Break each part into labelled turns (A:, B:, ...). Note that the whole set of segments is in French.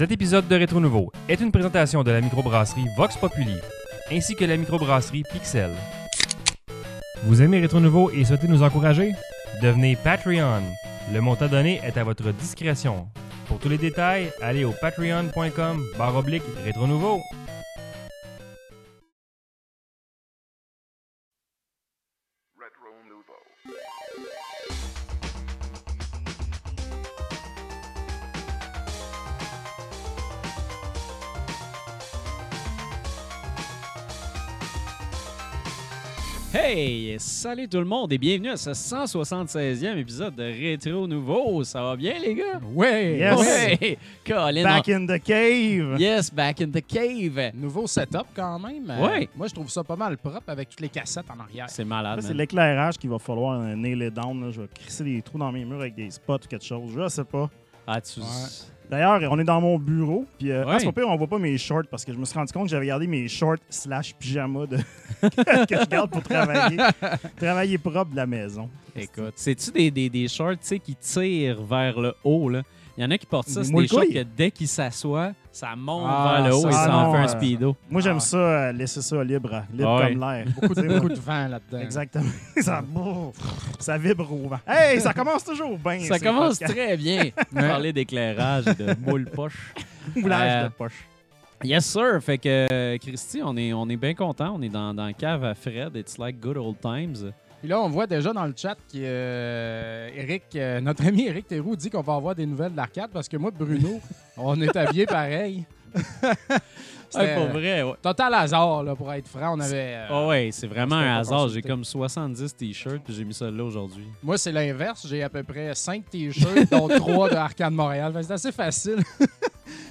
A: Cet épisode de Rétro Nouveau est une présentation de la microbrasserie Vox Populi ainsi que la microbrasserie Pixel. Vous aimez Rétro Nouveau et souhaitez nous encourager? Devenez Patreon. Le montant donné est à votre discrétion. Pour tous les détails, allez au patreon.com barre Rétro Nouveau.
B: Hey, salut tout le monde et bienvenue à ce 176e épisode de Rétro Nouveau. Ça va bien les gars?
C: Ouais,
D: Yes.
B: Ouais! Colin,
D: Back
B: on-
D: in the cave.
B: Yes, back in the cave.
C: Nouveau setup quand même. Euh,
B: Ouais.
C: Moi, je trouve ça pas mal propre avec toutes les cassettes en arrière.
B: C'est malade,
D: c'est l'éclairage qu'il va falloir nail it down. là. Je vais crisser des trous dans mes murs avec des spots ou quelque chose. Je sais pas.
B: Ah, tu...
C: Ouais.
D: D'ailleurs, on est dans mon bureau. Puis, euh,
B: Ouais.
D: c'est pas pire, on voit pas mes shorts parce que je me suis rendu compte que j'avais gardé mes shorts slash pyjama de... que je garde pour travailler. travailler propre de la maison.
B: Écoute, c'est-tu des, des, des shorts qui tirent vers le haut, là? Il y en a qui portent ça, c'est des shorts que dès qu'ils s'assoient, ça monte
C: Ah,
B: vers le haut
C: ça,
B: et
D: ah
B: ça en
D: non,
B: fait un
D: euh,
B: speedo.
D: Moi, j'aime
C: Ah.
D: ça, euh, laisser ça libre, libre
B: Ah ouais.
D: comme l'air.
C: Beaucoup de, beaucoup de vent là-dedans.
D: Exactement. ça, ça vibre au vent. Hey, ça commence toujours bien.
B: Ça commence très bien. Parler d'éclairage et de moule poche.
D: Moulage
B: Euh,
D: de poche.
B: Yes, sir. Fait que, euh, Christy, on est, on est bien content. On est dans, dans cave à Fred. It's like good old times.
C: Puis là, on voit déjà dans le chat que euh, Eric, euh, notre ami Eric Théroux dit qu'on va avoir des nouvelles d'arcade parce que moi, Bruno, on est habillés pareil.
B: Ouais, pour vrai, ouais.
C: Total hasard, là, pour être franc. On avait. euh,
B: Ah ouais, c'est vraiment un hasard. J'ai comme 70 t-shirts puis j'ai mis ça là aujourd'hui.
C: Moi, c'est l'inverse. J'ai à peu près 5 t-shirts, dont 3 de Arcade Montréal. C'est assez facile.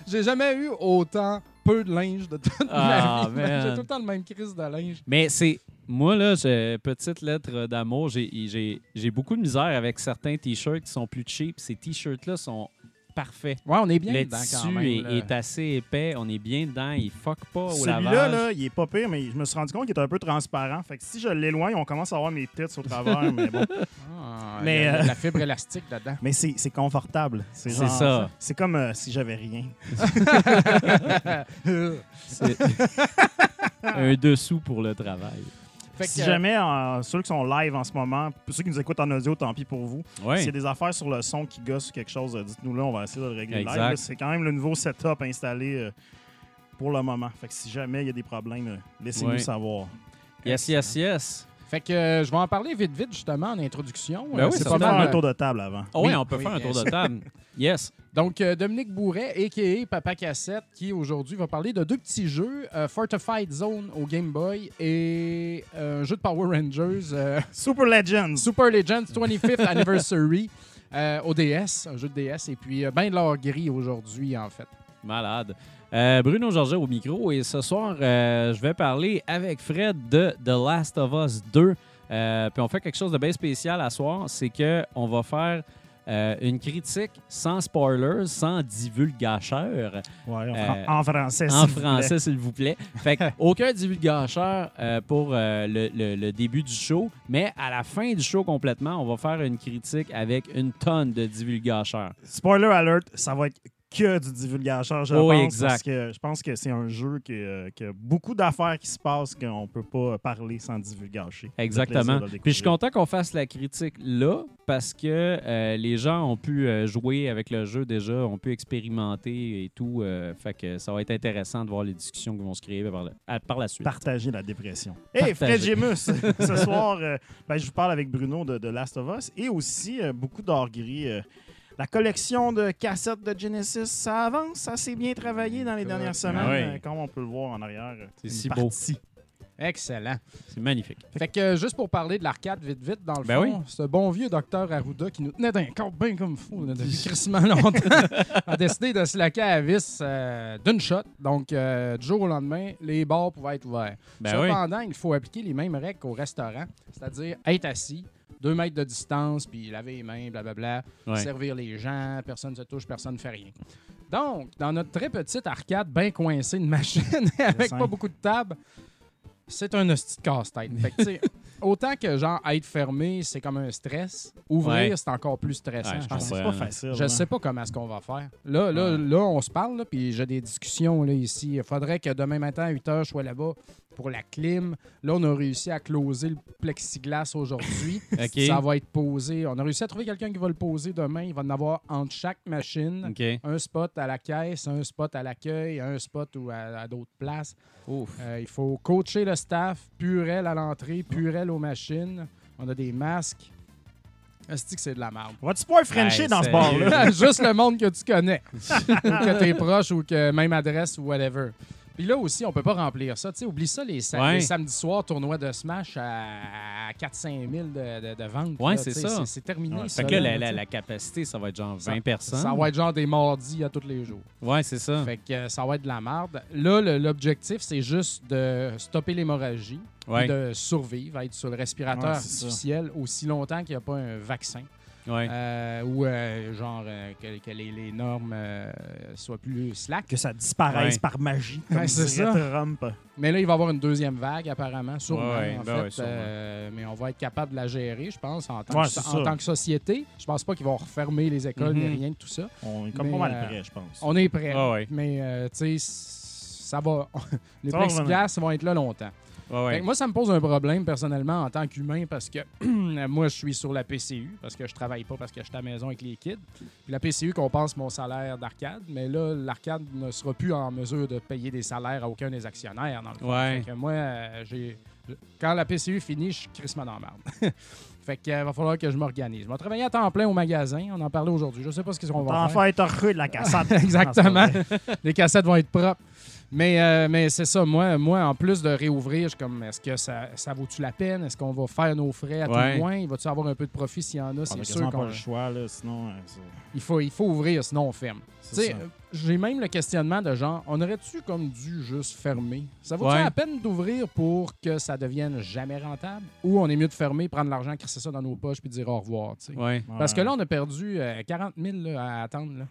C: J'ai jamais eu autant peu de linge de toute
B: Ah,
C: ma vie.
B: man.
C: J'ai tout le temps le même crise de linge.
B: Mais c'est. Moi, là, j'ai petite lettre d'amour. J'ai- J'ai j'ai beaucoup de misère avec certains t-shirts qui sont plus cheap. Ces t-shirts-là sont parfaits.
C: Ouais, on est bien
B: Le
C: dedans
B: tissu
C: quand même.
B: est, est assez épais. On est bien dedans. Il fuck pas au
D: Celui-là,
B: lavage.
D: là, il est pas pire, mais je me suis rendu compte qu'il est un peu transparent. Fait que si je l'éloigne, on commence à voir mes têtes au travers. mais bon.
C: Ah,
D: Mais,
C: il y a
D: euh,
C: de la fibre élastique dedans.
D: Mais c'est c'est confortable.
B: C'est
D: genre-
B: ça.
D: C'est comme euh, si j'avais rien.
B: C'est un dessous pour le travail.
C: Fait
D: si
C: que,
D: jamais, euh, ceux qui sont live en ce moment, ceux qui nous écoutent en audio, tant pis pour vous.
B: Ouais.
D: S'il y a des affaires sur le son qui gossent ou quelque chose, euh, dites-nous là, on va essayer de le régler
B: Exact.
D: live. C'est quand même le nouveau setup installé euh, pour le moment. Fait que si jamais il y a des problèmes, euh, laissez-nous
B: Ouais.
D: savoir.
B: Yes, yes, yes.
C: Fait que euh, je vais en parler vite vite justement en introduction.
B: Ben
C: Euh,
B: oui,
C: c'est pas mal.
D: un tour de table avant.
B: Oh, oui,
C: Oui,
B: on peut
C: oui,
B: faire un tour de table. Yes.
C: Donc, euh, Dominique Bourret, a.k.a. Papa Cassette, qui aujourd'hui va parler de deux petits jeux, euh, Fortified Zone au Game Boy et euh, un jeu de Power Rangers, euh,
D: Super Legends.
C: Super Legends 25th Anniversary euh, au DS, un jeu de DS, et puis euh, ben de l'or gris aujourd'hui, en fait.
B: Malade. Euh, Bruno Georget au micro et ce soir, euh, je vais parler avec Fred de The Last of Us 2. Euh, puis on fait quelque chose de bien spécial à soir, c'est que on va faire euh, une critique sans spoilers, sans divulgacheur,
D: Ouais, en,
B: Euh,
D: fran- en français.
B: en
D: s'il vous plaît.
B: français s'il vous plaît. Fait que aucun divulgacheur euh, pour le, le- le début du show, mais à la fin du show complètement, on va faire une critique avec une tonne de divulgacheurs.
D: Spoiler alert, ça va être que du divulgateur, je
B: Oui,
D: pense.
B: exact.
D: Parce que je pense que c'est un jeu qui, euh, qui a beaucoup d'affaires qui se passent qu'on peut pas parler sans divulgacher.
B: Exactement. Puis je suis content qu'on fasse la critique là parce que euh, les gens ont pu euh, jouer avec le jeu déjà, ont pu expérimenter et tout. euh, fait que ça va être intéressant de voir les discussions qui vont se créer par la, par la suite.
D: Partager la dépression. Hey,
B: Partager.
D: Fred Gemus, ce soir, euh, ben, je vous parle avec Bruno de, de Last of Us et aussi euh, beaucoup d'or gris. La collection de cassettes de Genesis, ça avance, ça s'est bien travaillé dans les
C: Cool.
D: dernières semaines,
B: Ah oui.
D: euh, comme on peut le voir en arrière. euh,
B: C'est si beau.
D: partie.
C: Excellent.
B: C'est magnifique.
C: Fait que euh, juste pour parler de l'arcade vite vite, dans le
B: Ben
C: fond,
B: oui.
C: ce bon vieux docteur Arruda qui nous tenait d'un corps bien comme fou depuis crissement longtemps a décidé de se laquer à vis euh, d'une shot. Donc, euh, du jour au lendemain, les bars pouvaient être ouverts.
B: Ben oui.
C: Cependant, il faut appliquer les mêmes règles qu'au restaurant, c'est-à-dire être assis, deux mètres de distance, puis laver les mains, blablabla,
B: Ouais.
C: servir les gens, personne ne se touche, personne ne fait rien. Donc, dans notre très petite arcade bien coincée, une machine avec pas beaucoup de tables, c'est un hostie de casse-tête. Fait que, tu sais, autant que genre être fermé, c'est comme un stress, ouvrir,
B: Ouais.
C: c'est encore plus stressant.
B: Ouais, je
D: Ah,
C: pense.
D: c'est
B: Ouais.
D: pas facile.
C: Je
D: hein.
C: sais pas comment est-ce qu'on va faire. Là, là,
D: Ouais.
C: là, on se parle, puis j'ai des discussions là, ici. Il faudrait que demain matin à 8 h, je sois là-bas pour la clim. Là, on a réussi à closer le plexiglas aujourd'hui. Ça va être posé. On a réussi à trouver quelqu'un qui va le poser demain. Il va en avoir entre chaque machine. Un spot à la caisse, un spot à l'accueil, un spot ou à, à d'autres places.
B: Ouf.
C: Euh, il faut coacher le staff, purel à l'entrée, purel aux machines. On a des masques. Est-ce que c'est de la merde?
D: Va-tu pouvoir Frencher
B: Ouais,
D: dans ce bar-là?
C: Juste le monde que tu connais. ou que t'es proche ou que même adresse ou whatever. Puis là aussi, on peut pas remplir ça. Tu sais, oublie ça, les, sa-
B: Ouais.
C: les samedis soirs, tournoi de Smash à 4-5 000 de, de, de ventes.
B: Ouais,
C: là,
B: c'est
C: tu sais,
B: ça.
C: C'est terminé, ça.
B: Fait que là, la,
C: tu
B: la-
C: sais.
B: la capacité, ça va être genre 20
C: Ça-
B: personnes.
C: Ça va être genre des mardis à tous les jours.
B: Ouais, c'est ça.
C: Fait que euh, ça va être de la merde. Là, le- l'objectif, c'est juste de stopper l'hémorragie
B: Ouais.
C: de survivre, être sur le respirateur
D: Ouais, c'est ça.
C: artificiel aussi longtemps qu'il n'y a pas un vaccin.
B: Ouais.
C: Euh, ou euh, genre euh, que, que les, les normes euh, soient plus slack.
D: Que ça disparaisse
B: Ouais.
D: par magie, comme
C: Ouais, ça.
D: Trump.
C: Mais là, il va y avoir une deuxième vague, apparemment, sûrement.
B: Ouais, ouais,
C: en
B: ben
C: fait,
B: ouais, sûrement.
C: Euh, mais on va être capable de la gérer, je pense, en tant,
D: Ouais,
C: que,
D: c'est
C: en
D: ça.
C: tant que société. Je pense pas qu'ils vont refermer les écoles ni
B: Mhm.
C: rien de tout ça.
D: On est comme
C: Mais,
D: pas mal prêt, je pense.
C: On est prêt.
B: Ouais, ouais.
C: Mais, euh, tu sais, ça va. les plexiglas vont être là longtemps.
B: Ouais,
C: Fait
B: ouais.
C: que moi, ça me pose un problème personnellement en tant qu'humain parce que moi, je suis sur la PCU parce que je travaille pas parce que je suis à la maison avec les kids. Puis la PCU compense mon salaire d'arcade, mais là, l'arcade ne sera plus en mesure de payer des salaires à aucun des actionnaires dans le.
B: Ouais.
C: Fait que moi, euh, j'ai quand la PCU finit, je suis crissement dans merde. fait que euh, va falloir que je m'organise. Je vais travailler à temps plein au magasin. On en parlait aujourd'hui. Je sais pas ce qu'ils vont
D: T'en
C: faire.
D: fais torcher de la cassette.
C: Exactement. Les cassettes vont être propres. Mais, euh, mais c'est ça, moi, moi, en plus de réouvrir, je suis comme, est-ce que ça, ça vaut-tu la peine? Est-ce qu'on va faire nos frais à tout
B: Ouais.
C: moins? Il va-tu avoir un peu de profit s'il y en a? C'est sûr
D: quasiment pas
C: qu'on
D: le choix, là, sinon... euh,
C: il faut, il faut ouvrir, sinon on ferme. Euh, j'ai même le questionnement de genre, on aurait-tu comme dû juste fermer? Ça vaut-tu
B: Ouais.
C: la peine d'ouvrir pour que ça devienne jamais rentable? Ou on est mieux de fermer, prendre l'argent, crisser ça dans nos poches puis dire au revoir?
B: Ouais.
C: Parce que là, on a perdu euh, 40 000 là, à attendre. là.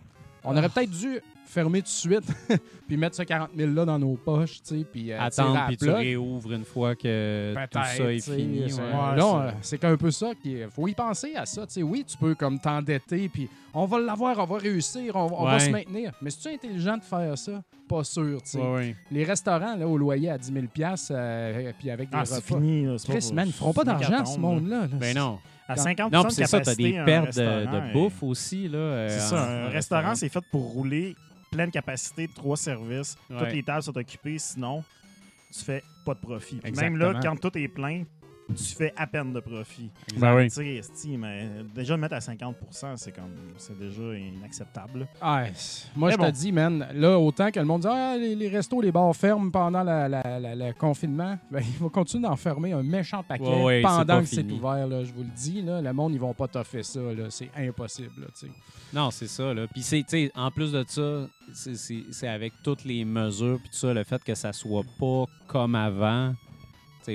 C: On aurait peut-être dû fermer tout de suite, puis mettre ce 40 000 là dans nos poches, tu sais, puis euh,
B: Attendre, puis tu réouvres une fois que tout ça est
C: tu
B: fini.
C: c'est-
B: ouais.
D: Ouais,
C: là,
D: c'est-
C: c'est un peu ça qui faut y penser à ça. tu sais. oui, tu peux comme t'endetter, puis on va l'avoir, on va réussir, on, on va se maintenir. Mais c'est-tu intelligent de faire ça? Pas sûr. tu sais.
B: Ouais, ouais.
C: Les restaurants, là, au loyer à 10 000 euh, puis avec des
D: Ah, c'est
C: repas.
D: fini. là, c'est pas
C: man, ils feront pas
D: c'est
C: d'argent, ce
D: là.
C: monde-là. là.
B: Ben non.
D: À
C: Quand-
D: 50
B: Non, c'est ça, t'as
D: capacité,
B: des pertes de, bouffe aussi. là. euh,
D: C'est ça, un restaurant, c'est fait pour rouler pleine capacité, trois services. Toutes les tables sont occupées, sinon, tu fais pas de profit. Puis Même là, quand tout est plein, tu fais à peine de profit.
B: Ben oui.
D: Tu sais, esti, mais déjà le mettre à 50 c'est comme c'est déjà inacceptable.
C: Ah, moi,
D: Mais
C: je
D: bon.
C: te dis, man, là, autant que le monde dit ah, les, les restos, les bars ferment pendant la- la- la- le confinement, ben, il va continuer d'en fermer un méchant paquet
B: Ouais, ouais, c'est
C: pendant que c'est ouvert. Là, je vous le dis, là, le monde, ils vont pas toffer ça. là, C'est impossible. là.
B: Non, c'est ça. Là. Puis, en plus de ça, c'est avec toutes les mesures, puis tout ça, le fait que ça soit pas comme avant.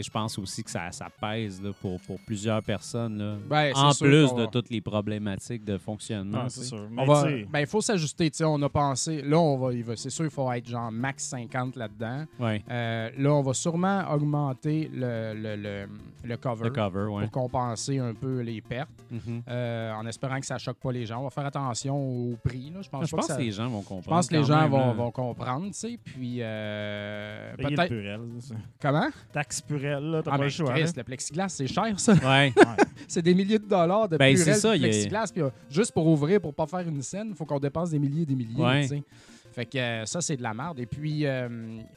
B: Je pense aussi que ça, ça pèse là, pour, pour plusieurs personnes. Là.
C: Ben,
B: en plus de
C: va-
B: toutes les problématiques de fonctionnement.
D: Sûr.
C: On
D: Mais
C: va, ben, il faut s'ajuster. tu sais, On a pensé. Là, on va, il va, c'est sûr, il faut être genre max 50 là-dedans.
B: Ouais.
C: Euh, là, on va sûrement augmenter le, le, le, le cover
B: Le cover, ouais.
C: pour compenser un peu les pertes.
B: Mhm.
C: euh, en espérant que ça choque pas les gens. On va faire attention au prix. Là. Je pense,
B: Je
C: pas
B: pense
C: que
B: que,
C: ça-
B: les gens vont comprendre.
C: Je pense que les gens
B: même,
C: vont,
B: là.
C: vont comprendre, tu sais. Puis, euh, peut-être. Comment?
D: Taxe purel, là, t'as
C: Ah,
D: pas le choix.
C: Chris,
D: là.
C: le plexiglas, c'est cher, ça.
B: Ouais.
C: c'est des milliers de dollars de
B: Ben,
C: purel
B: c'est ça,
C: de
B: il y a-
C: plexiglas. Puis, euh, juste pour ouvrir, pour pas faire une scène, il faut qu'on dépense des milliers et des milliers.
B: Ouais.
C: tu sais. Fait que euh, ça, c'est de la merde. Et puis, euh,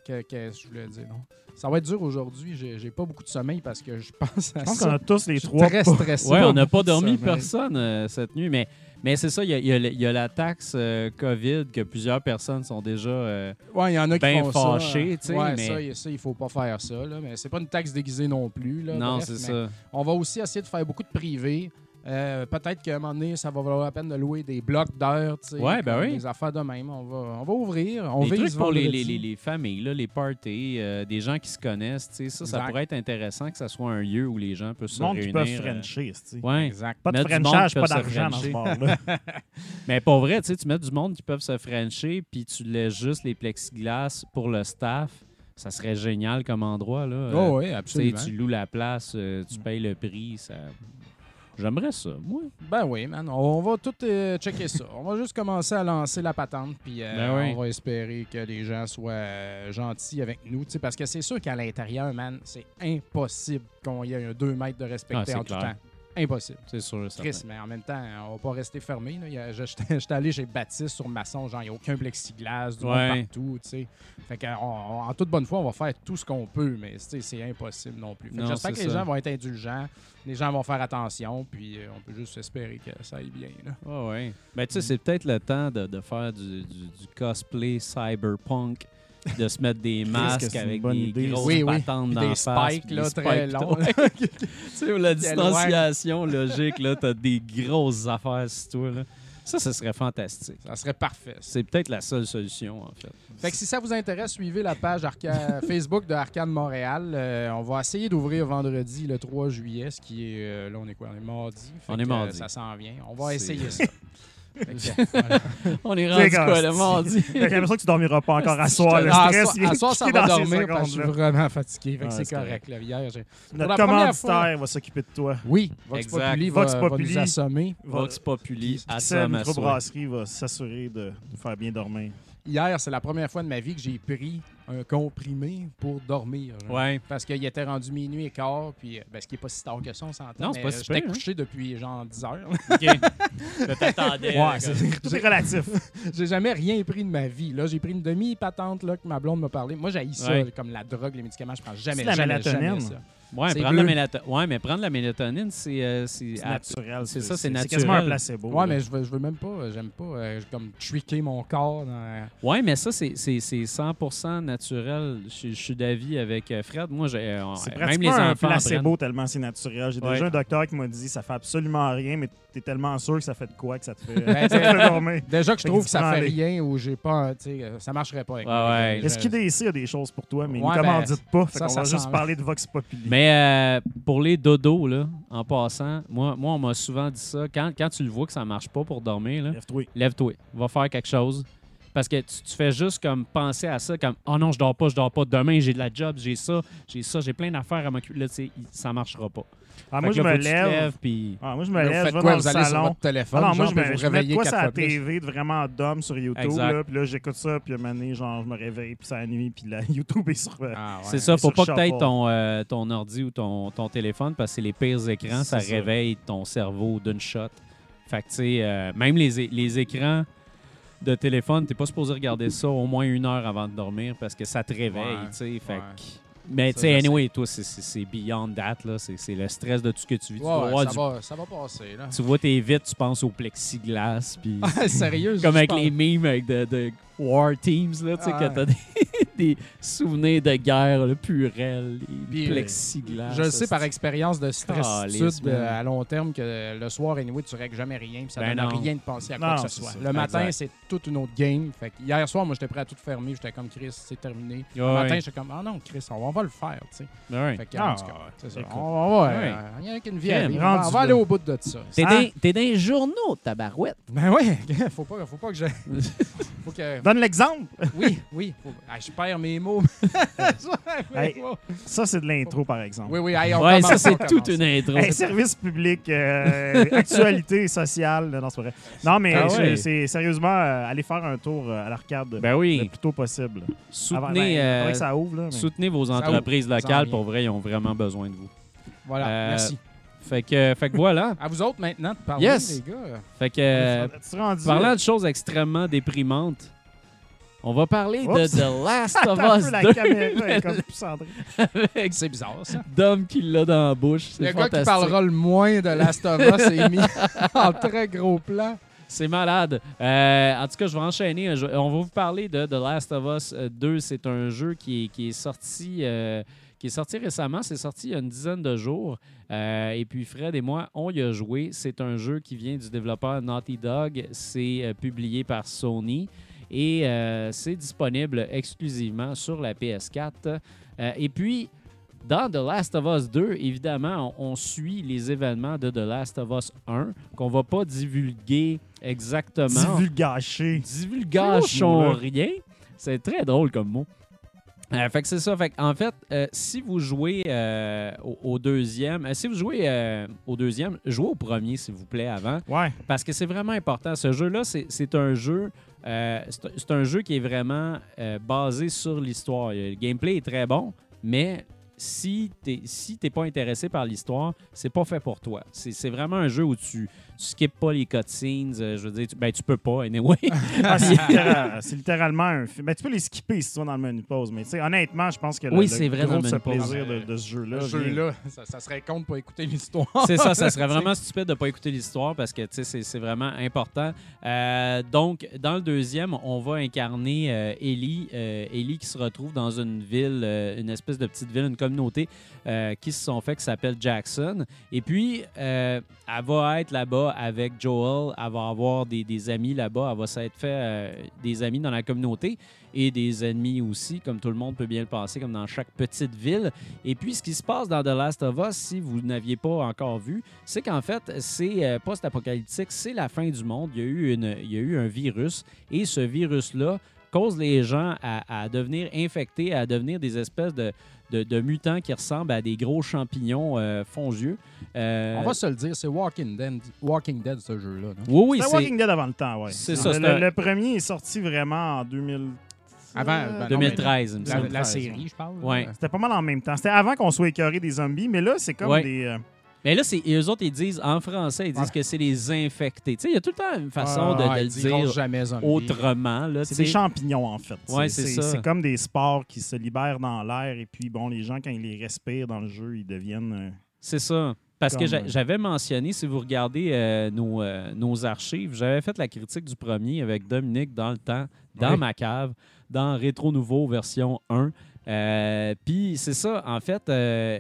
C: que, que je voulais dire, non? Ça va être dur aujourd'hui. J'ai j'ai pas beaucoup de sommeil parce que je pense à
D: Je pense
C: ça.
D: qu'on a tous les trois.
C: très stressé.
B: Ouais, on n'a pas dormi
D: sommeil.
B: personne euh, cette nuit, mais, mais c'est ça, il y a, y y la taxe euh, COVID que plusieurs personnes sont déjà. euh,
C: Ouais, y en a qui
B: ben
C: font ça.
B: tu sais,
C: Ouais,
B: mais-
C: ça, il- ça, il faut pas faire ça. Là, mais c'est pas une taxe déguisée non plus. Là,
B: non, c'est ça.
C: On va aussi essayer de faire beaucoup de privés. Euh, Peut-être qu'à un moment donné, ça va valoir la peine de louer des blocs d'heures. tu sais,
B: Ouais, ben oui.
C: Des affaires de même. On va, on va ouvrir. On
B: Des
C: vise
B: trucs pour les, les, les, les familles, là, les parties, euh, des gens qui se connaissent, tu sais, ça, ça pourrait être intéressant que ça soit un lieu où les gens peuvent se
D: monde qui
B: réunir.
D: peuvent
B: euh,
D: frencher, esti.
B: ouais.
C: Exact.
D: Pas de
B: Mettre du monde
D: frenchage,
B: qui
D: pas
B: peuvent se
D: d'argent dans ce
B: frencher.
D: bar-là.
B: Mais pour vrai, tu sais, tu mets du monde qui peuvent se frencher, puis tu laisses juste les plexiglas pour le staff. ça serait génial comme endroit. Là.
C: Oh, oui,
B: Tu sais,
C: absolument.
B: tu loues la place, euh, tu payes le prix. Ça... J'aimerais ça, moi.
C: Ben oui, man. On va tout euh, checker ça. On va juste commencer à lancer la patente, puis euh,
B: Ben oui.
C: on va espérer que les gens soient euh, gentils avec nous. Parce que c'est sûr qu'à l'intérieur, man, c'est impossible qu'on y ait un 2 mètres de
B: Ah,
C: respecté
B: c'est
C: en tout temps. Impossible.
B: C'est sûr. certain.
C: Chris, mais en même temps, on va pas rester fermé. J'étais allé chez Baptiste sur Masson, genre, il n'y a aucun plexiglas, du monde
B: Ouais.
C: partout, tu sais. Fait que, on- on- en toute bonne foi, on va faire tout ce qu'on peut, mais c'est impossible non plus. J'espère que les
B: ça.
C: gens vont être indulgents, les gens vont faire attention, puis euh, on peut juste espérer que ça aille bien. Là.
B: Ouais. Ben, tu sais, c'est peut-être le temps de, de faire du, du- du cosplay cyberpunk, de se mettre des
D: que
B: masques avec
D: bonne
B: des
D: idée,
B: grosses
C: Oui, oui.
B: patentes dans
C: des spikes, là,
B: des
C: très longs.
B: ouais. tu sais, la
C: loin.
B: distanciation logique, là, t'as des grosses affaires sur toi, là. Ça, ce serait fantastique.
C: Ça serait parfait.
B: C'est peut-être la seule solution, en fait.
C: Fait que si ça vous intéresse, suivez la page Arca- Facebook de Arcade Montréal. Euh, on va essayer d'ouvrir vendredi le 3 juillet, ce qui est. euh, là, on est quoi? On est mardi. Fait
B: On est mardi.
C: euh, ça s'en vient. On va essayer ça. Voilà.
B: On est rendu quoi, le mardi?
D: J'ai l'impression que tu dormiras pas encore à soir. Le
C: à
D: stress
C: à soir, ça va dormir parce que je suis vraiment fatigué. C'est correct. là. Hier,
D: Notre
C: la première
D: commanditaire va s'occuper de toi.
C: Oui, Vox. Populi va,
D: Vox
C: va
D: Populi.
C: nous assommer.
B: Vox Populi, à ma souhait.
D: Microbrasserie va s'assurer de nous faire bien dormir.
C: Hier, c'est la première fois de ma vie que j'ai pris un comprimé pour dormir. genre.
B: Ouais.
C: Parce qu'il était rendu minuit et quart, puis euh, ben, ce qui n'est pas si tard que ça, on s'entend.
B: Non, c'est pas
C: euh,
B: si
C: J'étais
B: hein.
C: couché depuis genre 10 heures.
B: OK. Je t'attendais.
D: Ouais, c'est relatif.
C: j'ai jamais rien pris de ma vie. Là, j'ai pris une demi-patente là, que ma blonde m'a parlé. Moi, j'ai ça, comme la drogue, les médicaments. Je prends jamais,
D: C'est la
C: jamais, jamais ça.
B: Ouais,
C: C'est
B: prendre la
C: bleu.
B: mélato- ouais, mais prendre la mélatonine, c'est. euh, c'est
D: C'est naturel.
B: c'est ça, c'est
D: quasiment un
B: naturel.
D: placebo.
C: Ouais,
D: là.
C: mais je veux, je veux même pas, euh, j'aime pas euh, comme tricker mon corps. Dans...
B: Ouais, mais ça, c'est c'est- c'est 100% naturel. Je, je suis d'avis avec Fred. Moi, j'ai, euh,
D: C'est
B: même
D: pratiquement
B: les
D: un
B: enfants.
D: placebo tellement c'est naturel. J'ai
B: Ouais.
D: déjà un docteur qui m'a dit ça fait absolument rien, mais t'es tellement sûr que ça fait de quoi que ça te fait,
C: Ben,
D: ça te fait dormir.
C: Déjà que je trouve que ça fait rien ou j'ai pas, un- tu sais, euh, ça marcherait pas avec
B: Ouais,
C: moi.
B: ouais.
C: Je-
D: Est-ce qu'il y a des choses pour toi, mais
C: Ouais,
D: ne
C: ben,
D: commandite pas? Fait
C: ça, ça
D: va juste parler de Vox Populi.
B: Mais euh, pour les dodos, là, en passant, moi, moi on m'a souvent dit ça. Quand, quand tu le vois que ça marche pas pour dormir,
D: Lève-toi.
B: lève-toi, va faire quelque chose. Parce que tu, tu fais juste comme penser à ça, comme oh non, je dors pas, je dors pas. Demain, j'ai de la job, j'ai ça, j'ai ça, j'ai plein d'affaires à m'occuper. Là, tu sais, il- ça marchera pas.
D: Ah, moi, je
B: là,
D: me lève.
B: lèves, puis.
D: Ah, moi, je me
C: vous
D: lève, je vais
C: quoi?
D: dans
C: Vous
D: le
C: allez sur
D: salon.
C: votre téléphone,
D: Ah non, moi,
C: genre,
D: je
C: puis
D: me,
C: vous
D: je mets quoi
C: quatre
D: sur la. TV de vraiment d'homme sur YouTube, là, puis là, j'écoute ça, puis à un moment donné, genre, je me réveille, puis c'est la nuit, puis la YouTube est sur... euh,
C: Ah, ouais.
B: C'est ça, faut pas que tu ton, euh, ton ordi ou ton, ton téléphone parce que c'est les pires écrans, ça, réveille ton cerveau d'une shot. Fait que, tu sais, euh, même les, écrans de téléphone, t'es pas supposé regarder ça au moins une heure avant de dormir parce que ça te réveille,
C: Ouais,
B: tu sais. Fait Mais, tu sais, anyway, toi, c'est- beyond that, là. C'est le stress de tout ce que tu vis. tu,
C: Ouais, ouais, ça,
B: du-
C: va, ça va passer. Là.
B: tu vois tes vitres, tu penses au plexiglas, puis...
C: Sérieux?
B: Comme avec les memes avec de, de War Teams, là, tu sais,
C: Ah
B: que t'as des, des souvenirs de guerre, le purel, les
C: euh,
B: plexiglas.
C: Je le sais par expérience de stress
B: semaines.
C: à long terme que le soir, anyway, tu règles jamais rien puis ça
B: Ben
C: donne
B: non.
C: rien de penser à quoi
D: Non,
C: que ce soit.
D: ça.
C: Le matin, c'est toute une autre game. Fait que hier soir, moi, j'étais prêt à tout fermer. J'étais comme Chris, c'est terminé. Le matin, j'étais comme, ah non, Chris, on va, le faire. tu sais.
B: Ouais.
C: Fait que,
D: Ah,
C: c'est ça. On, va,
B: Ouais.
C: euh, il y a qu'une vie
B: Crème,
C: à vivre. On va- aller au bout de ça.
B: T'es
D: Ah.
B: dans, les journaux, tabarouette.
C: Ben ouais, faut pas, faut pas que je. faut que.
D: Donne l'exemple.
C: Oui, oui. faut- Ah, je perds mes mots.
D: Hey, Ça, c'est de l'intro, par exemple.
C: Oui, oui. hey, on
B: Ouais, ça, c'est toute une intro.
D: Hey, service public, euh, actualité sociale. Non, c'est vrai. Non, mais
B: Ah ouais.
D: c'est sérieusement, euh, aller faire un tour euh, à l'arcade
B: Ben
D: le
B: oui,
D: plus tôt possible. Avant,
B: soutenez,
D: ben,
B: euh,
D: que ça ouvre, là. mais-
B: soutenez vos entreprises
C: ouvre, ça en
B: locales. Pour vrai, ils ont vraiment besoin de vous.
C: Voilà,
B: Euh,
C: merci.
B: Fait que, fait que voilà.
C: À vous autres maintenant de parler,
B: Yes.
C: les gars.
B: Fait que, euh,
D: rendu,
B: parlant de choses extrêmement déprimantes, on va parler de. The Last of
D: Attends un
B: Us
D: peu, la
B: 2
D: caméra est comme plus cendrée.
B: avec
C: C'est bizarre, ça.
B: Dom qui l'a dans la bouche.
C: Le
B: C'est
C: gars qui parlera le moins de Last of Us est mis en très gros plan.
B: C'est malade. Euh, en tout cas, je vais enchaîner. Je- On va vous parler de The Last of Us euh, 2. C'est un jeu qui est, qui est sorti. euh, qui est sorti récemment, c'est sorti il y a une dizaine de jours. Euh, et puis Fred et moi, on y a joué. C'est un jeu qui vient du développeur Naughty Dog. C'est euh, publié par Sony et euh, c'est disponible exclusivement sur la PS4. Euh, et puis, dans The Last of Us 2, évidemment, on, on suit les événements de The Last of Us 1 qu'on va pas divulguer exactement.
D: Divulgaché.
B: Divulgation
D: Là.
B: rien. C'est très drôle comme mot. Euh, fait que c'est ça. Fait que, en fait, euh, si vous jouez euh, au, au deuxième, si vous jouez au deuxième, jouez au premier, s'il vous plaît, avant.
D: Ouais.
B: Parce que c'est vraiment important. Ce jeu-là, c'est un jeu. Euh, c'est un jeu qui est vraiment euh, basé sur l'histoire. Le gameplay est très bon, mais si si t'es pas intéressé par l'histoire, c'est pas fait pour toi. C'est vraiment un jeu où tu, tu skippes pas les cutscenes. euh, je veux dire, tu, ben tu peux pas, anyway.
D: Ah, c'est littéral- c'est littéralement un film. Ben, tu peux les skipper si tu vas dans le menu pause, mais tu sais, honnêtement, je pense que le,
B: Oui,
D: le
B: c'est vrai,
D: gros
B: dans le
D: ce
B: menu
D: plaisir de, de ce jeu-là.
C: Jeu-là, ça, ça serait con de pas écouter l'histoire.
B: C'est ça, ça serait vraiment stupide de pas écouter l'histoire parce que tu sais, c'est c'est vraiment important. Euh, donc, dans le deuxième, on va incarner euh, Ellie. euh, Ellie qui se retrouve dans une ville, euh, une espèce de petite ville, une communauté euh, qui se sont fait qui s'appelle Jackson. Et puis, euh, elle va être là-bas avec Joel. Elle va avoir des, amis là-bas. Elle va s'être fait euh, des amis dans la communauté et des ennemis aussi, comme tout le monde peut bien le penser, comme dans chaque petite ville. Et puis, ce qui se passe dans The Last of Us, si vous n'aviez pas encore vu, c'est qu'en fait, c'est euh, post-apocalyptique, c'est la fin du monde. Il y, a eu un virus et ce virus-là cause les gens à devenir infectés, à devenir des espèces de, de- de mutants qui ressemblent à des gros champignons euh, fongieux. Euh,
C: On va se le dire, c'est Walking Dead, Walking Dead ce jeu-là.
B: Oui, oui,
D: C'est
B: c'est
D: Walking Dead avant le temps, ouais.
B: C'est ça,
D: Le,
B: c'est
D: le- premier est sorti vraiment en 2000.
C: Avant,
D: Euh,
C: ben non,
B: 2013, il me
C: La,
B: semble.
C: la série, je parle.
B: Ouais.
D: C'était pas mal en même temps. C'était avant qu'on soit écœuré des zombies, mais là, c'est comme
B: Ouais.
D: des. euh,
B: Mais là, c'est, eux autres, ils disent, en français, ils disent
D: Ouais.
B: que c'est les infectés. Tu sais, il y a tout le temps une façon de, le dire
C: jamais
B: autrement.
D: C'est des champignons, en fait.
B: Ouais, c'est
D: comme des spores qui se libèrent dans l'air, et puis, bon, les gens, quand ils les respirent dans le jeu, ils deviennent. euh,
B: C'est ça. Parce que
D: Comme, euh,
B: j'avais mentionné, si vous regardez euh, nos, euh, nos archives, j'avais fait la critique du premier avec Dominique dans le temps, dans
C: Oui.
B: ma cave, dans Rétro Nouveau version 1. Euh, Puis c'est ça, en fait, euh,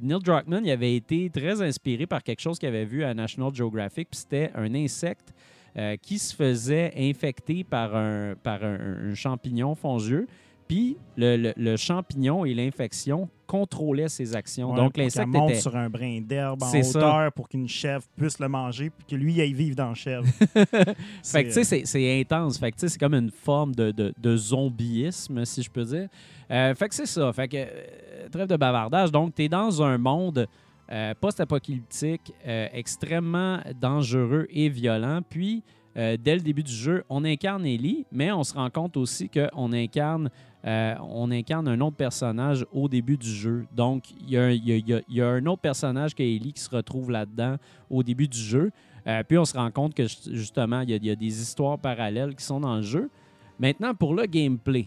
B: Neil Druckmann il avait été très inspiré par quelque chose qu'il avait vu à National Geographic, puis c'était un insecte euh, qui se faisait infecter par un, par un, un champignon fongieux. Puis le, le- le champignon et l'infection contrôlaient ses actions.
D: ouais,
B: Donc l'insecte
D: monte
B: était
D: sur un brin d'herbe en
B: C'est ça.
D: hauteur pour qu'une chèvre puisse le manger, puis que lui aille vivre dans la chèvre.
B: Fait que, tu sais, c'est- c'est intense. Fait que, tu sais, c'est comme une forme de, de, de zombieisme, si je peux dire. Euh, fait que c'est ça. Fait que, euh, trêve de bavardage. Donc, tu es dans un monde euh, post-apocalyptique euh, extrêmement dangereux et violent. Puis, euh, dès le début du jeu, on incarne Ellie, mais on se rend compte aussi qu'on incarne, euh, on incarne un autre personnage au début du jeu. Donc, il y, a un- y y y a autre personnage que Ellie qui se retrouve là-dedans au début du jeu. Euh, puis on se rend compte que ju- justement, il y, a- des histoires parallèles qui sont dans le jeu. Maintenant, pour le gameplay.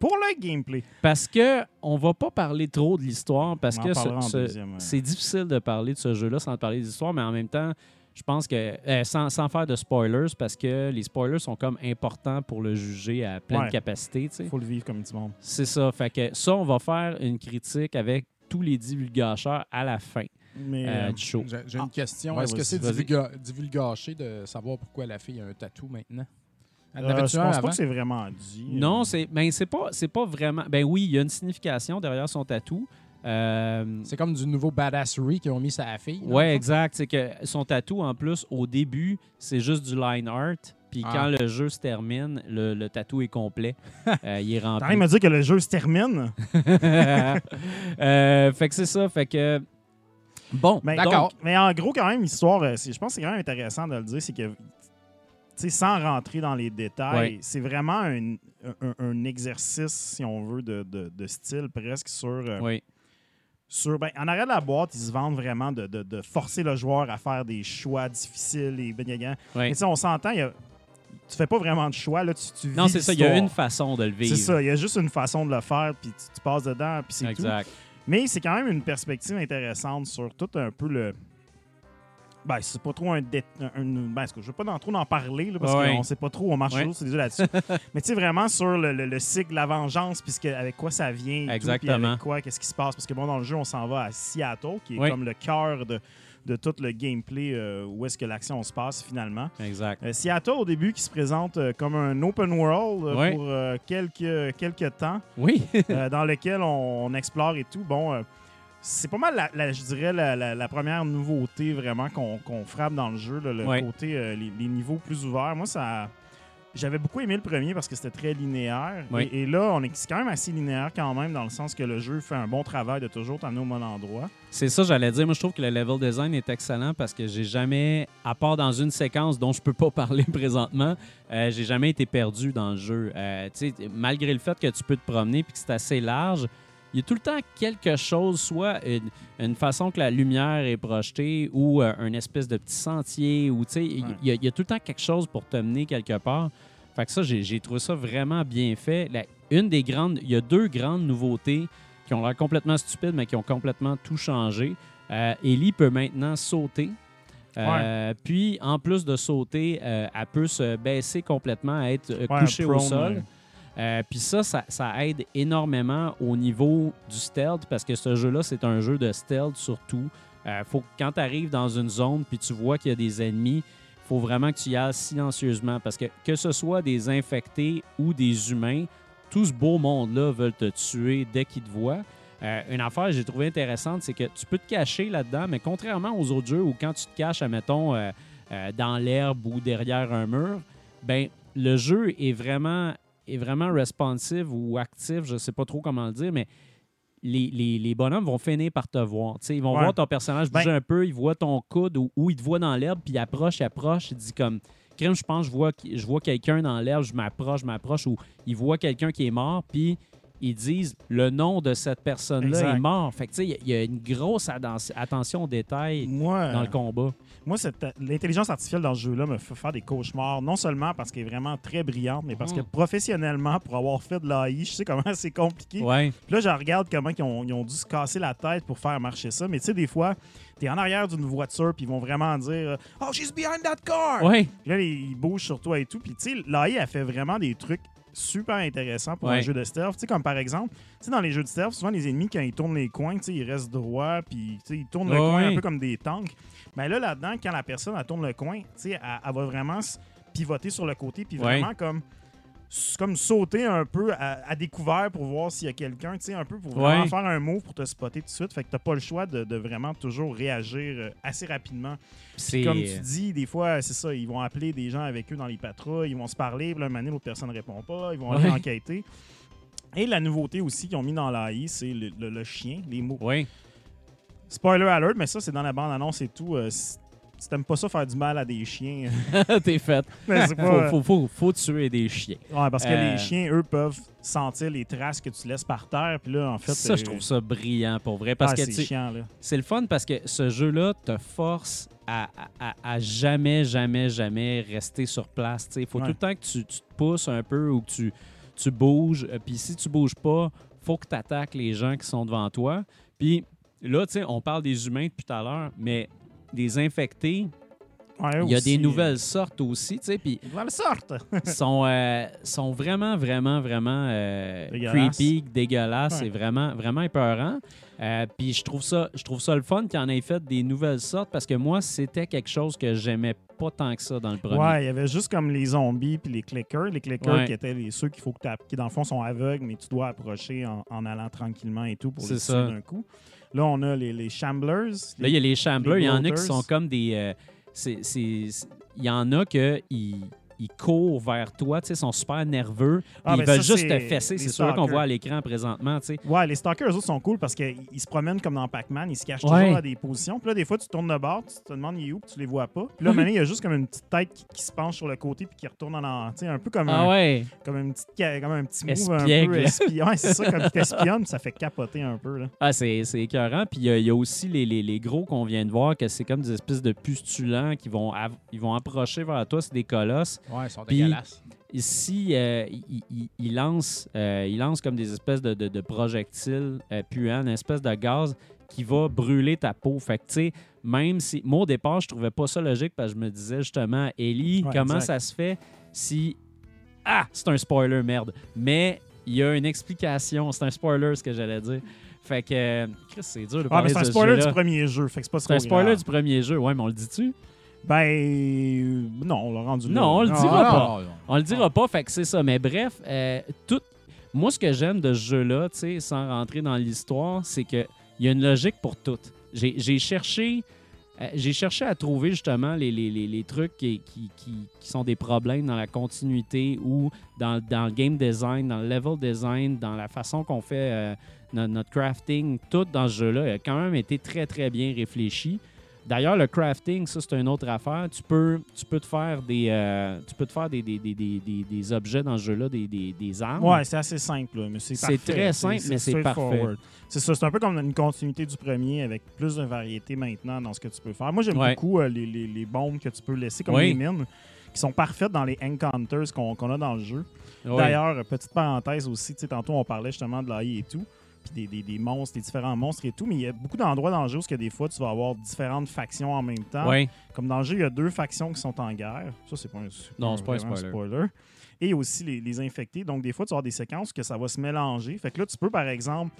D: Pour le gameplay.
B: Parce que on va pas parler trop de l'histoire, parce
D: On
B: que ce- c'est difficile de parler de ce jeu-là sans parler d'histoire, mais en même temps, je pense que euh, sans, sans faire de spoilers, parce que les spoilers sont comme importants pour le juger à pleine
D: Ouais.
B: capacité.
D: Il faut le vivre comme du monde.
B: C'est ça. Fait que ça, on va faire une critique avec tous les divulgateurs à la fin
D: Mais
B: euh,
D: euh,
B: du show.
C: J'ai une question.
D: Ouais,
C: Est-ce que c'est divulga- divulgaché de savoir pourquoi la fille a un tatou maintenant?
D: Euh, je pense
C: avant?
D: pas que c'est vraiment dit.
B: Non, c'est ben c'est pas c'est pas vraiment. Ben oui, il y a une signification derrière son tatou. Euh,
C: C'est comme du nouveau badassery qu'ils ont mis ça à la fille.
B: ouais, exact. C'est que son tatou en plus au début c'est juste du line art. Puis
C: Ah.
B: quand le jeu se termine, le, le tatou est complet. Euh, il est
D: T'as rien
B: rempli.
D: me dire que le jeu se termine?
B: Euh, fait que c'est ça. Fait que bon,
D: Mais,
C: D'accord.
D: donc- Mais en gros, quand même, l'histoire, je pense que c'est quand même intéressant de le dire, c'est que, tu sais, sans rentrer dans les détails,
B: Ouais.
D: c'est vraiment un, un- un exercice, si on veut, de, de- de style presque sur. euh,
B: oui,
D: sur ben, en arrière de la boîte, ils se vendent vraiment de, de- de forcer le joueur à faire des choix difficiles et ben, gagnants.
B: oui.
D: Mais on s'entend, il y a- tu fais pas vraiment de choix, là, tu, tu
B: Non, c'est ça. Il y a une façon de le vivre.
D: C'est ça, il y a juste une façon de le faire, puis tu, tu passes dedans, puis c'est tout. Mais c'est quand même une perspective intéressante sur tout un peu le. Ben, c'est pas trop un. dé- un- ben, je veux pas en- trop en parler, là, parce
B: Ouais.
D: qu'on sait pas trop, on marche
B: Ouais.
D: toujours, c'est déjà là-dessus. Mais tu sais, vraiment sur le, le- le cycle la vengeance, puisque avec quoi ça vient. et tout,
B: Exactement.
D: avec quoi, qu'est-ce qui se passe. Parce que bon, dans le jeu, on s'en va à Seattle, qui est
B: Oui.
D: comme le cœur de, de tout le gameplay, euh, où est-ce que l'action se passe finalement.
B: Exact.
D: Euh, Seattle, au début, qui se présente euh, comme un open world pour quelques, quelques temps
B: Oui.
D: dans lequel on, on explore et tout. Bon, c'est pas mal, la, la- je dirais, la, première nouveauté vraiment qu'on frappe dans le jeu, là, le
B: Ouais.
D: côté, euh, les, les niveaux plus ouverts. Moi, ça. j'avais beaucoup aimé le premier parce que c'était très linéaire. Et, et là, on est c'est quand même assez linéaire quand même, dans le sens que le jeu fait un bon travail de toujours t'amener au bon endroit.
B: C'est ça, j'allais dire. Moi, je trouve que le level design est excellent parce que j'ai jamais, à part dans une séquence dont je peux pas parler présentement, euh, j'ai jamais été perdu dans le jeu. Euh, tu sais, malgré le fait que tu peux te promener puis que c'est assez large, il y a tout le temps quelque chose, soit une, une façon que la lumière est projetée ou euh, un espèce de petit sentier, ou tu sais, il
D: Ouais.
B: y, a- il y a tout le temps quelque chose pour te mener quelque part. Fait que ça, j'ai trouvé ça vraiment bien fait. La- une des grandes, il y a deux grandes nouveautés qui ont l'air complètement stupides, mais qui ont complètement tout changé. Euh, Ellie peut maintenant sauter. Euh, Puis, en plus de sauter, euh, elle peut se baisser complètement, être
D: Ouais,
B: couchée au sol. Euh, Puis ça, ça, aide énormément au niveau du stealth parce que ce jeu-là, c'est un jeu de stealth surtout. Euh, faut que quand tu arrives dans une zone puis tu vois qu'il y a des ennemis, il faut vraiment que tu y ailles silencieusement parce que que ce soit des infectés ou des humains, tout ce beau monde-là veulent te tuer dès qu'ils te voient. Euh, une affaire que j'ai trouvé intéressante, c'est que tu peux te cacher là-dedans, mais contrairement aux autres jeux où quand tu te caches, admettons, euh, dans l'herbe ou derrière un mur, ben le jeu est vraiment, est vraiment responsive ou actif, je sais pas trop comment le dire, mais les, les- les bonhommes vont finir par te voir. Ils vont
D: Ouais.
B: voir ton personnage
D: Ben-
B: bouger un peu, ils voient ton coude ou, ou ils te voient dans l'herbe, puis ils approchent, ils approchent, ils disent comme crime, je pense, je vois, je vois quelqu'un dans l'herbe, je m'approche, je m'approche, ou ils voient quelqu'un qui est mort, puis ils disent le nom de cette personne-là est mort. Fait que tu sais, il y a- il y, a une grosse attention aux détails
D: Moi,
B: dans le combat.
D: Moi, l'intelligence artificielle dans ce jeu-là me fait faire des cauchemars, non seulement parce qu'elle est vraiment très brillante, mais parce que
B: Mhm.
D: professionnellement, pour avoir fait de l'AI, je sais comment c'est compliqué.
B: Ouais.
D: Puis là, je regarde comment ils ont, ils ont dû se casser la tête pour faire marcher ça. Mais tu sais, des fois, t'es en arrière d'une voiture, puis ils vont vraiment dire Oh, she's behind that car!
B: Ouais.
D: Puis là, ils ils bougent sur toi et tout. Puis tu sais, l'AI, elle fait vraiment des trucs super intéressants pour
B: Ouais.
D: un jeu de stealth. Tu sais, comme par exemple, tu sais, dans les jeux de stealth, souvent les ennemis, quand ils tournent les coins, tu sais, ils restent droits, puis ils tournent le coin un peu comme des tanks. Mais là, là-dedans, quand la personne, elle tourne le coin, tu sais, elle, elle va vraiment se pivoter sur le côté, puis
B: Ouais.
D: vraiment comme comme sauter un peu à, à découvert pour voir s'il y a quelqu'un, tu sais, un peu pour
B: Ouais.
D: vraiment faire un move pour te spotter tout de suite. Fait que t'as pas le choix de, de vraiment toujours réagir euh, assez rapidement.
B: C'est
D: Comme tu dis, des fois, c'est ça, ils vont appeler des gens avec eux dans les patrouilles, ils vont se parler, puis là, l'autre personne ne répond pas, ils vont aller enquêter. Et la nouveauté aussi qu'ils ont mis dans l'AI, c'est le, le- le chien, les mots.
B: Ouais.
D: Spoiler alert, mais ça, c'est dans la bande-annonce et tout. euh, si si t'aimes pas ça faire du mal à des chiens,
B: T'es fait.
D: mais
B: Faut,
D: pas...
B: faut, faut, faut tuer des chiens.
D: Ouais, parce que
B: Euh,
D: les chiens, eux, peuvent sentir les traces que tu laisses par terre, puis là, en fait...
B: ça, je
D: euh,
B: trouve ça brillant pour vrai. Parce
D: ah,
B: que
D: c'est
B: tu sais,
D: chiant, là.
B: c'est le fun parce que ce jeu-là te force à, à- à- à jamais, jamais, jamais rester sur place. Il faut
D: Ouais.
B: tout le temps que tu, tu te pousses un peu ou que tu, tu bouges. Euh, Puis si tu bouges pas, faut que tu attaques les gens qui sont devant toi. Puis là, tu sais, on parle des humains depuis tout à l'heure, mais des infectés,
D: Ouais,
B: il y a
D: aussi,
B: des nouvelles sortes aussi, tu sais, puis
D: Nouvelles sortes!
B: sont, euh, sont vraiment, vraiment, vraiment euh,
D: Dégueulasses.
B: creepy, dégueulasses.
D: Ouais.
B: C'est vraiment, vraiment épeurant. Euh, Puis je trouve ça, je trouve ça le fun qu'il en ait fait des nouvelles sortes parce que moi, c'était quelque chose que j'aimais pas tant que ça dans le premier.
D: Ouais, il y avait juste comme les zombies puis les clickers. Les clickers
B: Ouais.
D: qui étaient les, ceux qu'il faut que tu qui dans le fond sont aveugles, mais tu dois approcher en, en allant tranquillement et tout pour les tuer d'un coup. Là, on a les, les shamblers.
B: Là, il y a les Shamblers. Il y en a qui sont comme des. euh, c'est- Il y en a que ils, ils courent vers toi, tu sais, sont super nerveux.
D: Ah,
B: ils
D: ben
B: veulent
D: ça,
B: juste te fesser. C'est sûr qu'on voit à l'écran présentement, tu sais.
D: Ouais, les stalkers, eux autres, sont cool parce qu'ils ils se promènent comme dans Pac-Man. Ils se cachent
B: Ouais.
D: toujours à des positions. Puis là, des fois, tu tournes de bord, tu te demandes il est où, puis tu les vois pas. Puis là, maintenant, il y a juste comme une petite tête qui, qui se penche sur le côté puis qui retourne en. Tu sais, un peu comme,
B: Ah
D: un,
B: ouais.
D: comme, une petite, comme un petit move un peu espion. Ouais, c'est ça, comme tu t'espionnes, puis ça fait capoter un peu. Là.
B: Ah, c'est écœurant. Puis il y a- il y, a aussi les, les- les gros qu'on vient de voir, que c'est comme des espèces de pustulants qui vont, ils vont approcher vers toi. C'est des colosses.
C: Ouais, ils sont
B: Puis-
C: dégueulasses.
B: Ici, euh, ils lancent, euh, ils lancent comme des espèces de, de- de projectiles euh, puants, une espèce de gaz qui va brûler ta peau. Fait que, tu sais, même si. Moi, au départ, je trouvais pas ça logique parce que je me disais justement, Ellie,
D: Ouais,
B: comment
D: exact.
B: ça se fait si. Ah, c'est un spoiler, merde. Mais il y a une explication. C'est un spoiler, ce que j'allais dire. Fait que. euh, Chris, c'est dur de
D: Ah,
B: parler
D: mais c'est un
B: ce
D: spoiler du premier jeu, fait que c'est pas
B: C'est un spoiler
D: grave.
B: du premier jeu. Ouais, mais on le dit-tu?
D: Ben. euh, Non, on l'a rendu là.
B: Non, on le
C: Non,
B: dira
C: non,
B: pas.
C: non, non.
B: On le dira pas, fait que c'est ça. Mais bref, euh, tout... moi, ce que j'aime de ce jeu-là, tu sais, sans rentrer dans l'histoire, c'est qu'il y a une logique pour tout. J'ai cherché euh, j'ai cherché à trouver justement les, les- les- les trucs qui, qui- qui- qui sont des problèmes dans la continuité ou dans, dans le game design, dans le level design, dans la façon qu'on fait euh, no- notre crafting. Tout dans ce jeu-là a quand même été très, très bien réfléchi. D'ailleurs, le crafting, ça, c'est une autre affaire. Tu peux, tu peux te faire des, euh, tu peux te faire des, des, des- des- des- objets dans ce jeu-là, des, des, des armes.
D: Ouais, c'est assez simple, là, mais c'est
B: C'est
D: parfait.
B: très simple, mais c'est
D: straightforward. C'est ça, c'est un peu comme une continuité du premier avec plus de variété maintenant dans ce que tu peux faire. Moi, j'aime
B: Ouais.
D: beaucoup euh, les, les- les bombes que tu peux laisser comme
B: Oui.
D: les mines, qui sont parfaites dans les encounters qu'on a dans le jeu. D'ailleurs, petite parenthèse aussi, tu sais, tantôt on parlait justement de l'AI et tout, puis des, des- des monstres, des différents monstres et tout, mais il y a beaucoup d'endroits dans le jeu où que des fois tu vas avoir différentes factions en même temps.
B: Ouais.
D: Comme dans le jeu, il y a deux factions qui sont en guerre. Ça, c'est pas un,
B: Non, c'est pas un spoiler.
D: Et aussi les, les infectés. Donc, des fois, tu vas avoir des séquences que ça va se mélanger. Fait que là, tu peux, par exemple,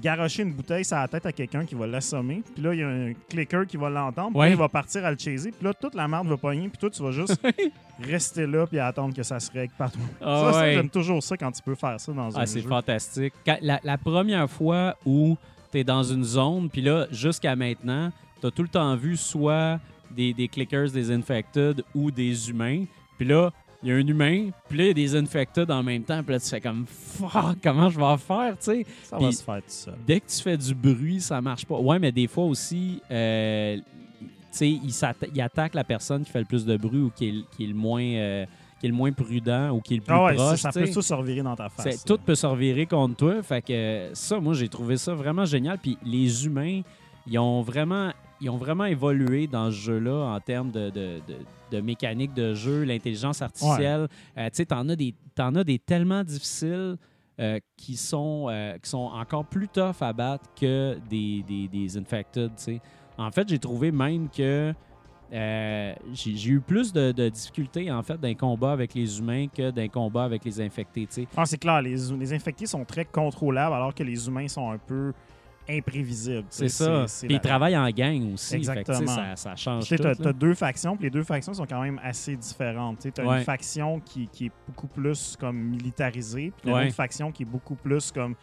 D: garocher une bouteille sur la tête à quelqu'un qui va l'assommer. Puis là, il y a un clicker qui va l'entendre. Puis
B: Ouais.
D: là, il va partir à le chaser. Puis là, toute la merde va pogner. Puis toi, tu vas juste rester là puis attendre que ça se règle partout.
B: Ah
D: ça,
B: ouais.
D: j'aime toujours ça quand tu peux faire ça dans un
B: Ah, c'est
D: jeu.
B: fantastique. Quand- la, la première fois où tu es dans une zone, puis là, jusqu'à maintenant, tu as tout le temps vu soit des, des clickers, des infected ou des humains. Puis là, il y a un humain, puis là, il y a des infected en même temps. Puis là, tu fais comme fuck, comment je vais en faire, tu sais?
D: Ça va
B: Puis-
D: se faire tout seul.
B: Dès que tu fais du bruit, ça marche pas. Ouais, mais des fois aussi, euh, tu sais, il, attaque la personne qui fait le plus de bruit ou qui est, le- qui est le moins. euh, qui est le moins prudent ou qui est le plus
D: Ah ouais, ça,
B: proche.
D: ça peut tout se revirer dans ta face.
B: Tout peut se revirer contre toi. Fait que ça, moi, j'ai trouvé ça vraiment génial. Puis les humains, ils ont vraiment, ils ont vraiment évolué dans ce jeu-là en termes de, de- de- de mécanique de jeu, l'intelligence artificielle. Euh, tu sais, t'en as des, as des tellement difficiles. euh, qui, sont, euh, qui sont encore plus tough à battre que des, des, des infected. tu sais. En fait, j'ai trouvé même que j'ai j'ai eu plus de, de difficultés en fait d'un combat avec les humains que d'un combat avec les infectés. tu sais.
D: Ah, c'est clair, les, les infectés sont très contrôlables alors que les humains sont un peu imprévisibles. tu
B: C'est ça. Puis
D: la-
B: ils travaillent en gang aussi. Fait que,
D: Exactement.
B: ça, ça change
D: Tu as deux factions, puis les deux factions sont quand même assez différentes. Tu as
B: Ouais.
D: une faction qui, qui est beaucoup plus comme militarisée, puis une
B: Ouais.
D: autre faction qui est beaucoup plus comme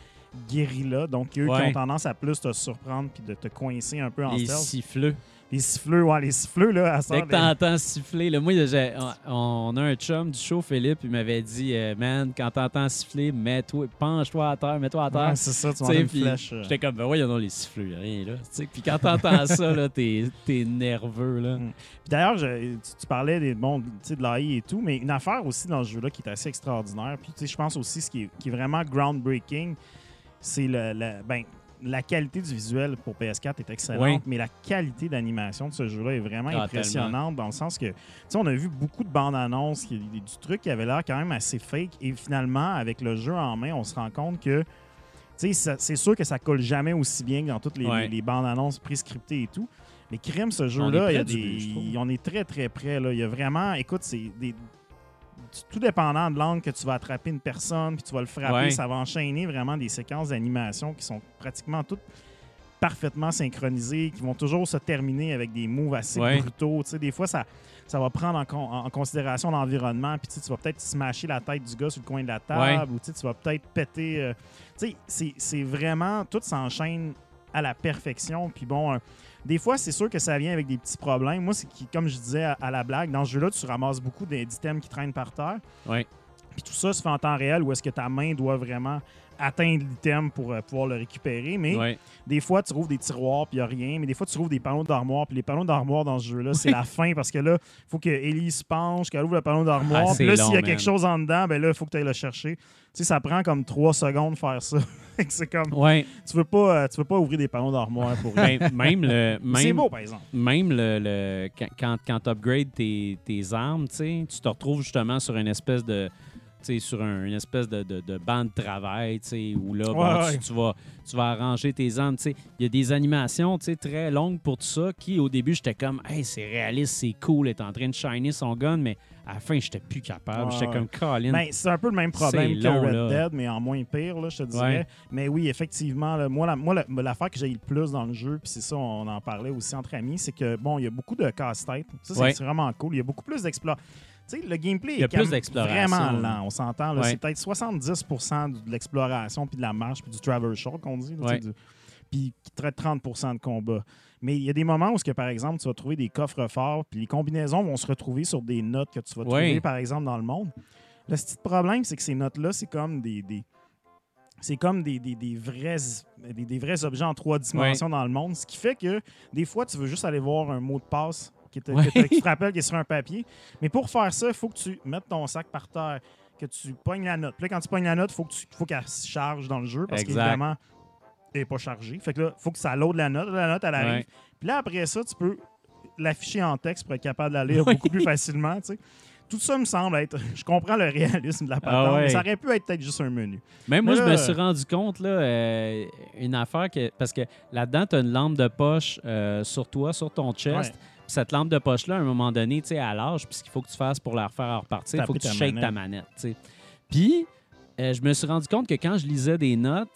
D: guérilla, donc eux qui ont tendance à plus te surprendre puis de te coincer un peu en
B: Les
D: stealth.
B: siffleux.
D: Les siffleux, ouais, les siffleux, là, à
B: Dès que t'entends siffler, là, moi, j'ai- on on a un chum du show, Philippe, il m'avait dit euh, Man, quand t'entends siffler, mets-toi, penche-toi à terre, mets-toi à terre.
D: Ouais, c'est ça, tu une flèche. euh.
B: J'étais comme, ben ouais, il y en a les siffleux, rien là. Puis quand t'entends ça, là, t'es t'es nerveux. Là.
D: Mm. Puis D'ailleurs, tu, tu parlais des, bon, de l'AI et tout, mais une affaire aussi dans ce jeu-là qui est assez extraordinaire, puis tu sais, je pense aussi ce qui est, qui est vraiment groundbreaking, c'est le, le- ben, la qualité du visuel pour PS4 est excellente,
B: Oui.
D: mais la qualité d'animation de ce jeu-là est vraiment
B: Ah,
D: impressionnante dans le sens que, tu sais, on a vu beaucoup de bandes annonces, qui- du truc qui avait l'air quand même assez fake, et finalement, avec le jeu en main, on se rend compte que, tu sais, c'est sûr que ça colle jamais aussi bien que dans toutes les,
B: Ouais.
D: les- les bandes annonces prescriptées et tout. Mais crime, ce
B: On
D: jeu-là,
B: trouve.
D: on est très très près. Là. Il y a vraiment, écoute, c'est des. Tout dépendant de l'angle que tu vas attraper une personne, puis tu vas le frapper,
B: Ouais.
D: ça va enchaîner vraiment des séquences d'animation qui sont pratiquement toutes parfaitement synchronisées, qui vont toujours se terminer avec des moves assez
B: Ouais.
D: brutaux. Tu sais, des fois, ça, ça va prendre en, con- en considération l'environnement, puis tu sais, tu vas peut-être smasher la tête du gars sur le coin de la table, ou tu sais, tu vas peut-être péter. euh, tu sais, c'est- c'est vraiment. Tout s'enchaîne à la perfection. Puis bon, des fois, c'est sûr que ça vient avec des petits problèmes. Moi, c'est comme je disais à, à la blague, dans ce jeu-là, tu ramasses beaucoup d'items qui traînent par terre.
B: Ouais.
D: Puis tout ça se fait en temps réel où est-ce que ta main doit vraiment atteindre l'item pour euh, pouvoir le récupérer. Mais
B: Ouais.
D: des fois, tu trouves des tiroirs puis il n'y a rien. Mais des fois, tu trouves des panneaux d'armoire. Puis les panneaux d'armoire dans ce jeu-là, c'est la fin parce que là, il faut que Ellie se penche, qu'elle ouvre le panneau d'armoire.
B: Ah,
D: puis là, s'il y a quelque chose en dedans, ben là, il faut que tu ailles le chercher. Tu sais, ça prend comme trois secondes de faire ça. C'est comme.
B: Ouais.
D: Tu veux pas, euh, tu veux pas ouvrir des panneaux d'armoire pour rien.
B: Ben, même le.
D: Mais C'est
B: Même,
D: beau, par exemple.
B: même le, le- quand, quand, tu upgrades tes, tes armes, tu te retrouves justement sur une espèce de. tu sais, sur un- une espèce de, de, de banc de travail, où là, bon,
D: Ouais,
B: tu- vas, tu vas arranger tes armes. Il y a des animations très longues pour tout ça qui, au début, j'étais comme, hey, c'est réaliste, c'est cool, elle est en train de shiner son gun, mais à la fin, j'étais plus capable. J'étais comme, Colin.
D: Ben, c'est un peu le même problème que
B: long,
D: Red
B: là.
D: Dead, mais en moins pire, là, je te dirais.
B: Ouais.
D: Mais oui, effectivement, là, moi, la- moi, la- l'affaire que j'ai le plus dans le jeu, puis c'est ça, on en parlait aussi entre amis, c'est que, bon, il y a beaucoup de casse-tête. Ça, c'est
B: Ouais.
D: vraiment cool. Il y a beaucoup plus d'exploration. Tu sais, le gameplay
B: Il y a
D: est
B: plus
D: vraiment lent, on s'entend.
B: Ouais.
D: C'est peut-être 70% de l'exploration, puis de la marche, puis du travel show qu'on dit. puis qui traite 30% de combat. Mais il y a des moments où, que, par exemple, tu vas trouver des coffres forts, puis les combinaisons vont se retrouver sur des notes que tu vas
B: Oui.
D: trouver, par exemple, dans le monde. Le petit problème, c'est que ces notes-là, c'est comme des. des- c'est comme des, des- des vrais, des, des vrais objets en trois dimensions dans le monde. Ce qui fait que des fois, tu veux juste aller voir un mot de passe qui te,
B: Ouais.
D: que te- qui te rappelle qu'il est sur un papier. Mais pour faire ça, il faut que tu mettes ton sac par terre, que tu pognes la note. Puis là, quand tu pognes la note, il faut que tu- faut qu'elle se charge dans le jeu parce qu'évidemment, n'est pas chargée. Fait que là, il faut que ça load la note. La note, elle arrive.
B: Ouais.
D: Puis là, après ça, tu peux l'afficher en texte pour être capable de la lire beaucoup plus facilement. Tout ça me semble être. Je comprends le réalisme de la patente,
B: Ah ouais.
D: mais ça aurait pu être peut-être juste un menu.
B: Même moi,
D: Mais
B: je me suis rendu compte, là, euh, une affaire, que, parce que là-dedans, tu as une lampe de poche euh, sur toi, sur ton chest.
D: Ouais.
B: Puis cette lampe de poche-là, à un moment donné, tu sais, à l'âge, puis ce qu'il faut que tu fasses pour la refaire repartir, il faut que tu shakes
D: ta
B: manette. tu sais. Puis, euh, je me suis rendu compte que quand je lisais des notes,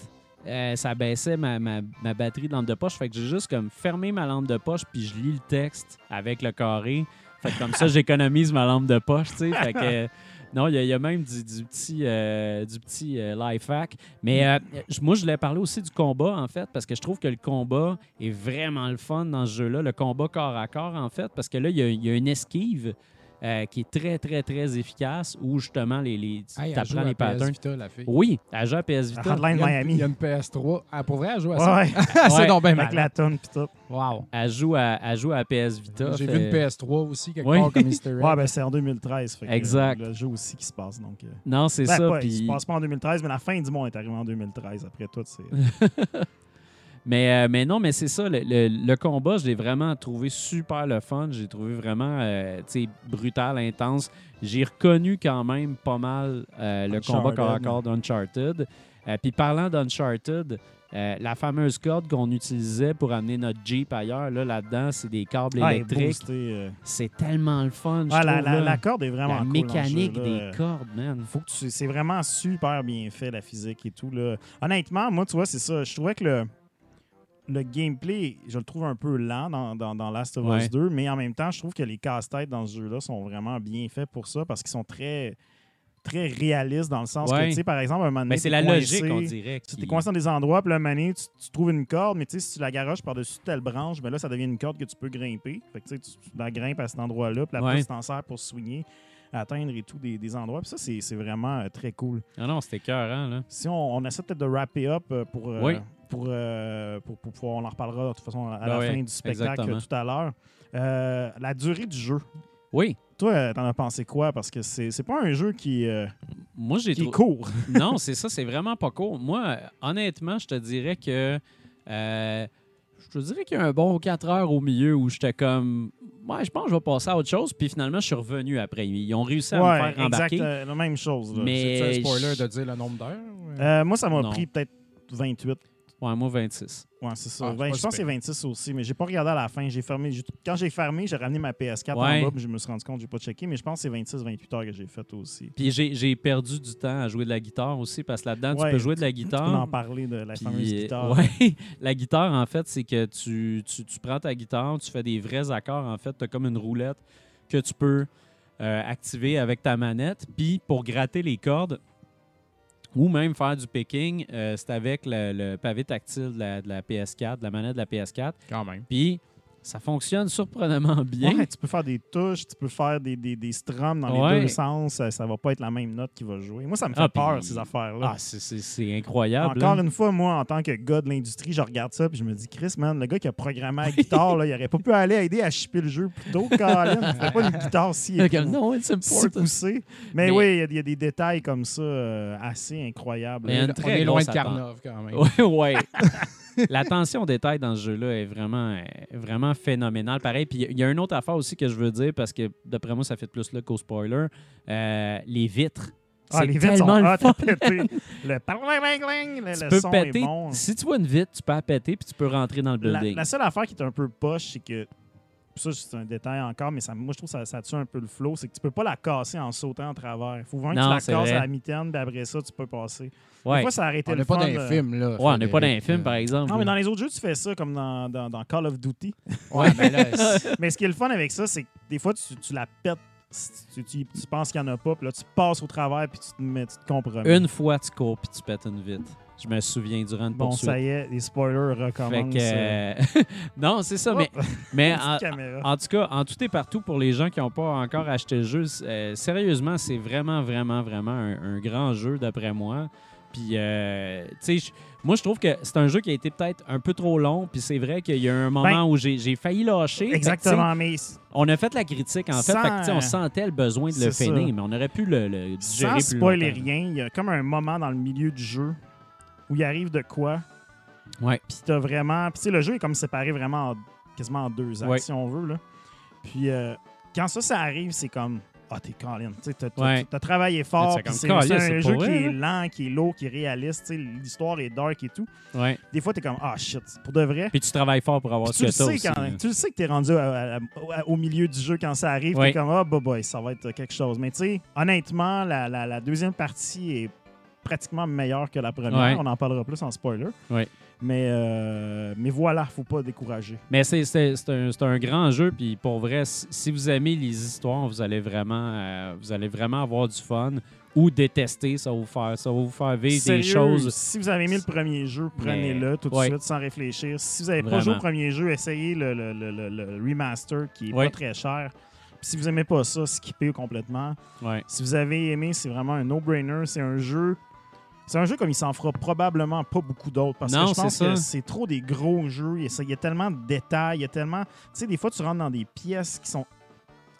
B: euh, ça baissait ma, ma- ma batterie de lampe de poche. Fait que j'ai juste comme fermé ma lampe de poche, puis je lis le texte avec le carré. Fait que comme ça, j'économise ma lampe de poche, tu sais. Fait que. euh, Non, il y, a- il y a même du, du petit, euh, du petit euh, life hack. Mais euh, moi, je voulais parler aussi du combat, en fait, parce que je trouve que le combat est vraiment le fun dans ce jeu-là. Le combat corps à corps, en fait, parce que là, il y y a une esquive euh, qui est très, très, très efficace où justement, les, les, tu
C: Hey, joue
B: apprends
C: à
B: les
C: PS
B: patterns.
C: Vita, la fille.
B: Oui, elle joue à PS Vita.
D: Hotline
C: Il y a une-
D: Miami.
C: Il y a une PS3. Ah, pour vrai, elle joue à ça?
D: Ouais,
C: c'est
B: Ouais.
C: donc bien
D: avec
C: mal.
D: la tonne pis tout.
C: Wow.
B: Elle joue à, elle joue à PS Vita.
C: J'ai
B: fait-
C: vu une PS3 aussi, quelque
B: Oui.
C: part, comme Easter egg.
D: Ouais, ben c'est en 2013. Fait
B: Exact.
D: euh, le jeu aussi qui se passe. Donc, euh,
B: Non, c'est
D: ben,
B: ça.
D: pas,
B: puis-
D: Il se passe pas en 2013, mais la fin du monde est arrivée en 2013. Après tout, c'est.
B: Mais, euh, mais non, mais c'est ça. Le, le- le combat, je l'ai vraiment trouvé super le fun. J'ai trouvé vraiment euh, brutal, intense. J'ai reconnu quand même pas mal euh, le combat corps à corps d'Uncharted. Euh, Puis parlant d'Uncharted, la fameuse corde qu'on utilisait pour amener notre Jeep ailleurs, là, là-dedans, c'est des câbles
D: Ouais,
B: électriques. C'est tellement le fun. je
D: la,
B: trouve,
D: la-
B: là.
D: la corde est vraiment
B: La
D: cool
B: mécanique
D: jeu-là.
B: des cordes, man.
D: faut que tu- c'est vraiment super bien fait la physique et tout là. Honnêtement, moi tu vois, c'est ça, je trouvais que le le gameplay, je le trouve un peu lent dans, dans, dans Last of Us
B: Ouais.
D: 2, mais en même temps, je trouve que les casse-têtes dans ce jeu-là sont vraiment bien faits pour ça parce qu'ils sont très très réalistes dans le sens que tu sais par exemple un moment donné,
B: Mais c'est la
D: coincé,
B: logique, on dirait.
D: Tu t'es coincé dans des endroits, puis là, un moment donné, tu, tu trouves une corde, mais tu sais, si tu la garoches par-dessus telle branche, ben là, ça devient une corde que tu peux grimper. Fait que tu sais, tu la grimpes à cet endroit-là, puis après,
B: Ouais.
D: tu t'en sers pour swinger, atteindre et tout des, des endroits. Puis ça, c'est vraiment euh, très cool.
B: Ah non, c'était cœur, là.
D: Si on, on essaie peut-être de wrapper up euh, pour, euh,
B: Oui.
D: Pour, euh, pour, pour pouvoir, on en reparlera de toute façon à
B: Ben
D: la
B: oui,
D: fin du spectacle
B: exactement.
D: tout à l'heure. Euh, la durée du jeu.
B: Oui.
D: Toi, euh, t'en as pensé quoi? Parce que c'est c'est pas un jeu qui, euh,
B: Moi, j'ai
D: qui est
B: trou-
D: court.
B: non, c'est ça, c'est vraiment pas court. Moi, honnêtement, je te dirais que. euh, je te dirais qu'il y a un bon 4 heures au milieu où j'étais comme. Ouais, je pense que je vais passer à autre chose. Puis finalement, je suis revenu après. Ils ont réussi à me faire
D: exact.
B: embarquer.
D: euh, la même chose. là.
B: Mais-
C: C'est un spoiler
B: je-
C: de dire le nombre d'heures?
D: Euh, moi, ça m'a
B: Non.
D: pris peut-être 28.
B: Ouais, moi, 26.
D: Ouais, c'est ça.
C: Ah, c'est
D: Ben, je pense que c'est
C: super.
D: 26 aussi, mais j'ai pas regardé à la fin. J'ai fermé. j'ai- Quand j'ai fermé, j'ai ramené ma PS4
B: Ouais.
D: en bas, puis je me suis rendu compte que j'ai pas checké, mais je pense que c'est 26-28 heures que j'ai fait aussi.
B: Puis j'ai j'ai perdu du temps à jouer de la guitare aussi parce que là-dedans,
D: Ouais,
B: tu peux jouer de la
D: Tu peux
B: guitare.
D: en parler de la
B: Puis,
D: fameuse
B: euh,
D: guitare.
B: ouais, la guitare, en fait, c'est que tu, tu, tu prends ta guitare, tu fais des vrais accords. En fait, tu as comme une roulette que tu peux euh, activer avec ta manette. Puis, pour gratter les cordes ou même faire du picking, euh, c'est avec le, le pavé tactile de la, de la PS4, de la manette de la PS4.
C: Quand même.
B: Puis, ça fonctionne surprenamment bien.
D: Ouais, tu peux faire des touches, tu peux faire des, des, des strums dans
B: Ouais.
D: les deux sens. Ça, va pas être la même note qui va jouer. Moi, ça me fait
B: Ah,
D: peur,
B: puis-
D: ces affaires-là.
B: Ah, c'est- incroyable.
D: Encore
B: là.
D: une fois, moi, en tant que gars de l'industrie, je regarde ça puis je me dis, Chris, man, le gars qui a programmé la guitare, là, il aurait pas pu aller aider à shipper le jeu plus tôt. Colin, c'était pas une guitare si,
B: Like, no, it's
D: si poussée. Mais,
B: Mais-
D: oui, il y a- il y, a des détails comme ça euh, assez incroyables.
B: Mais-
C: On
B: une
C: est-
B: très
C: on est loin de Carnov, quand même.
B: Ouais, ouais. L'attention aux détails dans ce jeu-là est vraiment, vraiment phénoménale. Pareil, puis il y a une autre affaire aussi que je veux dire, parce que d'après moi, ça fait plus là qu'au spoiler. Euh, les vitres.
D: Ah,
B: C'est
D: les vitres sont
B: tellement le fun.
D: Le le,
B: Tu
D: le
B: peux
D: son
B: péter.
D: est bon.
B: Si tu vois une vitre, tu peux la péter puis tu peux rentrer dans le
D: La,
B: building.
D: la seule affaire qui est un peu poche, c'est que. Ça, c'est un détail encore, mais ça, moi, je trouve que ça, ça tue un peu le flow. C'est que tu peux pas la casser en sautant en travers. Il faut vraiment que tu la casses
B: vrai.
D: à la mitaine, puis après ça, tu peux passer.
B: ouais.
D: Des fois, ça a arrêté
C: On
D: le
C: n'est pas
D: fun,
C: dans un
D: euh,
C: film, là.
B: ouais, on n'est pas dans un film,
C: là.
B: par exemple.
D: Non, mais dans les autres jeux, tu fais ça comme dans, dans- dans Call of Duty.
C: Ouais, mais là,
D: mais ce qui est le fun avec ça, c'est que des fois, tu, tu la pètes tu, tu- tu penses qu'il n'y en a pas, puis là, tu passes au travers, puis tu te, mets, tu te compromis.
B: Une fois, tu cours puis tu pètes une vitre. Je me souviens durant une
D: Bon,
B: poursuite.
D: ça y est, les spoilers
B: Fait
D: recommencent.
B: que,
D: euh,
B: non, c'est ça. Mais, mais en, tout cas, en tout et partout, pour les gens qui n'ont pas encore acheté le jeu, euh, sérieusement, c'est vraiment, vraiment, vraiment un, un grand jeu, d'après moi. Puis, euh, tu sais, moi, je trouve que c'est un jeu qui a été peut-être un peu trop long. Puis, c'est vrai qu'il y a un moment
D: Ben,
B: où j'ai failli lâcher.
D: Exactement, mais
B: On a fait la critique, en fait.
D: Sans-
B: fait que, on sentait le besoin de le finir, mais on aurait pu le, le digérer
D: sans
B: plus
D: spoiler
B: longtemps.
D: rien, il y a comme un moment dans le milieu du jeu où il arrive de quoi,
B: Ouais.
D: puis t'as vraiment... Puis tu sais, le jeu est comme séparé vraiment en- quasiment en deux actes,
B: Ouais.
D: si on veut, là. Puis euh, quand ça, ça arrive, c'est comme... Ah, t'es Colin. T'as-
B: Ouais.
D: travaillé fort.
B: C'est
D: un jeu
B: vrai,
D: qui est lent, qui est lourd, qui est réaliste. L'histoire est dark et tout.
B: Ouais.
D: Des fois, t'es comme, ah, shit, pour de vrai.
B: Puis tu travailles fort pour avoir ce
D: tu, le
B: que t'as aussi,
D: quand, tu le sais que t'es rendu à- à- à- au milieu du jeu quand ça arrive.
B: Ouais.
D: T'es comme, ah, bah, boy, ça va être quelque chose. Mais tu sais, honnêtement, la, la- la deuxième partie est pratiquement meilleure que la première.
B: Ouais.
D: On en parlera plus en spoiler.
B: Ouais.
D: Mais, euh, mais voilà, faut pas décourager.
B: Mais c'est un, un grand jeu, puis pour vrai, si vous aimez les histoires, vous allez vraiment, euh, vous allez vraiment avoir du fun ou détester, ça va vous faire, ça va vous faire vivre
D: Sérieux,
B: des choses.
D: Si vous avez aimé le premier jeu, prenez-le tout de
B: Ouais.
D: suite sans réfléchir. Si vous n'avez pas joué au premier jeu, essayez le, le- le- le- le remaster qui est
B: Ouais.
D: pas très cher. Puis si vous aimez pas ça, skippez complètement.
B: Ouais.
D: Si vous avez aimé, c'est vraiment un no-brainer. C'est un jeu. C'est un jeu comme il s'en fera probablement pas beaucoup d'autres. Parce
B: Non,
D: que je pense que c'est trop des gros jeux. Il y, a, tellement de détails. Il y a tellement. Tu sais, des fois, tu rentres dans des pièces qui sont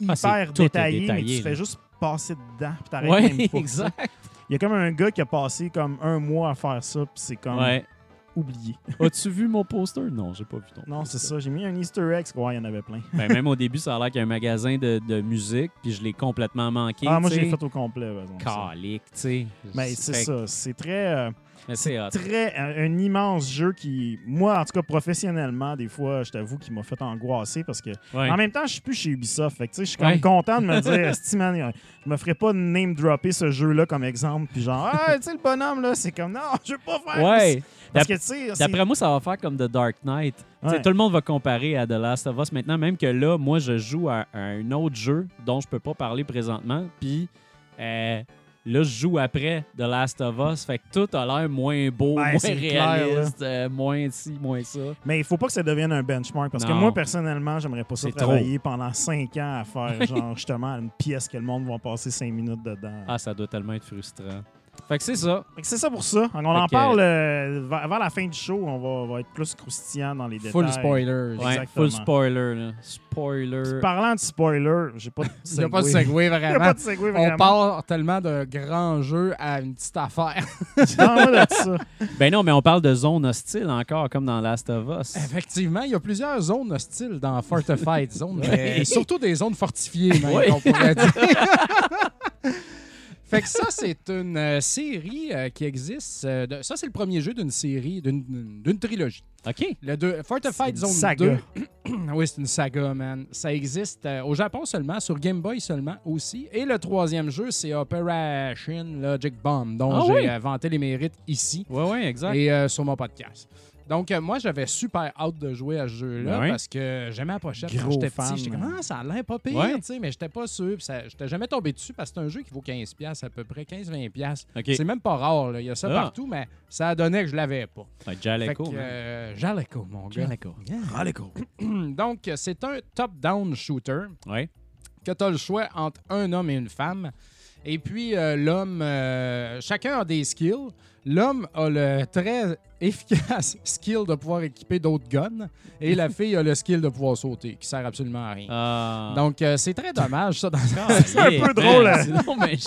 B: Ah,
D: hyper détaillées, mais tu fais
B: là.
D: juste passer dedans. Puis t'arrêtes
B: Ouais,
D: même pas.
B: exact.
D: Il y a comme un gars qui a passé comme un mois à faire ça. Puis c'est comme
B: Ouais.
D: Oublié.
B: As-tu vu mon poster? Non, j'ai pas vu ton
D: Non, c'est ça. J'ai mis un Easter egg. Ouais, il y en avait plein.
B: Ben, même au début, ça a l'air qu'il y a un magasin de, de musique, puis je l'ai complètement manqué.
D: ah, moi,
B: sais.
D: fait au complet.
B: Calique, tu sais.
D: Mais c'est
B: Fait que-
D: ça. C'est très. euh,
B: Mais c'est
D: très un, un immense jeu qui, moi, en tout cas, professionnellement, des fois, je t'avoue qu'il m'a fait angoisser parce que,
B: Ouais.
D: en même temps, je suis plus chez Ubisoft. Fait que, tu sais, je suis comme
B: Ouais.
D: content de me dire, man, je me ferais pas name dropper ce jeu-là comme exemple. Puis genre, ah, tu sais, le bonhomme, là, c'est comme, non, je veux pas faire ça.
B: Ouais.
D: Parce que, tu sais, c'est-
B: D'après moi, ça va faire comme The Dark Knight.
D: Ouais.
B: Tout le monde va comparer à The Last of Us maintenant, même que là, moi, je joue à, à un autre jeu dont je peux pas parler présentement. Puis euh, là, je joue après The Last of Us. Fait que tout a l'air moins beau,
D: Ben,
B: moins
D: clair,
B: réaliste, euh, moins ci, moins ça.
D: Mais il faut pas que ça devienne un benchmark parce que moi, personnellement, j'aimerais pas ça travailler pendant cinq ans à faire, genre, justement, une pièce que le monde va passer cinq minutes dedans.
B: Ah, ça doit tellement être frustrant. Fait que c'est ça.
D: Fait que C'est ça pour ça. On en
B: que-
D: parle euh, vers, vers la fin du show. On va, on va être plus croustillant dans les détails.
C: Full spoilers.
B: Ouais,
D: Exactement.
B: full spoiler. Là. Spoiler.
D: Parlant de spoiler, j'ai pas de
C: Il n'y a pas de segway,
D: Il n'y a
C: vraiment.
D: pas de segway
C: On
D: vraiment.
C: part tellement de grands jeux à une petite affaire.
D: De ça.
B: Ben non, mais on parle de zone hostile encore, comme dans Last of Us.
C: Effectivement, il y a plusieurs zones hostiles dans Fortified Zone, mais surtout des zones fortifiées, même, on pourrait dire. Fait que ça, c'est une euh, série euh, qui existe. euh, de- ça, c'est le premier jeu d'une série, d'une d'une trilogie.
B: OK.
C: Le deux, Fortified Zone
D: une saga.
C: 2. oui, c'est une saga, man. Ça existe euh, au Japon seulement, sur Game Boy seulement aussi. Et le troisième jeu, c'est Operation Logic Bomb, dont
B: Ah
C: j'ai
B: oui?
C: vanté les mérites ici
B: Ouais, ouais, exact.
C: et euh, sur mon podcast. Donc, euh, moi, j'avais super hâte de jouer à ce jeu-là
B: Ben oui.
C: parce que j'aimais la pochette quand
D: Gros
C: j'étais
D: fan,
C: petit. J'étais comme, ah, ça a l'air pas pire, tu sais, mais j'étais pas sûr. J'étais jamais tombé dessus parce que c'est un jeu qui vaut 15$ à peu près, 15-20$.
B: OK.
C: C'est même pas rare, là. il y a ça
B: Ah.
C: partout, mais ça a donné que je l'avais pas.
B: Ouais, Jaleco,
C: euh, Jaleco, mon gars.
B: Jaleco.
C: Donc, c'est un top-down shooter que tu as le choix entre un homme et une femme. Et puis, euh, l'homme, chacun a des skills. L'homme a le très efficace skill de pouvoir équiper d'autres guns. Et la fille a le skill de pouvoir sauter, qui sert absolument à rien.
B: Ah.
C: Donc, euh, c'est très dommage, ça. Dans...
B: c'est
D: un peu drôle, hein.
B: Non, mais.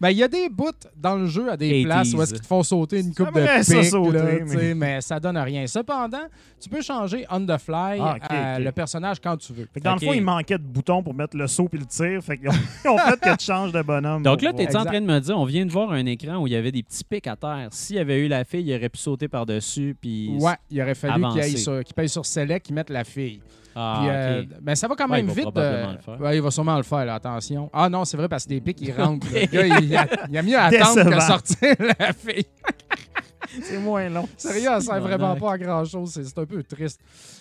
C: Ben, il y a des bouts dans le jeu à des
B: 80s.
C: places où est-ce qu'ils te font sauter une coupe de pique,
D: sauter,
C: là,
D: mais-
C: ça donne rien. Cependant, tu peux changer on the fly
D: Ah,
C: euh, le personnage quand tu veux.
D: Fait que dans le fond, il manquait de boutons pour mettre le saut puis le tir. Fait qu'ils ont, ils ont fait que tu changes de bonhomme.
B: Donc là, tu es en train de me dire, on vient de voir un écran où il y avait des petits pics à terre. S'il y avait eu la fille, il aurait pu sauter par-dessus. Puis...
C: Ouais, il aurait fallu qu'il aille sur, paye sur Select, qu'il mette la fille.
B: Ah,
C: Puis, euh, ben, ça va quand
B: Ouais,
C: même
B: il va
C: vite. euh, ouais, il va sûrement le faire, là, attention. Ah non, c'est vrai, parce que des pics, ils rentrent. Le gars, il, a, il a mieux à attendre que sortir la fille.
D: C'est moins long.
C: Sérieux, elle sert vraiment pas à grand-chose. C'est un peu triste.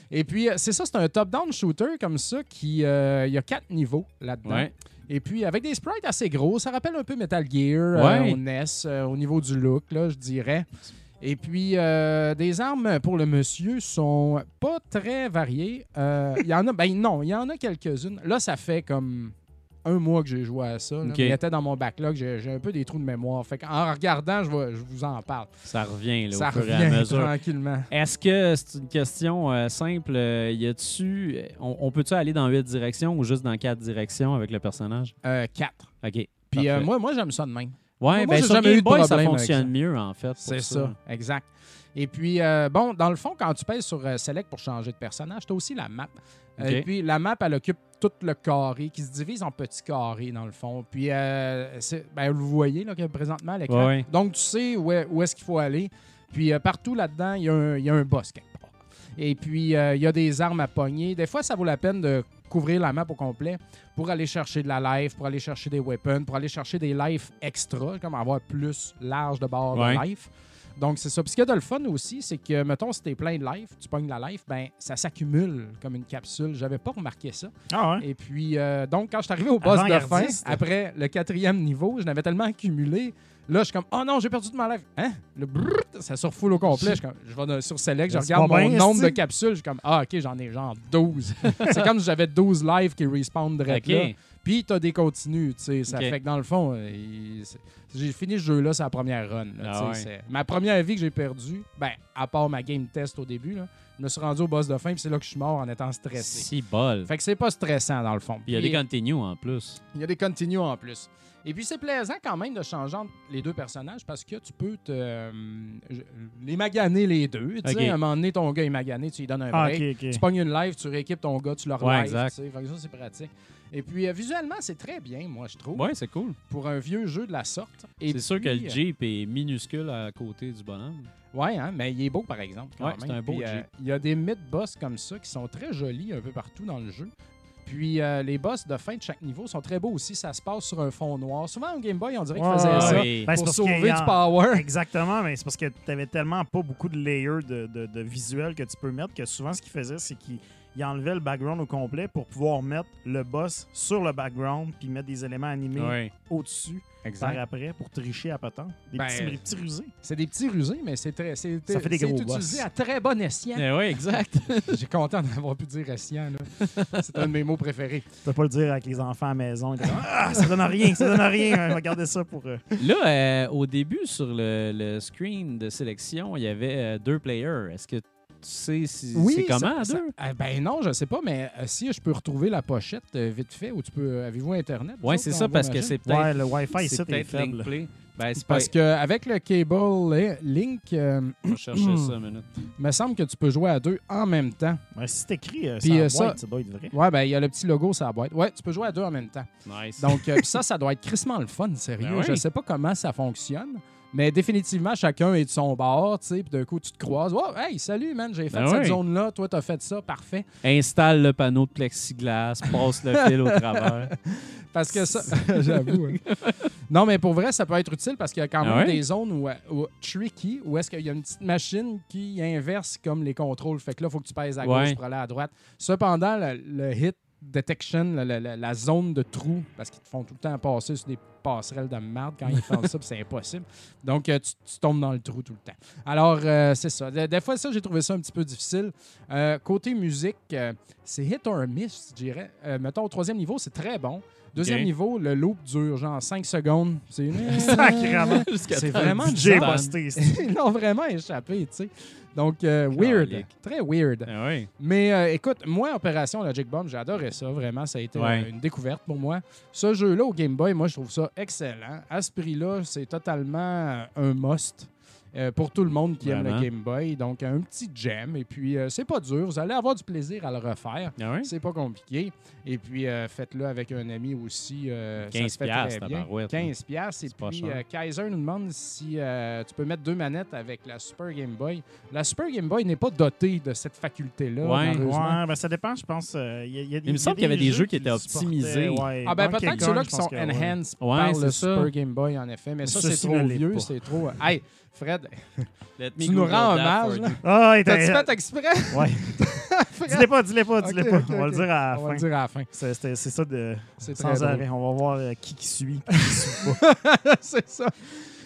C: Et puis, euh, c'est ça, c'est un top-down shooter comme ça qui... euh, il y a quatre niveaux là-dedans.
B: Ouais.
C: Et puis, avec des sprites assez gros, ça rappelle un peu Metal Gear euh,
B: Ouais.
C: au NES, euh, au niveau du look, là, je dirais. Et puis, euh, des armes pour le monsieur sont pas très variées. Euh, Il y en a, ben non, il y en a quelques-unes. Là, ça fait comme un mois que j'ai joué à ça. là.
B: Ok.
C: Mais Il était dans mon backlog, j'ai un peu des trous de mémoire. Fait en regardant, je, vais- je vous en parle.
B: Ça revient là,
C: ça
B: au fur et à
C: revient
B: mesure.
C: tranquillement.
B: Est-ce que c'est une question euh, simple? euh, y a-tu, on, on peut-tu aller dans huit directions ou juste dans quatre directions avec le personnage?
C: Euh, quatre.
B: OK.
C: Puis euh, moi, moi j'aime ça de même.
B: Ouais,
C: moi,
B: ben sur
C: jamais
B: Game
C: eu de
B: Boy, ça fonctionne
C: ça.
B: mieux, en fait.
C: C'est ça. exact. Et puis, euh, bon, dans le fond, quand tu pèses sur euh, Select pour changer de personnage, tu as aussi la map. Euh. Et puis, la map, elle occupe tout le carré qui se divise en petits carrés, dans le fond. Puis, euh, ben, vous voyez là, présentement l'écran.
B: Ouais, ouais.
C: Donc, tu sais où, est- où est-ce qu'il faut aller. Puis, euh, partout là-dedans, il y, a un- il y a un boss quelque part. Et puis, euh, il y a des armes à pogner. Des fois, ça vaut la peine de couvrir la map au complet pour aller chercher de la life, pour aller chercher des weapons, pour aller chercher des life extra, comme avoir plus large de bord
B: Ouais.
C: de life. Donc, c'est ça. Puis, ce qu'il y a de le fun aussi, c'est que, mettons, si t'es plein de life, tu pognes la life, ben ça s'accumule comme une capsule. J'avais pas remarqué ça.
D: Ah ouais?
C: Et puis, euh, donc, quand je suis arrivé au boss de fin, après le quatrième niveau, je n'avais tellement accumulé. Là, je suis comme, oh non, j'ai perdu de ma life. Hein? Le brrrt, ça surfoule au complet. Je, suis comme- je vais sur Select, je regarde mon nombre de capsules. Je suis comme, ah, ok, j'en ai genre 12. c'est comme si j'avais 12 lives qui respawn direct là. Puis, t'as des continues, tu sais. Ça fait que dans le fond, euh, j'ai fini ce jeu-là, c'est la première run. là,
B: Ah ouais.
C: Ma première vie que j'ai perdue, ben, à part ma game test au début, là, je me suis rendu au boss de fin, puis c'est là que je suis mort en étant stressé.
B: Si bol.
C: Fait que c'est pas stressant dans le fond.
B: Puis il y a des continues en plus.
C: il y a des continues en plus. Et puis, c'est plaisant quand même de changer entre les deux personnages parce que tu peux te, euh, les maganer les deux. Tu sais, à un moment donné, ton gars est magané, tu lui donnes un
D: Ah,
C: break.
D: ok, ok.
C: Tu pognes une live, tu rééquipes ton gars, tu le
B: Ouais, exact.
C: tu sais. Fait que ça, c'est pratique. Et puis, euh, visuellement, c'est très bien, moi, je trouve,
B: Ouais, c'est cool.
C: pour un vieux jeu de la sorte.
B: C'est sûr que le
C: euh,
B: Jeep est minuscule à côté du bonhomme.
C: Ouais, hein, mais il est beau, par exemple. quand
B: Ouais,
C: même.
B: c'est un beau Jeep.
C: Il y a des mid-boss comme ça qui sont très jolis un peu partout dans le jeu. Puis euh, les boss de fin de chaque niveau sont très beaux aussi. Ça se passe sur un fond noir. Souvent, au Game Boy, on dirait qu'ils
D: Ouais,
C: faisaient
D: ouais,
C: ça
B: oui.
D: Ben, c'est
C: pour
D: parce qu'il y
C: sauver
D: a-
C: du power.
D: Exactement, mais c'est parce que tu avais tellement pas beaucoup de layers de, de, de visuels que tu peux mettre que souvent ce qu'il faisait, c'est qu'il il enlevait le background au complet pour pouvoir mettre le boss sur le background puis mettre des éléments animés au-dessus par après pour tricher à patente. Des,
C: Ben,
D: petits, des petits rusés.
C: C'est des petits rusés, mais c'est très. c'est-
D: Ça fait des
C: c'est
D: gros
C: utilisé
D: boss.
C: à très bon escient.
B: Eh ouais, exact.
C: J'ai content d'avoir pu dire escient. là. C'est un de mes mots préférés.
D: Tu peux pas le dire avec les enfants à la maison. Ils disent, ah, ça donne rien, ça donne rien. Regardez ça pour. euh,
B: Là, euh, au début, sur le, le screen de sélection, il y avait euh, deux players. Est-ce que tu sais si c'est comment
C: ça-
B: à deux?
C: Ah, ben non, je sais pas, mais euh, si je peux retrouver la pochette euh, vite fait, ou tu peux. euh, Avez-vous Internet? autres,
B: c'est ça, parce que c'est peut-être.
D: Ouais, le Wi-Fi
B: c'est
D: est
B: peut-être
D: faible.
B: Ben,
C: Parce qu'avec le cable euh, Link, euh,
B: Je vais chercher ça une minute.
C: il me semble que tu peux jouer à deux en même temps.
D: Ouais, si c'est écrit euh,
C: euh, ça-
D: boîte, ça doit être vrai.
C: Ouais, ben il y a le petit logo sur la boîte. Ouais, tu peux jouer à deux en même temps.
B: Nice.
C: Donc, euh, ça, ça doit être crissement le fun, sérieux.
B: Ben oui.
C: Je sais pas comment ça fonctionne, mais définitivement, chacun est de son bord, tu sais, puis d'un coup, tu te croises. Oh, hey, salut, man, j'ai fait
B: Ben
C: cette
B: oui.
C: zone-là, toi, t'as fait ça, parfait.
B: Installe le panneau de plexiglas, passe le fil au travers.
C: Parce que ça, j'avoue. hein. Non, mais pour vrai, ça peut être utile parce qu'il y a quand
B: Ah
C: même
B: ouais?
C: des zones où, où tricky, où est-ce qu'il y a une petite machine qui inverse comme les contrôles. Fait que là, il faut que tu pèses à
B: Ouais.
C: gauche pour aller à droite. Cependant, le, le hit detection, le- le- le- la zone de trou, parce qu'ils te font tout le temps passer sur des passerelles de merde quand ils font ça, c'est impossible. Donc, euh, tu, tu tombes dans le trou tout le temps. Alors, euh, c'est ça. Des, des fois, ça, j'ai trouvé ça un petit peu difficile. Euh, côté musique, euh, c'est hit or miss, je dirais. Euh, mettons, au troisième niveau, c'est très bon. Deuxième niveau, le loop dure genre 5 secondes. C'est
D: Sacrément.
B: Jusqu'à
C: C'est vraiment
D: J'ai posté.
C: Ils l'ont vraiment échappé, tu sais. Donc, euh, weird.
B: Calique.
C: Très weird.
B: Ah.
C: Mais euh, écoute, moi, Opération Logic Bomb, j'ai adoré ça. Vraiment, ça a été
B: Ouais.
C: une découverte pour moi. Ce jeu-là au Game Boy, moi, je trouve ça excellent. À ce prix-là, c'est totalement euh, un must. Euh, pour tout le monde qui aime le Game Boy. Donc, un petit gem. Et puis, euh, c'est pas dur. Vous allez avoir du plaisir à le refaire.
B: Ah ouais?
C: C'est pas compliqué. Et puis, euh, faites-le avec un ami aussi. euh, ça
B: 15
C: se fait
B: piastres,
C: très bien.
B: tabarouette,
C: 15 piastres. Et
B: C'est pas
C: puis,
B: cher.
C: euh, Kaiser nous demande si euh, tu peux mettre deux manettes avec la Super Game Boy. La Super Game Boy n'est pas dotée de cette faculté-là,
B: Ouais.
C: malheureusement.
D: Ouais, ben ça dépend, je pense. euh, Il y a- il y a des-
B: Il me semble qu'il y avait des jeux qui étaient optimisés.
D: ouais.
C: Ah ben peut-être ceux-là qui sont enhanced
B: Ouais,
C: par le
B: ça.
C: Super Game Boy, en effet. Mais ça,
D: Ça,
C: c'est trop vieux, c'est trop... Hey, Fred,
B: Let me
C: tu nous rends hommage.
D: Ah, il
C: T'as-tu fait exprès?
D: Ouais. dis-les pas, dis-les pas, dis-les
C: Ok,
D: pas. On va le dire à la
C: On va
D: fin.
C: le dire à la fin.
D: C'est ça de
C: C'est
D: sans
C: drôle.
D: arrêt. On va voir euh, qui qui suit, qui qui suit pas.
C: c'est ça.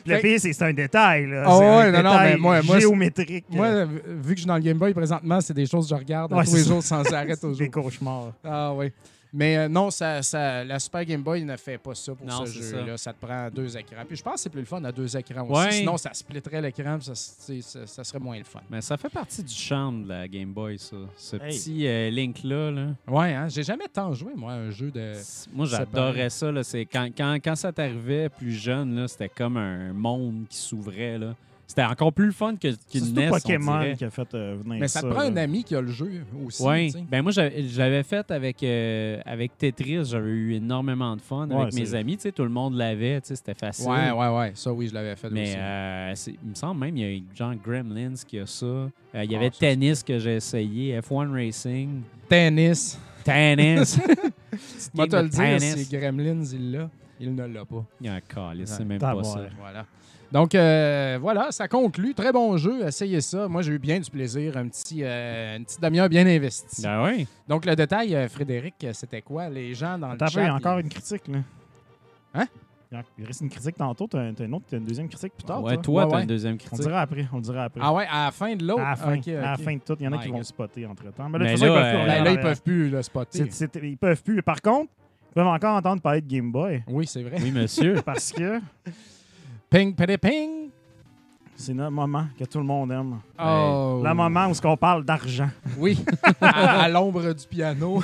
D: Puis Le pire, c'est un détail. Là.
C: Ah
D: C'est un
C: ouais, non, non, mais moi- moi, c'est-
D: géométrique.
C: Moi, vu que je suis dans le Game Boy présentement, c'est des choses que je regarde
D: Ouais,
C: tous les jours sans arrêt toujours.
D: des cauchemars.
C: Ah oui. Mais euh, non, ça, ça- la Super Game Boy ne fait pas ça pour
B: Non,
C: ce jeu-là. Ça. te prend deux écrans. Puis je pense que c'est plus le fun à deux écrans aussi.
B: Ouais.
C: Sinon, ça splitterait l'écran, puis ça, c'est- ça, ça serait moins le fun.
B: Mais ça fait partie du charme de la Game Boy, ça. Ce
D: Hey.
B: petit euh, Link-là. Là.
C: Ouais, hein? J'ai jamais tant joué, moi, à un jeu de.
B: Moi, j'adorais ça. Là. C'est quand, quand, quand ça t'arrivait plus jeune, là, c'était comme un monde qui s'ouvrait. là. C'était encore plus le fun que-
D: C'est
B: qu'une NES. on
D: Pokémon qui a fait euh, venir
C: Mais ça te prend
D: là.
C: un ami qui a le jeu aussi.
B: Oui,
C: tu
B: ben moi j'avais fait avec, euh, avec Tetris, j'avais eu énormément de fun
D: Ouais,
B: avec mes
D: c'est-
B: amis, tu sais, tout le monde l'avait, tu sais, c'était facile.
C: Ouais, ouais, ouais. Ça, oui, je l'avais fait
B: Mais
C: aussi.
B: euh, c'est- il me semble même il y a genre Gremlins qui a ça. Euh, il y
C: Ah,
B: avait
C: ça, c'est-
B: tennis que j'ai essayé, F1 Racing,
C: Tennis.
B: tennis.
C: Moi,
B: Game
C: le dire, si Gremlins, il l'a. Il ne l'a pas.
B: Il y a un calice, c'est même
D: T'as
B: pas ça.
C: Voilà. Donc, euh, voilà, ça conclut. Très bon jeu. Essayez ça. Moi, j'ai eu bien du plaisir. Un petit, euh, une petite demi-heure bien investie.
B: Ben oui.
C: Donc, le détail, euh, Frédéric, c'était quoi? Les gens dans le
D: Attends
C: chat...
D: il y a encore
C: ils-
D: une critique. Là.
C: Hein?
D: Il reste une critique tantôt. T'as un- t'as une autre, t'as une deuxième critique plus tard.
B: ouais,
D: toi?
B: toi,
C: Ouais,
B: t'as
C: ouais.
B: une deuxième
D: On
B: critique.
D: le dira après. On le dira après.
C: Ah ouais, à la fin de l'autre?
D: à la fin, à la fin de tout, il y en a
C: My
D: qui vont spotter entre-temps. Mais, là,
B: Mais là,
D: ils peuvent plus
B: euh,
C: Ben, là,
D: regarder
C: ils peuvent plus le spotter.
D: C'est- c'est- ils peuvent plus. Par contre, ils peuvent encore entendre parler de Game Boy
C: Oui, c'est vrai.
B: Oui, monsieur.
D: parce que
C: Ping, ping, ping.
D: C'est notre moment que tout le monde aime.
C: Oh.
D: Le moment où on parle d'argent.
C: Oui. à à l'ombre du piano.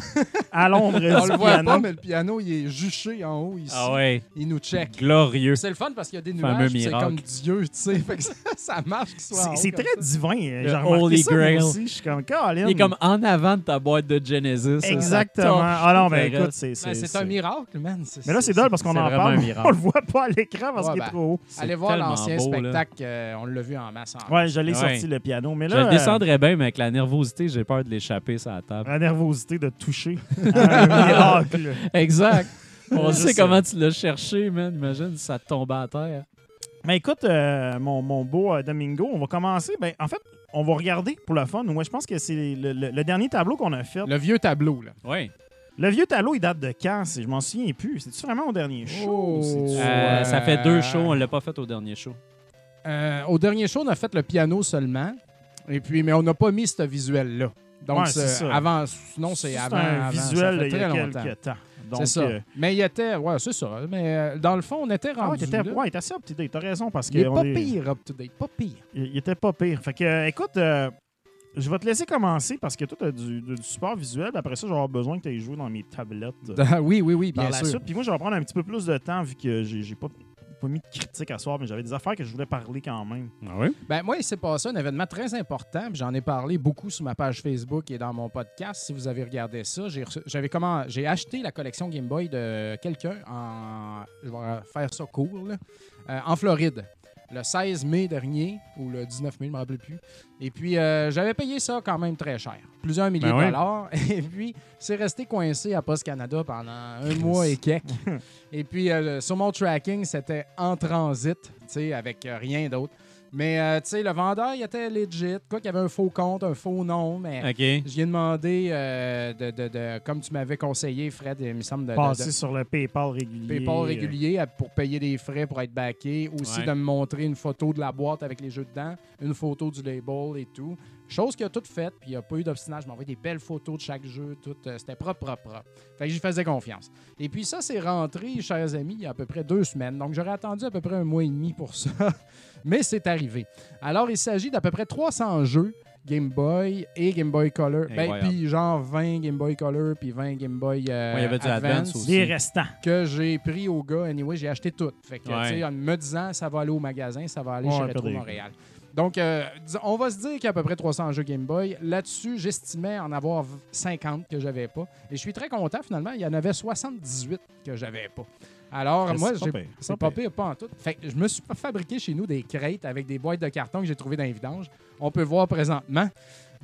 D: À l'ombre
C: On
D: du
C: le voit
D: piano.
C: pas, mais le piano, il est juché en haut ici.
B: ah ouais,
C: Il nous check.
B: glorieux.
C: C'est le fun parce qu'il y a des
B: Fameux
C: nuages, c'est comme Dieu, tu sais. Fait que ça, ça marche qu'il soit
D: C'est très
C: ça.
D: divin. euh,
B: Le Holy
D: ça,
B: Grail.
D: aussi. Je suis comme, Colin.
B: Il est comme en avant de ta boîte de Genesis.
D: Exactement. Ah non, ben écoute, c'est.
C: Ben,
D: c'est-
C: c'est un miracle, man.
D: Mais là, c'est drôle parce qu'on en parle,
B: un
D: mais
B: miracle.
D: on le voit pas à l'écran parce qu'il est
C: ben,
D: trop haut.
C: Allez voir l'ancien spectacle, euh, on l'a vu en masse. En
D: Ouais, je l'ai
B: Ouais.
D: sorti le piano. Mais
B: Je
D: là,
B: le
D: euh,
B: descendrais bien, mais avec la nervosité, j'ai peur de l'échapper sur la table.
D: la nervosité de toucher un miracle.
B: Exact. On sait
D: euh,
B: comment tu l'as cherché, man. Imagine si ça te tombait à terre.
D: Mais écoute, euh, mon, mon beau euh, Domingo, on va commencer. Ben, en fait, on va regarder pour le fun. Moi, je pense que c'est le, le- le dernier tableau qu'on a fait. Le...
C: Le vieux tableau, là.
B: Oui.
D: vieux tableau, il date de quand? Je m'en souviens plus? C'est-tu vraiment au dernier show?
C: Oh.
B: Euh,
C: Euh,
B: Ça fait deux shows, on l'a pas fait au dernier show.
C: Euh, au dernier show, on a fait le piano seulement. Et puis, mais on n'a pas mis ce visuel-là. Donc,
D: Ouais, ça.
C: avant, sinon, c'est avant.
D: un
C: avant,
D: visuel
C: ça fait
D: il y a quelques temps.
C: C'est ça.
D: euh,
C: Mais il était, ouais, c'est ça. Mais euh, dans le fond, on était
D: ah ouais,
C: rendu là.
D: ouais, t'es assez up to date. T'as raison parce
C: Il est
D: que
C: pas
D: est-
C: pire up to date, pas pire.
D: il, il était pas pire. Fait que, euh, écoute, euh, je vais te laisser commencer parce que toi, t'as du, du support visuel. Après ça, avoir besoin que tu aies joué dans mes tablettes. euh,
C: oui, oui, oui,
D: par
C: bien
D: la
C: sûr.
D: suite. Puis moi, je vais prendre un petit peu plus de temps vu que j'ai pas, pas mis de critique à soir, mais j'avais des affaires que je voulais parler quand même.
B: Ah oui?
C: Ben, moi, il s'est passé un événement très important. puis J'en ai parlé beaucoup sur ma page Facebook et dans mon podcast. Si vous avez regardé ça, j'avais comment j'ai acheté la collection Game Boy de quelqu'un en. Je vais faire ça court, là, euh, en Floride. Le 16 mai dernier, ou le 19 mai, je ne me rappelle plus. Et puis, euh, j'avais payé ça quand même très cher. Plusieurs milliers
B: Ben oui.
C: de dollars. Et puis, c'est resté coincé à Post Canada pendant un mois et quelques. et puis, euh, sur mon tracking, c'était en transit, tu sais, avec euh, rien d'autre. Mais, euh, tu sais, le vendeur, il était legit. Quoi qu'il y avait un faux compte, un faux nom, mais
B: OK.
C: j'ai demandé, euh, de, de- de- comme tu m'avais conseillé, Fred, il me semble, de,
D: Passer
C: de-
D: sur le PayPal régulier.
C: PayPal
D: euh,
C: régulier pour payer des frais pour être backé. Aussi
B: Ouais.
C: de me montrer une photo de la boîte avec les jeux dedans, une photo du label et tout. Chose qu'il a tout faite, puis il n'y a pas eu d'obstinage. Je m'envoyais des belles photos de chaque jeu. Tout, euh, c'était propre, propre, propre. Fait que j'y faisais confiance. Et puis ça, c'est rentré, chers amis, il y a à peu près deux semaines. Donc j'aurais attendu à peu près un mois et demi pour ça. Mais c'est arrivé. Alors, il s'agit d'à peu près 300 jeux Game Boy et Game Boy Color. Ben, puis genre 20 Game Boy Color puis 20 Game Boy euh,
B: Ouais, il y avait du Advance aussi.
D: Les restants.
C: que j'ai pris au gars. Anyway, j'ai acheté tout. Fait que,
B: Ouais.
C: tu sais, en me disant, ça va aller au magasin, ça va aller
D: Ouais,
C: chez Retro Montréal. Donc, euh, on va se dire qu'il y a à peu près 300 jeux Game Boy. Là-dessus, j'estimais en avoir v- 50 que j'avais pas. Et je suis très content, finalement. Il y en avait 78 que j'avais pas. Alors, moi, j'ai- c'est
D: pas
C: pire, pas en tout. Fait que je me suis pas fabriqué chez nous des crêtes avec des boîtes de carton que j'ai trouvées dans les vidanges. On peut voir présentement.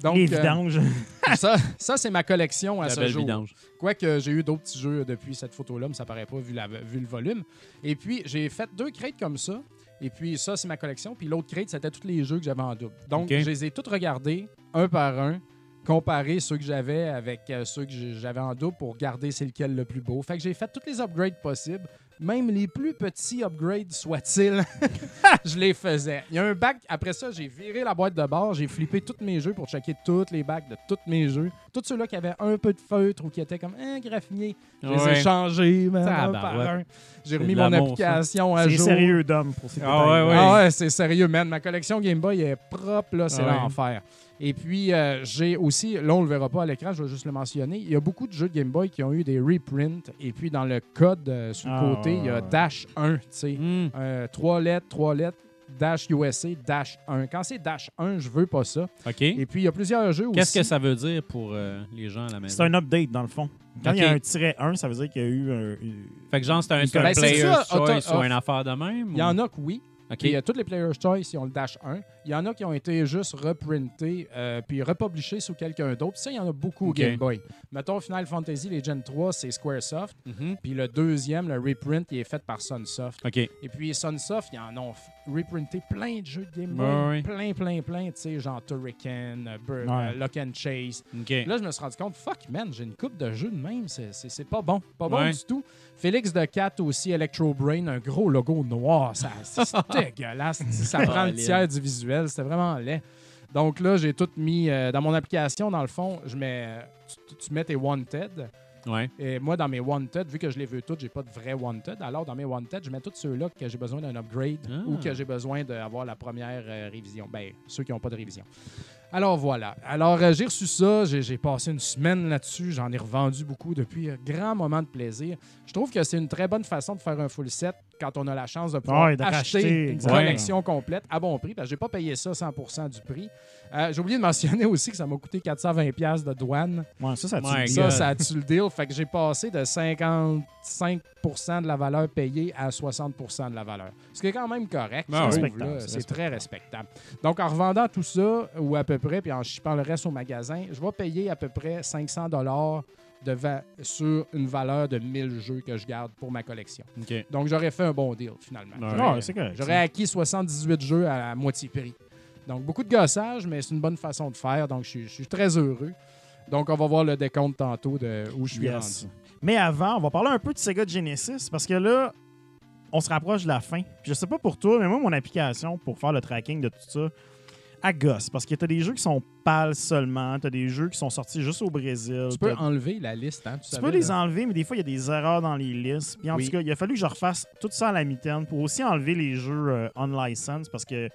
C: Donc,
D: les
C: euh,
D: vidanges.
C: ça, ça c'est ma collection à
B: La
C: ce
B: belle
C: jour.
B: vidange.
C: Quoique j'ai eu d'autres petits jeux depuis cette photo-là, mais ça paraît pas vu, la- vu le volume. Et puis, j'ai fait deux crêtes comme ça. Et puis, ça, c'est ma collection. Puis l'autre crate, c'était tous les jeux que j'avais en double. Donc, je les ai toutes regardés, un par un. Comparer ceux que j'avais avec euh, ceux que j'avais en double pour regarder c'est lequel le plus beau. Fait que j'ai fait tous les upgrades possibles, même les plus petits upgrades soient-ils, je les faisais. Il y a un bac, après ça, j'ai viré la boîte de bord, j'ai flippé tous mes jeux pour checker tous les bacs de tous mes jeux. Tous ceux-là qui avaient un peu de feutre ou qui étaient comme un graffiné, je les ai changés, man, un
B: Tabarouette.
C: par un. J'ai
B: C'est
C: remis mon application à
D: C'est
C: jour.
D: sérieux d'homme pour ces
B: Ah ouais, ouais.
C: Ah ouais, c'est sérieux, man. Ma collection Game Boy est propre, là, c'est
B: Ah ouais.
C: Et puis, euh, j'ai aussi, là, on le verra pas à l'écran, je vais juste le mentionner, il y a beaucoup de jeux de Game Boy qui ont eu des reprints. Et puis, dans le code euh, sur le
D: Ah,
C: côté, il y a
D: ouais.
C: Dash 1, tu sais. Euh, trois lettres, trois lettres, Dash USA, Dash 1. Quand c'est Dash 1, je veux pas ça.
B: OK.
C: Et puis, il y a plusieurs jeux
B: Qu'est-ce
C: aussi.
B: que ça veut dire pour euh, les gens à la maison?
D: C'est un update, dans le fond. Quand il y a un tiret 1, ça veut dire qu'il y a eu un.
B: Fait que genre, c'est un, c'est un
C: auto-
B: choice ou une affaire de même?
C: Il y en a que oui.
B: OK?
C: Puis, euh, toutes les Player's Choice, ils ont le Dash 1. Il y en a qui ont été juste reprintés euh, puis republishés sous quelqu'un d'autre. Ça, il y en a beaucoup au. Game Boy. Mettons Final Fantasy, les Gen 3, c'est Squaresoft.
B: Mhm.
C: Puis le deuxième, le reprint, il est fait par Sunsoft.
B: OK.
C: Et puis Sunsoft, ils en ont reprinté plein de jeux de Game Boy. Plein, plein, plein. Tu sais, genre Turrican, euh,
D: Ouais.
C: euh, Lock and Chase.
B: OK.
C: Là, je me suis rendu compte, fuck, man, j'ai une coupe de jeux de même. C'est- pas bon. Pas bon du tout. Félix de Cat aussi, Electro Brain, un gros logo noir. Ça- dégueulasse. Ça prend le tiers du visuel. C'était vraiment laid. Donc là, j'ai tout mis euh, dans mon application. Dans le fond, je mets, tu, tu mets tes Wanted.
B: Ouais.
C: Et moi, dans mes Wanted, vu que je les veux toutes, j'ai pas de vrai Wanted. Alors, dans mes Wanted, je mets tous ceux-là que j'ai besoin d'un upgrade
B: Ah.
C: ou que j'ai besoin d'avoir la première euh, révision. Ben, ceux qui n'ont pas de révision. Alors voilà. Alors euh, j'ai reçu ça, j'ai j'ai passé une semaine là-dessus, j'en ai revendu beaucoup depuis. un grand moment de plaisir. Je trouve que c'est une très bonne façon de faire un full set quand on a la chance de pouvoir
D: Ouais, de
C: acheter
D: racheter,
C: une collection complète à bon prix. Parce que j'ai pas payé ça 100% du prix. Euh, j'ai oublié de mentionner aussi que ça m'a coûté 420$ de douane.
D: Ouais, ça, ça tue
C: Ça, ça a tué le deal? Fait que j'ai passé de 55% de la valeur payée à 60% de la valeur. Ce qui est quand même correct.
B: Ah
C: je
B: oui.
D: c'est
C: C'est très respectable. Donc, en revendant tout ça, ou à peu près, puis en shippant le reste au magasin, je vais payer à peu près 500 de va- sur une valeur de 1000 jeux que je garde pour ma collection. Donc, j'aurais fait un bon deal, finalement.
B: Ouais.
C: J'aurais- acquis 78 jeux à la moitié prix. Donc, beaucoup de gossage, mais c'est une bonne façon de faire. Donc, je suis, je suis très heureux. Donc, on va voir le décompte tantôt de où je suis
D: Yes.
C: rendu.
D: Mais avant, on va parler un peu de Sega Genesis parce que là, on se rapproche de la fin. Puis je sais pas pour toi, mais moi, mon application pour faire le tracking de tout ça, Parce que tu as des jeux qui sont pâles seulement, tu as des jeux qui sont sortis juste au Brésil.
C: Tu peux
D: t'as-
C: enlever la liste, hein? Tu,
D: Tu
C: savais,
D: peux les
C: là?
D: enlever, mais des fois, il y a des erreurs dans les listes. Puis en
C: Oui.
D: tout cas, il a fallu que je refasse tout ça à la mitaine pour aussi enlever les jeux euh, on-license parce que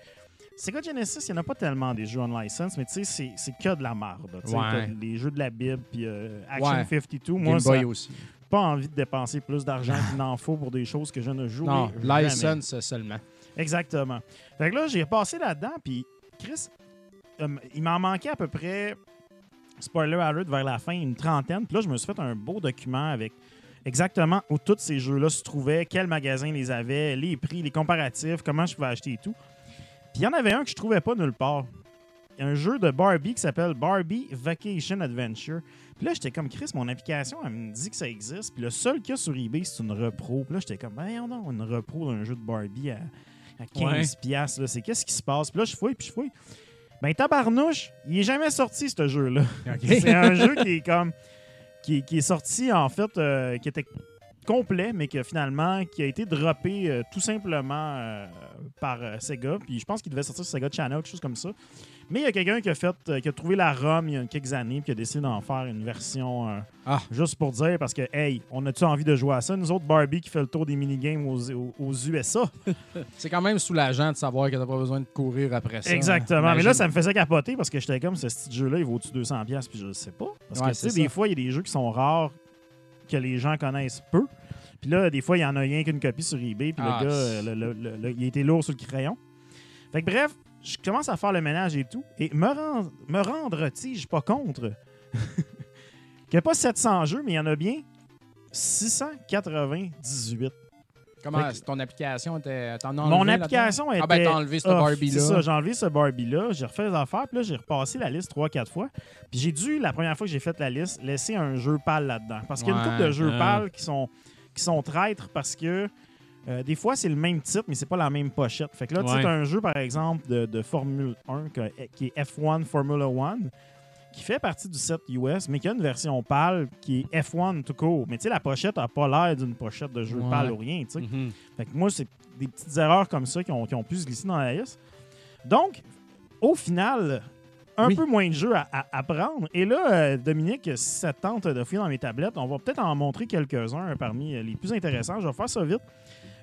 D: Sega Genesis, il n'y en a pas tellement des jeux on-license, mais tu sais, c'est- que de la merde.
C: Ouais.
D: t'as Les jeux de la Bible, puis euh, Action
C: Ouais.
D: 52,
C: Game
D: moi, ça
C: Boy aussi.
D: pas envie de dépenser plus d'argent qu'il n'en faut pour des choses que je ne joue
C: Non,
D: jamais.
C: license seulement.
D: Exactement. Fait que là, j'ai passé là-dedans, puis Chris, euh, il m'en manquait à peu près, spoiler alert, vers la fin, une trentaine. Puis là, je me suis fait un beau document avec exactement où tous ces jeux-là se trouvaient, quel magasin les avait, les prix, les comparatifs, comment je pouvais acheter et tout. Puis il y en avait un que je trouvais pas nulle part. Un jeu de Barbie qui s'appelle Barbie Vacation Adventure. Puis là, j'étais comme Chris, mon application, elle me dit que ça existe. Puis le seul qu'il y a sur eBay, c'est une repro. Puis là, j'étais comme, ben non, une repro d'un jeu de Barbie à, à 15$. piastres, là. C'est qu'est-ce qui se passe? Puis là, je fouille, puis je fouille. Ben, tabarnouche, il est jamais sorti, ce jeu-là. C'est un jeu qui est comme. Qui, qui est sorti, en fait, euh, qui était complet, mais que finalement, qui a été droppé euh, tout simplement euh, par Sega. Puis je pense qu'il devait sortir sur Sega Channel, quelque chose comme ça. Mais il y a quelqu'un qui a fait, euh, qui a trouvé la ROM il y a quelques années, puis qui a décidé d'en faire une version euh,
C: Ah.
D: juste pour dire, parce que, hey, on a-tu envie de jouer à ça? Nous autres, Barbie qui fait le tour des minigames aux, aux, aux USA.
C: C'est quand même soulageant de savoir que t'as pas besoin de courir après ça.
D: Exactement. Mais là, ça me faisait capoter parce que j'étais comme, ce petit jeu-là, il vaut-tu 200$? pièces Puis je le sais pas. Parce
C: Ouais,
D: que, tu sais, des
C: ça.
D: fois, il y a des jeux qui sont rares que les gens connaissent peu. Puis là, des fois, il y en a rien qu'une copie sur eBay. Puis
C: Ah,
D: le gars,
C: c'est-
D: le- le- le- le- il était lourd sur le crayon. Fait que bref, je commence à faire le ménage et tout. Et me, rend- me rendre, suis pas contre? qu'il n'y a pas 700 jeux, mais il y en a bien 698.
C: Comment
D: que-
C: ton application était. T'en as
D: Mon application était.
C: Ah, ben, t'as enlevé ce
D: off.
C: Barbie-là.
D: C'est ça, j'ai enlevé ce Barbie-là. J'ai refait les affaires. Puis là, j'ai repassé la liste 3-4 fois. Puis j'ai dû, la première fois que j'ai fait la liste, laisser un jeu pâle là-dedans. Parce qu'il y a une
C: Ouais,
D: couple de jeux
B: ah.
D: pâles qui sont, qui sont traîtres parce que. Euh, des fois, c'est le même titre, mais c'est pas la même pochette. Fait que là, tu sais,
B: Ouais.
D: un jeu, par exemple, de, de Formule 1 que- qui est F1 Formula 1. qui fait partie du set US, mais qui a une version pâle qui est F1 tout court. Mais tu sais, la pochette n'a pas l'air d'une pochette de jeu
C: Ouais.
D: pâle ou rien, tu sais.
B: Mhm.
D: Fait que moi, c'est des petites erreurs comme ça qui ont, qui ont pu se glisser dans la liste. Donc, au final, un
C: Oui.
D: peu moins de jeux à, à- à prendre. Et là, euh, Dominique, si ça te tente de fouiller dans mes tablettes, on va peut-être en montrer quelques-uns parmi les plus intéressants. Je vais faire ça vite.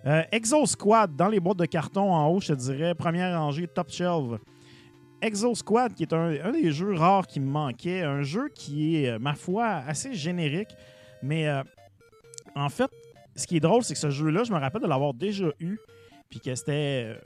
D: Euh, Exo Squad, dans les boîtes de carton en haut, je te dirais, première rangée, top shelf. Exo Squad, qui est un, des jeux rares qui me manquait, un jeu qui est, euh, ma foi, assez générique, mais euh, en fait, ce qui est drôle, c'est que ce jeu-là, je me rappelle de l'avoir déjà eu, puis que c'était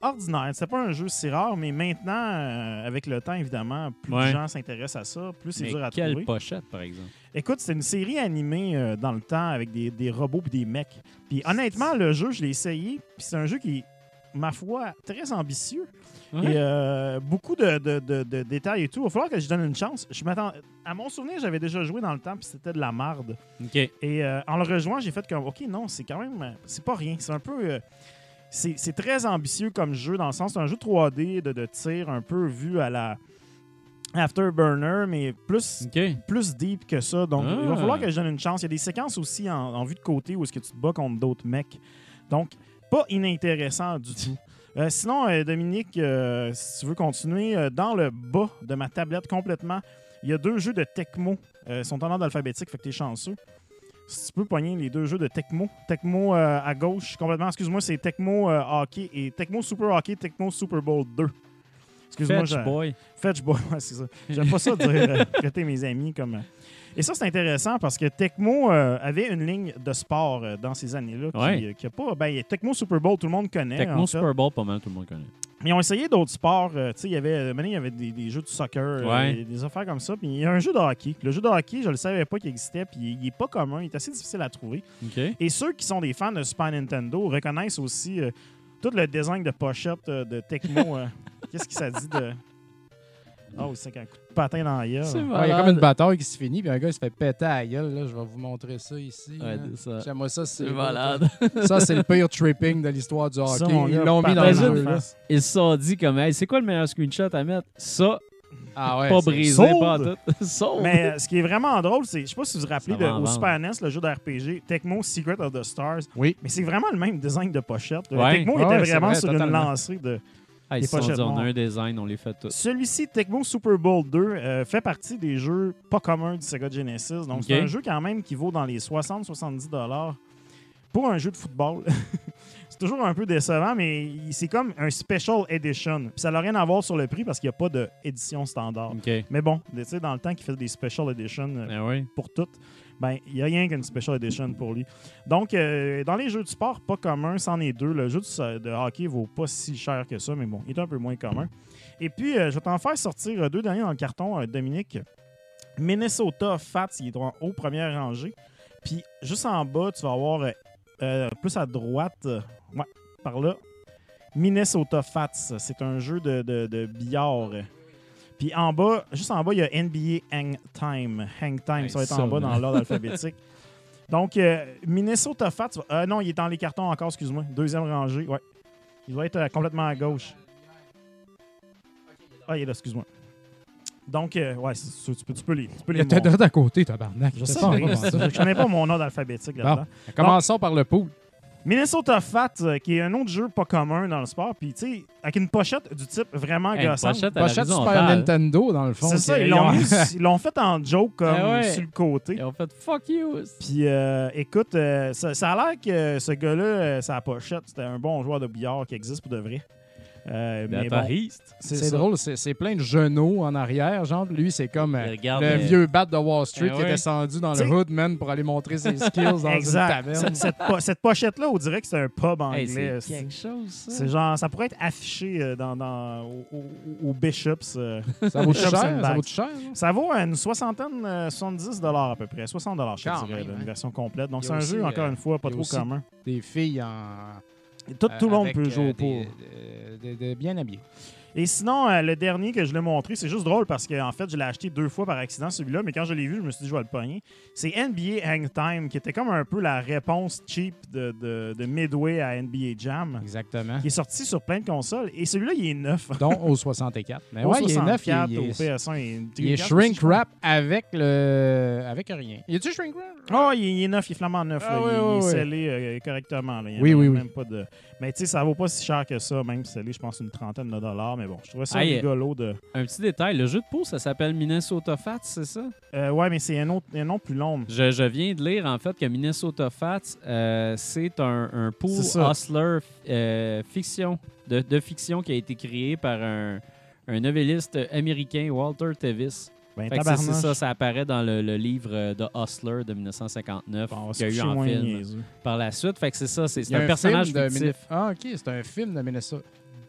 D: ordinaire. C'était pas un jeu si rare, mais maintenant, euh, avec le temps, évidemment, plus
B: Ouais.
D: de gens s'intéressent à ça, plus c'est dur à
B: quelle
D: trouver.
B: pochette, par exemple?
D: Écoute, c'est une série animée euh, dans le temps avec des, des robots et des mecs. Puis honnêtement, le jeu, je l'ai essayé, puis c'est un jeu qui ma foi, très ambitieux.
B: Ouais.
D: Et euh, beaucoup de, de- de- de détails et tout. Il va falloir que je donne une chance. Je m'attends. À mon souvenir, j'avais déjà joué dans le temps, puis c'était de la marde. Et euh, en le rejoignant, j'ai fait comme, OK, non, c'est quand même, c'est pas rien. C'est un peu, euh, c'est très ambitieux comme jeu, dans le sens, c'est un jeu 3D de, de tir un peu vu à la Afterburner, mais plus, plus deep que ça. Donc, il va
B: Ah.
D: falloir que je donne une chance. Il y a des séquences aussi en, en vue de côté où est-ce que tu te bats contre d'autres mecs. Donc, pas inintéressant du tout. Euh, sinon, euh, Dominique, euh, si tu veux continuer, dans le bas de ma tablette complètement, il y a deux jeux de Tecmo. Ils sont en ordre alphabétique, fait que t'es chanceux. Si tu peux pogner les deux jeux de Tecmo. Tecmo euh, à gauche, complètement. Excuse-moi, c'est Tecmo euh, Hockey et Tecmo Super Hockey, Tecmo Super Bowl 2. Excuse-moi,
B: Fetch Boy.
D: Fetch Boy, ouais, c'est ça. J'aime pas ça dire euh, traiter mes amis comme. Et ça, c'est intéressant parce que Tecmo euh, avait une ligne de sport euh, dans ces années-là qui,
B: Ouais.
D: euh, qui a pas. Ben, Tecmo Super Bowl, tout le monde connaît.
B: Tecmo
D: en fait.
B: Super Bowl, pas mal, tout le monde connaît.
D: Mais ils ont essayé d'autres sports. euh, tu sais, il y avait, euh, maintenant, il y avait des, des jeux de soccer, euh,
B: Ouais.
D: des- des affaires comme ça. Puis il y a un jeu de hockey. Le jeu de hockey, je le savais pas qu'il existait. Puis il est pas commun. Il est assez difficile à trouver. Et ceux qui sont des fans de Super Nintendo reconnaissent aussi euh, tout le design de pochette euh, de Tecmo. Qu'est-ce que ça dit de. Oh, c'est un coup de patin dans la gueule.
B: C'est
C: Ouais, il y a
B: malade.
C: comme une bataille qui se finit, puis un gars il se fait péter à la gueule. Là. Je vais vous montrer ça ici.
B: Ouais,
C: là.
B: c'est ça.
C: J'aimerais ça.
B: C'est malade.
C: Ça, c'est le pire tripping de l'histoire du
D: Ça,
C: hockey.
D: mon
C: Ils
D: gars,
C: l'ont mis dans
D: patin
C: le jeu.
D: face.
B: Ils se sont dit comme, hey, c'est quoi le meilleur screenshot à mettre? Ça,
C: Ah ouais,
B: pas
C: c'est-
B: brisé,
D: sold.
B: pas tout. Sold.
D: Mais euh, ce qui est vraiment drôle, c'est, je sais pas si vous vous rappelez de,
B: va en
D: au
B: vendre.
D: Super NES, le jeu de RPG, Tecmo Secret of the Stars.
C: Oui.
D: Mais c'est vraiment le même design de pochette. Le
B: Ouais.
D: Tecmo
C: Ouais,
D: était
C: ouais, c'est
D: vraiment
C: vrai,
D: sur une lancée de.
B: Ah, ils sont
D: pochettes
B: dit, on a
D: noires.
B: un design, on les fait tous.
D: Celui-ci, Tecmo Super Bowl 2, euh, fait partie des jeux pas communs du Sega Genesis. Donc, c'est un jeu quand même qui vaut dans les 60-70 dollars pour un jeu de football. c'est toujours un peu décevant, mais c'est comme un Special Edition. Puis ça n'a rien à voir sur le prix parce qu'il n'y a pas d'édition standard. Mais bon, tu sais, dans le temps qu'il faisait des Special Edition euh,
B: oui.
D: pour toutes, ben il n'y a rien qu'une Special Edition pour lui. Donc, euh, dans les jeux de sport pas communs, c'en est deux. Le jeu de, hockey vaut pas si cher que ça, mais bon, il est un peu moins commun. Et puis, euh, je vais t'en faire sortir euh, deux derniers dans le carton, Dominique. Minnesota Fats, il est en haut, première rangée. Puis, juste en bas, tu vas avoir plus à droite, ouais, par là, Minnesota Fats. C'est un jeu de- de billard. Puis en bas, juste en bas, il y a NBA Hang Time. Hang Time,
B: Hey,
D: ça va être
B: ça,
D: en bas dans l'ordre alphabétique. Donc, euh, Minnesota Fats. euh, non, il est dans les cartons encore, excuse-moi. Deuxième rangée, ouais. Il doit être euh, complètement à gauche. Ah, il est là, excuse-moi. Donc, euh, ouais, tu peux, tu peux les, tu peux
C: Il
D: les
C: était
D: montrer.
C: direct à côté, tabarnak.
D: Je sais,
C: pas
D: je connais pas mon ordre alphabétique là-dedans.
C: Bon. Commençons par le pool.
D: Minnesota Fat, euh, qui est un autre jeu pas commun dans le sport, puis tu sais, avec une pochette du type vraiment
B: Hey, une
D: gossante.
B: pochette à
C: Pochette Super. Nintendo, dans le fond.
D: C'est ça, ils l'ont mis- ils l'ont fait en joke comme
B: Ah ouais.
D: sur le côté.
B: Ils ont fait fuck you.
D: Puis euh, écoute, euh, ça, ça a l'air que ce gars-là, euh, sa pochette, c'était un bon joueur de billard qui existe pour de vrai. Euh, mais bon, c'est
C: drôle, c'est plein de genoux en arrière. Genre, lui, c'est comme euh,
B: regarde,
C: le
B: euh,
C: vieux bat de Wall Street
B: eh
C: qui est descendu dans
D: T'sais-
C: le hood, man, pour aller montrer ses skills dans
D: Exact.
C: une taverne.
D: Cette, cette po- cette pochette-là, on dirait que c'est un pub anglais.
B: Hey, c'est quelque chose, ça.
D: c'est genre, ça pourrait être affiché euh, dans, dans, au, au- au Bishops. euh.
C: Ça vaut cher, ça vaut cher. hein?
D: Ça vaut une soixantaine, euh, 70 dollars à peu près. 60 dollars, je
C: Quand
D: dirais,
C: même,
D: une
C: hein?
D: version complète. Donc, c'est un
C: aussi,
D: jeu, encore
C: euh,
D: une fois, pas trop commun.
C: Des filles en.
D: Tout, tout le monde peut jouer au pool.
C: De- bien habillées.
D: Et sinon, euh, le dernier que je l'ai montré, c'est juste drôle parce qu'en fait, je l'ai acheté deux fois par accident, celui-là, mais quand je l'ai vu, je me suis dit, je vais le pogner. C'est NBA Hang Time, qui était comme un peu la réponse cheap de, de- de Midway à NBA Jam,
C: Exactement.
D: qui est sorti sur plein de consoles. Et celui-là, il est neuf.
C: Dont au 64. Mais
D: Au
C: ouais, il est neuf. Il,
D: 64,
C: il
D: au
C: est,
D: PS1, il est,
C: il est shrink wrap avec le. avec rien. Il est-tu shrink wrap?
D: Oh, il est, est neuf, il est flamant neuf.
C: Ah
D: là.
C: oui,
D: il,
C: oui,
D: est
C: oui.
D: scellé euh, correctement. là. Il y a
C: Oui, oui,
D: même pas de... Mais tu sais, ça vaut pas si cher que ça, même scellé, je pense, une trentaine de dollars. Mais bon, je trouvais ça
B: Aïe.
D: rigolo de.
B: Un petit détail, le jeu de peau, ça s'appelle Minnesota Fats, c'est ça?
D: Euh, ouais, mais c'est un, autre, un nom plus long.
B: Je, je viens de lire en fait que Minnesota Fats, euh, c'est un, un pool
D: C'est ça.
B: hustler euh, fiction, de, de fiction qui a été créé par un, un novelliste américain, Walter Tevis.
D: Ben,
B: c'est ça, ça apparaît dans le, le livre euh, de Hustler de 1959
D: Bon,
B: qu'il y a eu en film par la suite. Fait que c'est ça, c'est un, personnage
C: film de
B: fictif.
C: Ah, ok, c'est un film de Minnesota.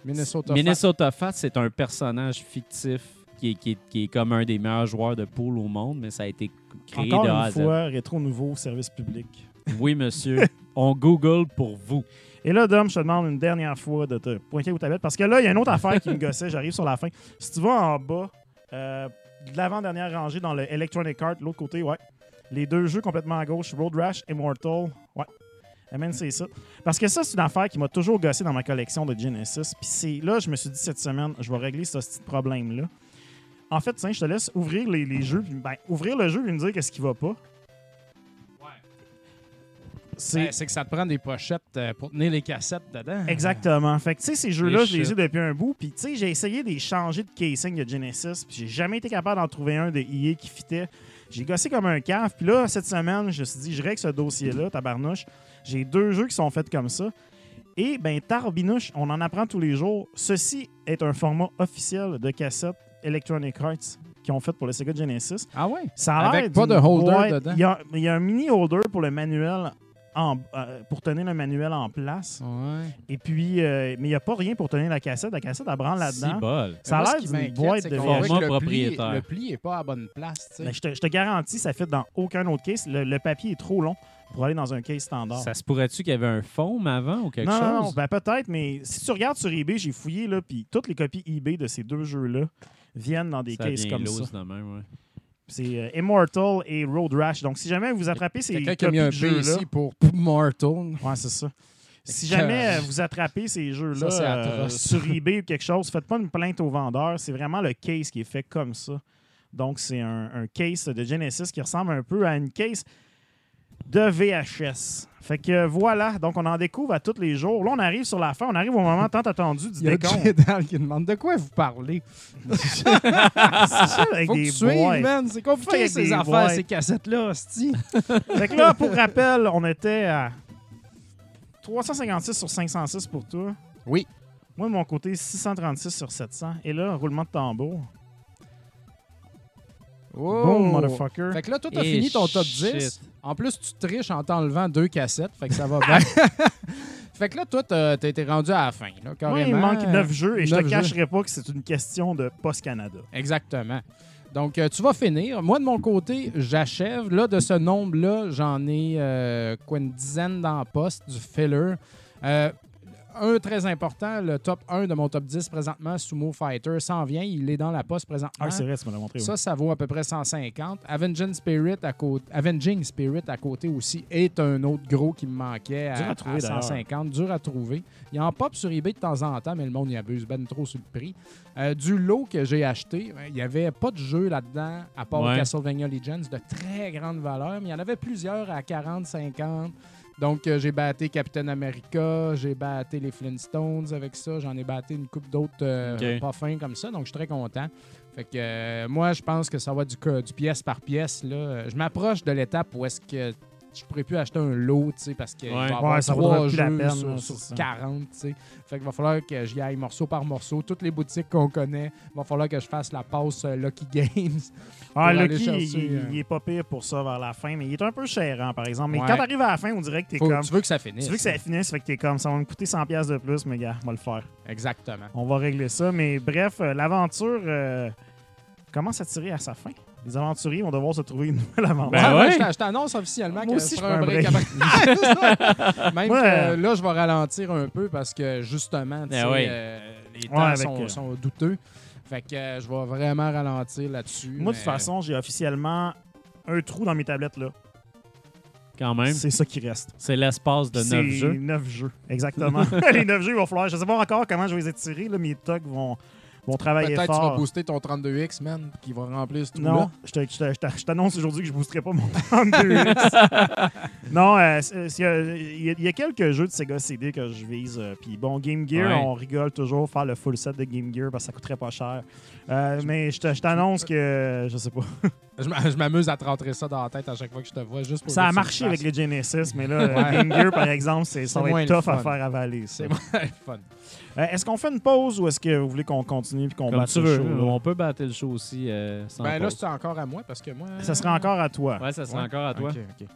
C: Minnesota.
B: Minnesota Fats, c'est un personnage fictif qui est, qui, est, qui est comme un des meilleurs joueurs de pool au monde, mais ça a été créé
D: Encore
B: de
D: une fois, rétro nouveau service public.
B: Oui, monsieur. On Google pour vous.
D: Et là, Dom, je te demande une dernière fois de te pointer où tablette. Parce que là, il y a une autre affaire qui me gossait. J'arrive sur la fin. Si tu vas en bas, euh, l'avant-dernière rangée dans le Electronic Art, l'autre côté, ouais. Les deux jeux complètement à gauche, Road Rash, Immortal, ouais. Amen, c'est ça. Parce que ça, c'est une affaire qui m'a toujours gossé dans ma collection de Genesis. Puis c'est là, je me suis dit cette semaine, je vais régler ce petit problème-là. En fait, tiens, je te laisse ouvrir les, les jeux, puis, ben, ouvrir le jeu et me dire qu'est-ce qui va pas. C'est
C: Ben, C'est que ça te prend des pochettes euh, pour tenir les cassettes dedans.
D: Exactement. Fait que, tu sais, ces jeux-là, je les ai depuis un bout. Puis, tu sais, j'ai essayé de les changer de casing de Genesis. Puis, j'ai jamais été capable d'en trouver un de EA qui fitait. J'ai gossé comme un cave. Puis là, cette semaine, je me suis dit, je règle ce dossier-là, tabarnouche. J'ai deux jeux qui sont faits comme ça. Et, ben, tarbinouche, on en apprend tous les jours. Ceci est un format officiel de cassette Electronic Arts qu'ils ont fait pour le Sega Genesis.
C: Ah ouais?
D: Ça a
C: Avec pas de holder dedans?
D: Il y, a, il y a un mini holder pour le manuel, en- euh, pour tenir le manuel en place.
C: Ouais.
D: Et puis, euh, mais il n'y a pas rien pour tenir la cassette. La cassette, elle branle là-dedans.
B: bol.
D: Ça a l'air d'une boîte de
B: Format propriétaire.
C: Le pli n'est pas à bonne place.
D: Mais je, te, je te garantis, ça fait dans aucun autre case. Le, le papier est trop long pour aller dans un case standard.
B: Ça se pourrait-tu qu'il y avait un foam avant ou quelque
D: non,
B: chose?
D: non, non, ben peut-être, mais si tu regardes sur eBay, j'ai fouillé, là, puis toutes les copies eBay de ces deux jeux-là viennent dans des
B: ça
D: cases comme ça.
B: de même, ouais.
D: C'est euh, Immortal et Road Rash. Donc, si jamais vous attrapez ces
C: Quelqu'un qui a mis un P ici pour Mortal.
D: Ouais, c'est ça. Si jamais euh, vous attrapez ces jeux-là euh, sur eBay ou quelque chose, faites pas une plainte au vendeur. C'est vraiment le case qui est fait comme ça. Donc, c'est un, un case de Genesis qui ressemble un peu à une case de VHS. Fait que voilà, donc on en découvre à tous les jours. Là, on arrive sur la fin, on arrive au moment tant attendu du
C: Il y a
D: décompte.
C: Jedal qui demande de quoi vous parlez?
D: C'est avec
C: Faut
D: des boîtes.
C: man. C'est
D: Fait
C: compliqué
D: avec
C: ces affaires,
D: boîtes.
C: ces cassettes-là, hostie.
D: Fait que là, pour rappel, on était à 356 sur 506 pour toi.
C: Oui.
D: Moi, de mon côté, 636 sur 700. Et là, roulement de tambour.
C: Oh.
D: Boom, motherfucker.
C: Fait que là, toi, t'as
B: Et
C: fini ton top
B: shit.
C: 10. En plus, tu triches en t'enlevant deux cassettes. Fait que ça va bien. fait que là, toi, t'as été rendu à la fin. Là,
D: Moi,
C: carrément.
D: il me manque 9 jeux et je te
C: jeux.
D: cacherai pas que c'est une question de Post Canada.
C: Exactement. Donc, euh, tu vas finir. Moi, de mon côté, j'achève. Là, de ce nombre-là, j'en ai euh, quoi, une dizaine dans la poste, du filler. Euh, un très important, le top 1 de mon top 10 présentement, Sumo Fighter, s'en vient. Il est dans la poste présentement.
D: Ah, c'est vrai, tu me l'as montré.
C: Ça, ça vaut à peu près 150. Avenging Spirit à côté, Avenging Spirit à côté aussi est un autre gros qui me manquait à,
D: à trouver, d'ailleurs.
C: 150. Dur à trouver. Il en pop sur eBay de temps en temps, mais le monde y abuse ben trop sur le prix. Euh, du lot que j'ai acheté, ben, il n'y avait pas de jeu là-dedans, à part
B: Ouais.
C: Castlevania Legends, de très grande valeur, mais il y en avait plusieurs à 40, 50. Donc, euh, j'ai batté Captain America, j'ai batté les Flintstones avec ça, j'en ai batté une coupe d'autres euh,
B: Ok.
C: pas fins comme ça, donc je suis très content. Fait que euh, moi, je pense que ça va du, du pièce par pièce. Là. Je m'approche de l'étape où est-ce que je pourrais plus acheter un lot, tu sais, parce
B: Ouais.
C: va avoir
D: Ouais, ça
C: trois
D: plus la
C: jeux
D: peine,
C: sur,
D: là,
C: sur
D: c'est ça.
C: 40, tu sais. Fait qu'il va falloir que j'y aille morceau par morceau. Toutes les boutiques qu'on connaît, il va falloir que je fasse la passe euh, Lucky Games.
D: Ah, Lucky,
C: chercher,
D: il,
C: euh,
D: il est pas pire pour ça vers la fin, mais il est un peu cher, hein, par exemple. Mais
C: Ouais.
D: quand t'arrives à la fin, on dirait que t'es
C: Faut-
D: comme.
C: tu veux que ça finisse.
D: Tu veux que ça finisse, fait que t'es comme ça va me coûter 100$ piastres de plus, mais gars, on va le faire.
C: Exactement.
D: On va régler ça. Mais bref, euh, l'aventure euh, commence à tirer à sa fin. Les aventuriers vont devoir se trouver une nouvelle aventure.
B: Ben
C: Ouais,
B: ouais.
C: je t'a- je t'annonce officiellement
D: Moi
C: que
D: aussi,
C: je un
D: prends un
C: break. après- Même
D: Ouais.
C: que là, je vais ralentir un peu parce que justement, tu
B: Ben
C: sais,
B: ouais.
C: euh, les temps
D: Ouais, avec,
C: sont,
D: euh,
C: sont douteux. Fait que euh, je vais vraiment ralentir là-dessus.
D: Moi, de toute façon, j'ai officiellement un trou dans mes tablettes là.
B: Quand même.
D: C'est ça qui reste.
B: C'est l'espace de
D: C'est
B: 9 jeux.
D: 9 jeux, exactement. les 9 jeux, il va falloir. Je sais pas encore comment je vais les étirer. Là, mes tocs vont, vont travailler
C: Peut-être que tu vas
D: fort.
C: booster ton 32X, man, qui va remplir ce trou-là.
D: Non, je te- je te- je te- je t'annonce aujourd'hui que je ne boosterai pas mon 32X. non, euh, il y, a- il y a quelques jeux de Sega CD que je vise. euh, Puis bon, Game Gear,
B: Ouais.
D: on rigole toujours faire le full set de Game Gear parce que ça coûterait pas cher. Euh, mais je te- je t'annonce que, je sais pas,
C: Je m'a- je m'amuse à te rentrer ça dans la tête à chaque fois que je te vois, juste pour
D: ça a marché avec les Genesis, mais là,
C: Ouais.
D: Game Gear, par exemple, c'est, ça
C: C'est
D: va être tough à faire avaler. ça.
C: C'est moins fun.
D: Euh, est-ce qu'on fait une pause ou est-ce que vous voulez qu'on continue puis qu'on
B: Comme
D: batte
B: tu
D: le
B: veux.
D: show, là?
B: On peut battre le show aussi euh, sans
C: Ben là,
B: pause.
C: c'est encore à moi parce que moi.
D: Ça serait encore à toi.
B: Ouais, ça sera
C: Ouais.
B: encore à toi.
C: Ok, ok.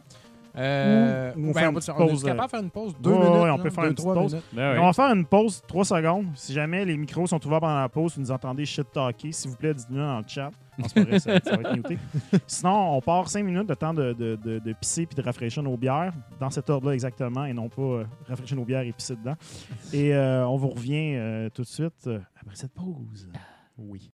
C: Euh,
D: Ou- ou on
C: ben, on
D: petite
C: on est
D: pause,
C: capable de faire une pause? Deux
D: ouais,
C: minutes.
D: ouais, on peut faire
C: deux,
D: une petite
C: trois
D: pause.
C: minutes.
B: Ben oui.
D: On va faire une pause, 3 secondes. Si jamais les micros sont ouverts pendant la pause, vous nous entendez shit talker, s'il vous plaît, dites-nous dans le chat. Ça, va être. Sinon, on part 5 minutes de temps de, de, de, de pisser puis de rafraîchir nos bières, dans cet ordre-là exactement, et non pas euh, rafraîchir nos bières et pisser dedans. Et euh, on vous revient euh, tout de suite après cette pause. Oui.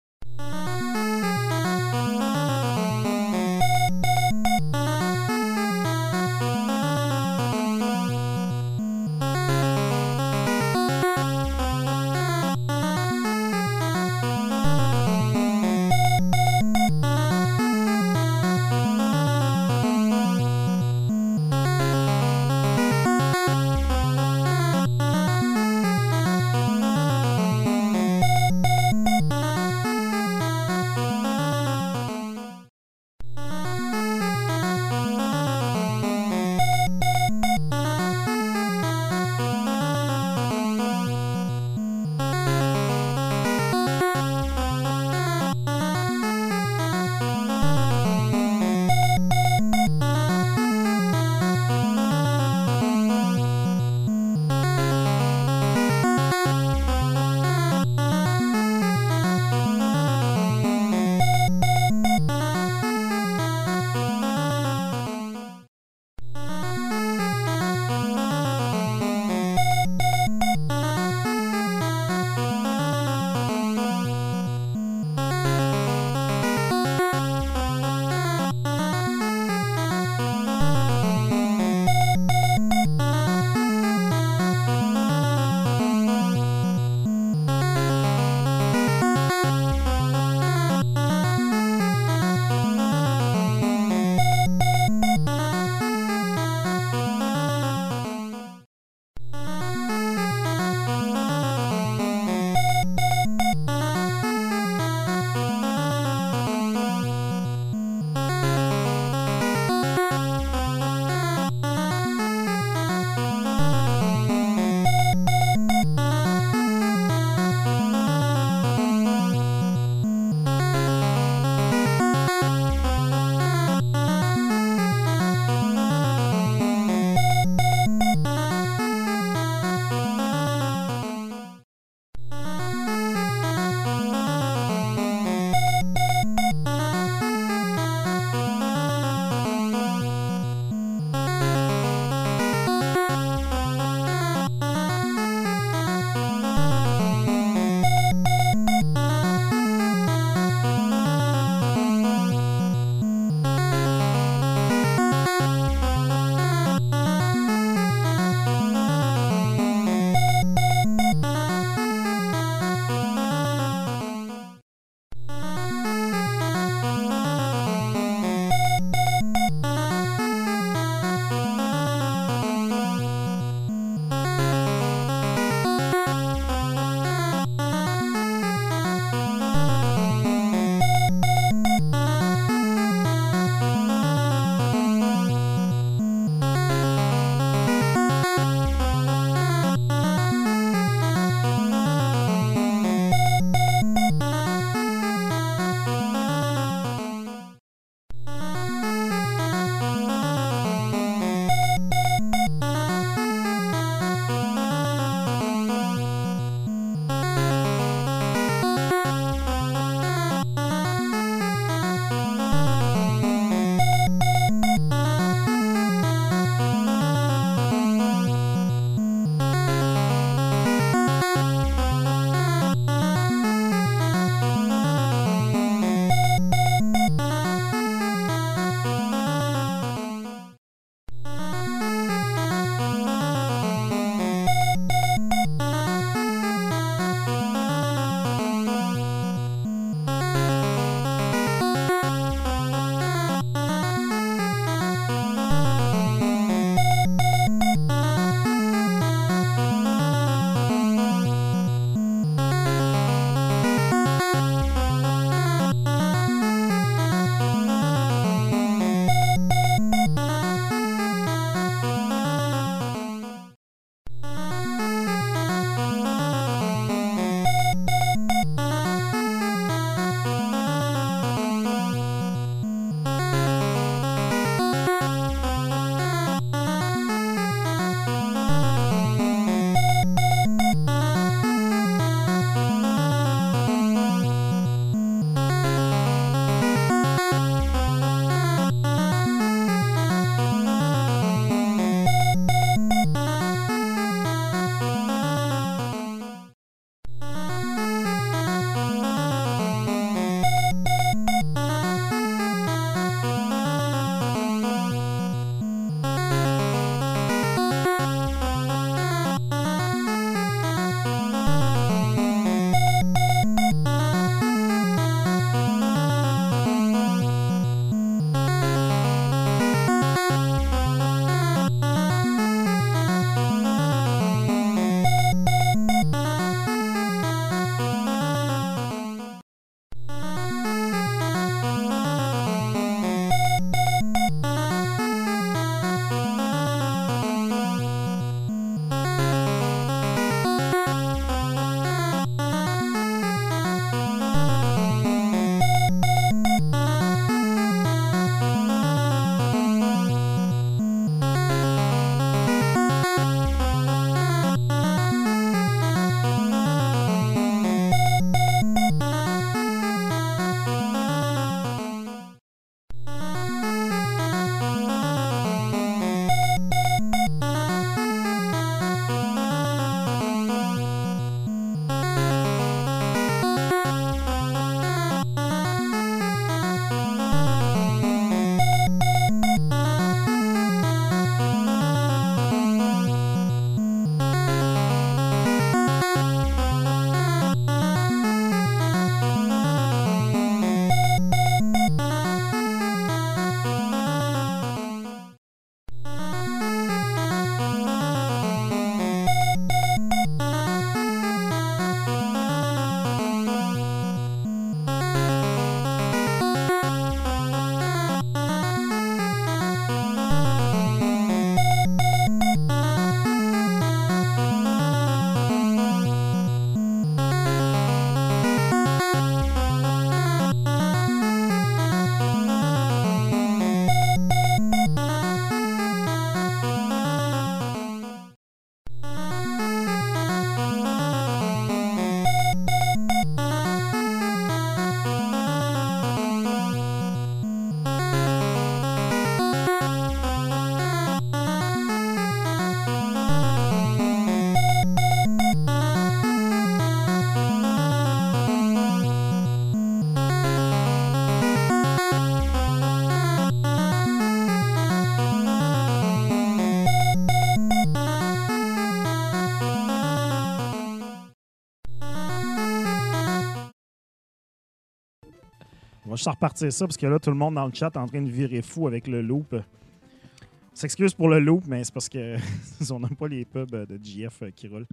D: Va juste repartir ça parce que là, tout le monde dans le chat est en train de virer fou avec le loop. On s'excuse pour le loop, mais c'est parce que on n'a pas les pubs euh, de GF euh, qui roulent.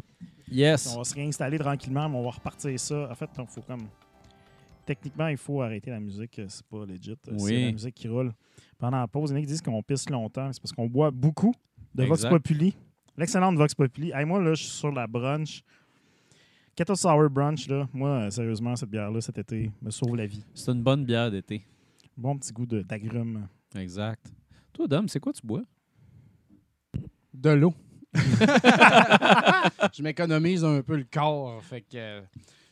B: Yes.
D: On va se réinstaller tranquillement, mais on va repartir ça. En fait, il faut comme. Techniquement, il faut arrêter la musique. euh, C'est pas legit.
B: Oui.
D: C'est la musique qui roule. Pendant la pause, il y en a qui disent qu'on pisse longtemps. C'est parce qu'on boit beaucoup de Vox. Populi. L'excellente Vox Populi. Hey, moi, là, je suis sur la brunch. Kettle Sour Brunch, là. Moi, euh, sérieusement, cette bière-là, cet été, me sauve la vie.
B: C'est une bonne bière d'été.
D: Bon petit goût d'agrumes.
B: Exact. Toi, Dom, c'est quoi tu bois?
C: De l'eau. je m'économise un peu le corps. Fait que. euh,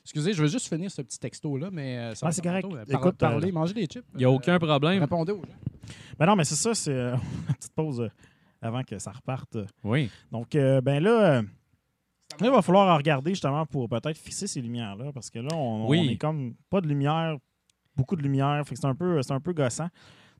C: excusez, je veux juste finir ce petit texto-là, mais euh, ça
D: Ah, c'est correct. Écoute,
C: parler,
D: euh,
C: manger des chips.
B: Il n'y a
C: euh,
B: aucun problème.
C: Répondez aux gens.
D: Ben non, mais c'est ça, c'est euh, une petite pause avant que ça reparte.
B: Oui.
D: Donc, euh, ben là, euh, là, il va falloir regarder justement pour peut-être fixer ces lumières-là, parce que là, on,
B: Oui.
D: on est comme pas de lumière, beaucoup de lumière, fait que c'est un peu, c'est un peu gossant.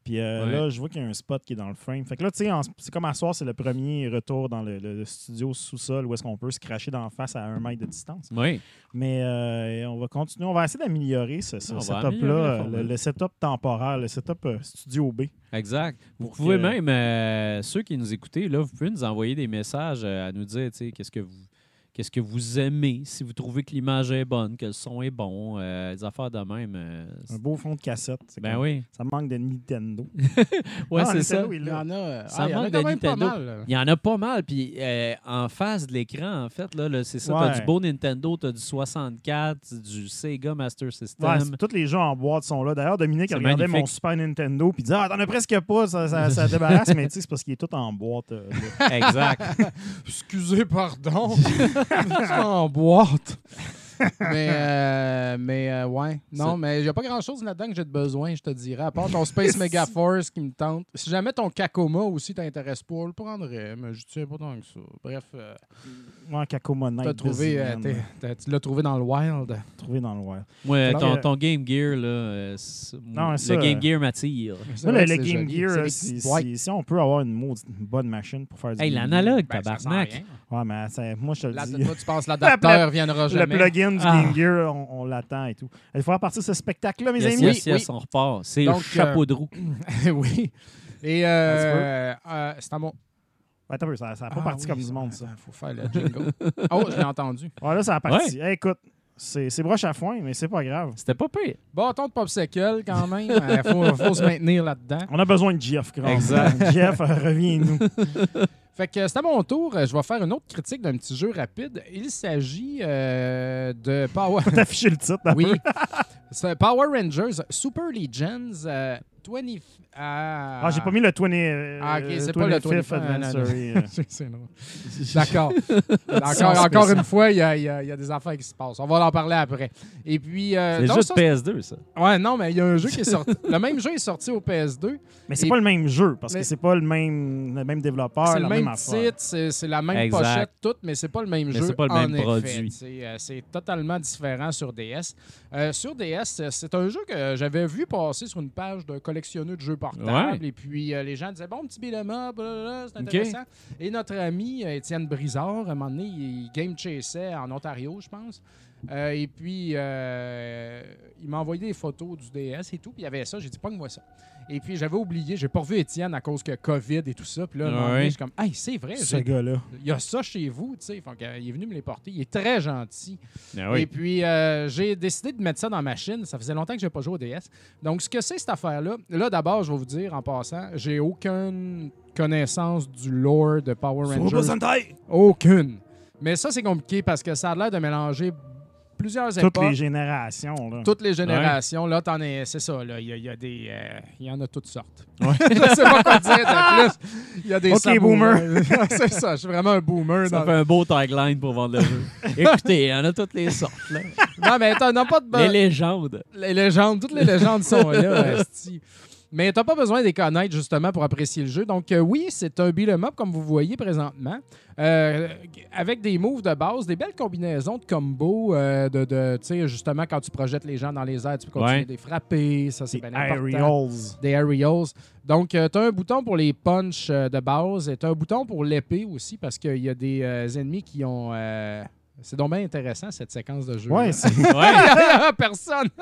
D: Puis euh,
B: Ouais.
D: là, je vois qu'il y a un spot qui est dans le frame. Fait que là, tu sais, c'est comme à soir, c'est le premier retour dans le, le- le studio sous-sol où est-ce qu'on peut se cracher d'en face à un mètre de distance.
B: Oui.
D: Mais euh, on va continuer, on va essayer d'améliorer ce, setup-là, le, le setup temporaire, le setup euh, studio B.
B: Exact. Vous pouvez
D: que-
B: même, ceux qui nous écoutez, là, vous pouvez nous envoyer des messages à nous dire, tu sais, qu'est-ce que vous. Qu'est-ce que vous aimez, si vous trouvez que l'image est bonne, que le son est bon, euh, des affaires de même. euh,
D: Un beau fond de cassette.
B: ben
D: comme-
B: oui.
D: Ça manque de Nintendo.
B: Ouais,
D: Ah,
B: c'est ça.
D: Nintendo, il
C: Il y en a,
B: Ça
C: ah, il y en a
B: manque
C: quand
B: de
C: même pas
B: Nintendo.
C: mal.
B: Il y en a pas mal. Puis euh, en face de l'écran, en fait, là, là, c'est ça.
D: Ouais.
B: T'as du beau Nintendo, t'as du 64, du Sega Master System.
D: Ouais, tous les jeux en boîte sont là. D'ailleurs, Dominique
B: C'est
D: regardait mon. Super Nintendo puis disait Ah, t'en as presque pas, ça, ça, ça débarrasse, mais tu sais, c'est parce qu'il est tout en boîte. euh,
B: exact.
C: Excusez, pardon. En boîte. Mais, euh, mais euh, ouais. Non, mais il n'y a pas grand-chose là-dedans que j'ai de besoin, je te dirais. À part ton Space Mega Force qui me tente. Si jamais ton Kakoma aussi t'intéresse pas, je le prendrais, mais je tiens pas tant que ça. Bref, euh,
D: Ouais, Kakoma Night
C: t'as trouvé, euh, tu l'as trouvé dans le wild.
D: trouvé dans le wild. Non,
B: ton, Game Gear, là, c'est-
D: Non,
B: le
D: ça,
B: Game
D: euh,
B: Gear m'attire.
D: Le, le Game
C: joli.
D: Gear, si, si- on peut avoir une, maudite- une bonne machine pour faire du
B: Hey,
D: Game
B: l'analogue,
C: Ben,
B: tabarnak.
D: Gear. Ouais, mais moi, je te le dis.
C: toi, tu penses l'adapteur viendra
D: Le
C: jamais.
D: plugin du
B: Ah.
D: Game Gear, on, on l'attend et tout. Il faut partir ce spectacle-là, mes
B: Yes,
D: amis.
B: yes,
C: Oui,
B: yes, on repart. C'est chapeau de roue.
C: oui. Et euh, euh, c'est à mon.
D: Ouais, attends un peu, ça n'a pas
C: Ah
D: parti
C: oui,
D: comme du monde, ça.
C: Il faut faire le jingle. oh, je l'ai entendu.
D: Ouais, là, ça a parti. Hey, écoute, c'est broche à foin, mais c'est pas grave.
B: C'était pas pire.
C: Bâton de popsicle, quand même. Il faut, faut se maintenir là-dedans.
D: On a besoin de Jeff, grand.
B: Exact.
D: Jeff, euh, reviens-nous.
C: Fait que c'est à mon tour. Je vais faire une autre critique d'un petit jeu rapide. Il s'agit euh, de Power.
D: T'afficher le titre.
C: oui. Power Rangers Super Legends euh, 20. Ah,
D: Ah, j'ai pas mis le 20. euh,
C: Ah, ok, c'est pas le
D: 25th
C: 25, non, non.
D: Anniversary. euh.
C: C'est- drôle. D'accord. Encore, une fois, il y a, il y a- il y a des affaires qui se passent. On va en parler après. Et puis. euh,
B: C'est juste
C: ça,
B: PS2, ça.
C: Ouais, non, mais il y a un jeu qui est sorti. le même jeu est sorti au PS2.
D: Mais c'est
C: Et-
D: pas le même jeu, parce
C: Mais-
D: que c'est pas le même, le même développeur,
C: C'est
D: la
C: le
D: même,
C: même
D: affaire.
C: titre, c'est la même
B: Exact.
C: pochette, tout, mais c'est pas le même
B: Mais
C: jeu.
B: c'est pas le même produit.
C: C'est euh, c'est totalement différent sur DS. Euh, sur DS, c'est un jeu que j'avais vu passer sur une page d'un collectionneur de jeux portables.
B: Ouais.
C: Et puis euh, les gens disaient Bon, petit beat'em up, c'est intéressant. Et notre ami euh, Étienne Brizard, à un moment donné, il game chassait en Ontario, je pense. Euh, et puis, euh, il m'a envoyé des photos du DS et tout. Puis il y avait ça. J'ai dit, pogne-moi ça. Et puis, j'avais oublié. J'ai pas revu Étienne à cause que COVID et tout ça. Puis là, à un moment donné,
B: Ouais.
C: je suis comme, hey, c'est vrai.
D: Ce gars-là.
C: il y a ça chez vous, tu sais. Il est venu me les porter. Il est très gentil.
B: Ah
C: Et puis, euh, j'ai décidé de mettre ça dans ma machine. Ça faisait longtemps que je n'ai pas joué au DS. Donc, ce que c'est cette affaire-là, là, d'abord, je vais vous dire en passant, j'ai aucune connaissance du lore de Power Rangers. Aucune. Mais ça, c'est compliqué parce que ça a l'air de mélanger plusieurs
D: Toutes
C: époques.
D: les générations. Là.
C: Toutes les générations, là, t'en es, c'est ça, là, il y, a- il y a des, euh, il y en a toutes sortes. je sais pas quoi dire de plus. Il y a des
D: Ok, boomer.
C: c'est ça, je suis vraiment un boomer.
B: Ça
C: dans-
B: fait un beau tagline pour vendre le jeu. Écoutez, il y en a toutes les sortes. Là.
C: Non, mais t'en as pas de
B: Les légendes.
C: les légendes, toutes les légendes sont là. Mais t'as pas besoin de les connaître justement pour apprécier le jeu. Donc euh, oui, c'est un beat'em up comme vous voyez présentement, euh, avec des moves de base, des belles combinaisons de combos, euh, de, de tu sais justement quand tu projettes les gens dans les airs, tu peux continuer
B: Ouais.
C: de les frapper, ça c'est
D: C'est
C: bien important.
D: Aerials.
C: Des aerials. Donc, tu as un bouton pour les punch de base et tu as un bouton pour l'épée aussi parce qu'il y a des ennemis qui ont. C'est donc bien intéressant cette séquence de jeu.
D: Ouais, c'est
B: Ouais.
C: personne.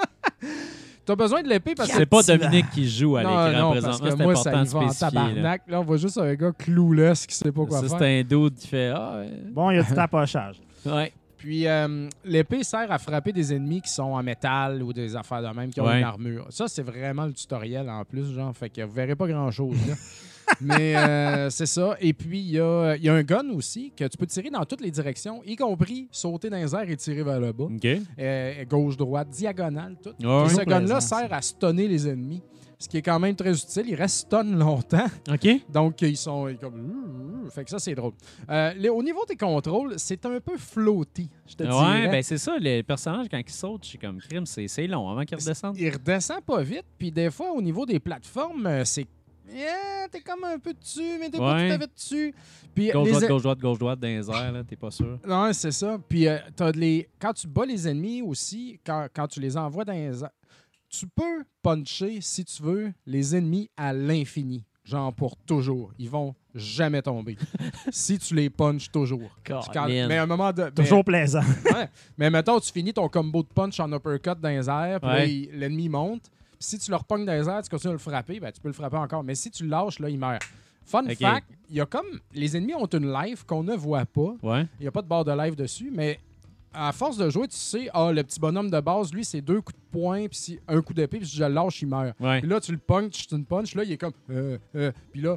C: t'as besoin de l'épée parce que
B: C'est pas. Dominique qui joue à
C: non,
B: l'écran présentement.
C: que
B: C'est
C: moi,
B: important
C: ça
B: de
C: y va en
B: spécifier. là.
C: tabarnak. Là. on voit juste un gars clueless qui sait pas quoi
B: Ça,
C: faire.
B: c'est un dude qui fait Ah, ouais.
D: Bon, il y a du tapochage.
B: ouais.
C: Puis euh, l'épée sert à frapper des ennemis qui sont en métal ou des affaires de même, qui ont
B: Ouais.
C: une armure. Ça, c'est vraiment le tutoriel en plus, genre. Fait que vous verrez pas grand-chose, là. Mais euh, c'est ça. Et puis, il y a, il y a un gun aussi que tu peux tirer dans toutes les directions, y compris sauter dans les airs et tirer vers le bas. Euh, gauche, droite, diagonale, tout.
B: Ouais.
C: Et ce gun-là sert à stunner les ennemis. Ce qui est quand même très utile. Ils restent stun longtemps.
B: OK.
C: Donc, ils sont ils comme. Fait que ça, c'est drôle. Euh, les- au niveau des contrôles, c'est un peu floaty, je te
B: Ouais,
C: dirais.
B: ben c'est ça, les personnages, quand ils sautent, je suis comme crime, c'est long avant qu'ils redescendent.
C: Il redescend pas vite, puis des fois, au niveau des plateformes, euh, c'est. Yeah, t'es comme un peu dessus, mais t'es pas
B: Ouais.
C: tout à fait dessus. Puis
B: Gauche,
C: les-
B: droite, gauche, droite, gauche, droite dans les airs, là, t'es pas sûr.
C: Non, c'est ça. Puis euh, t'as de les... quand tu bats les ennemis aussi, quand, quand tu les envoies dans les... a- Tu peux puncher, si tu veux, les ennemis à l'infini. Genre pour toujours. Ils vont jamais tomber. si tu les punches toujours. Quand-. Mais à un moment de... mais-
D: Toujours plaisant.
C: Ouais. Mais mettons, tu finis ton combo de punch en uppercut dans les airs, puis
B: Ouais.
C: l'ennemi monte. Si tu le repognes dans les airs, tu continues à le frapper, ben, tu peux le frapper encore. Mais si tu le lâches, là, il meurt. Fun fact, il y a comme. Les ennemis ont une life qu'on ne voit pas.
B: Ouais.
C: Il n'y a pas de barre de life dessus, mais à force de jouer, tu sais, ah, le petit bonhomme de base, lui, c'est deux coups de poing, puis si- un coup d'épée, puis si je le lâche, il meurt.
B: Ouais.
C: Puis là, tu le punches, tu une punch, là, il est comme. Euh, euh, puis là,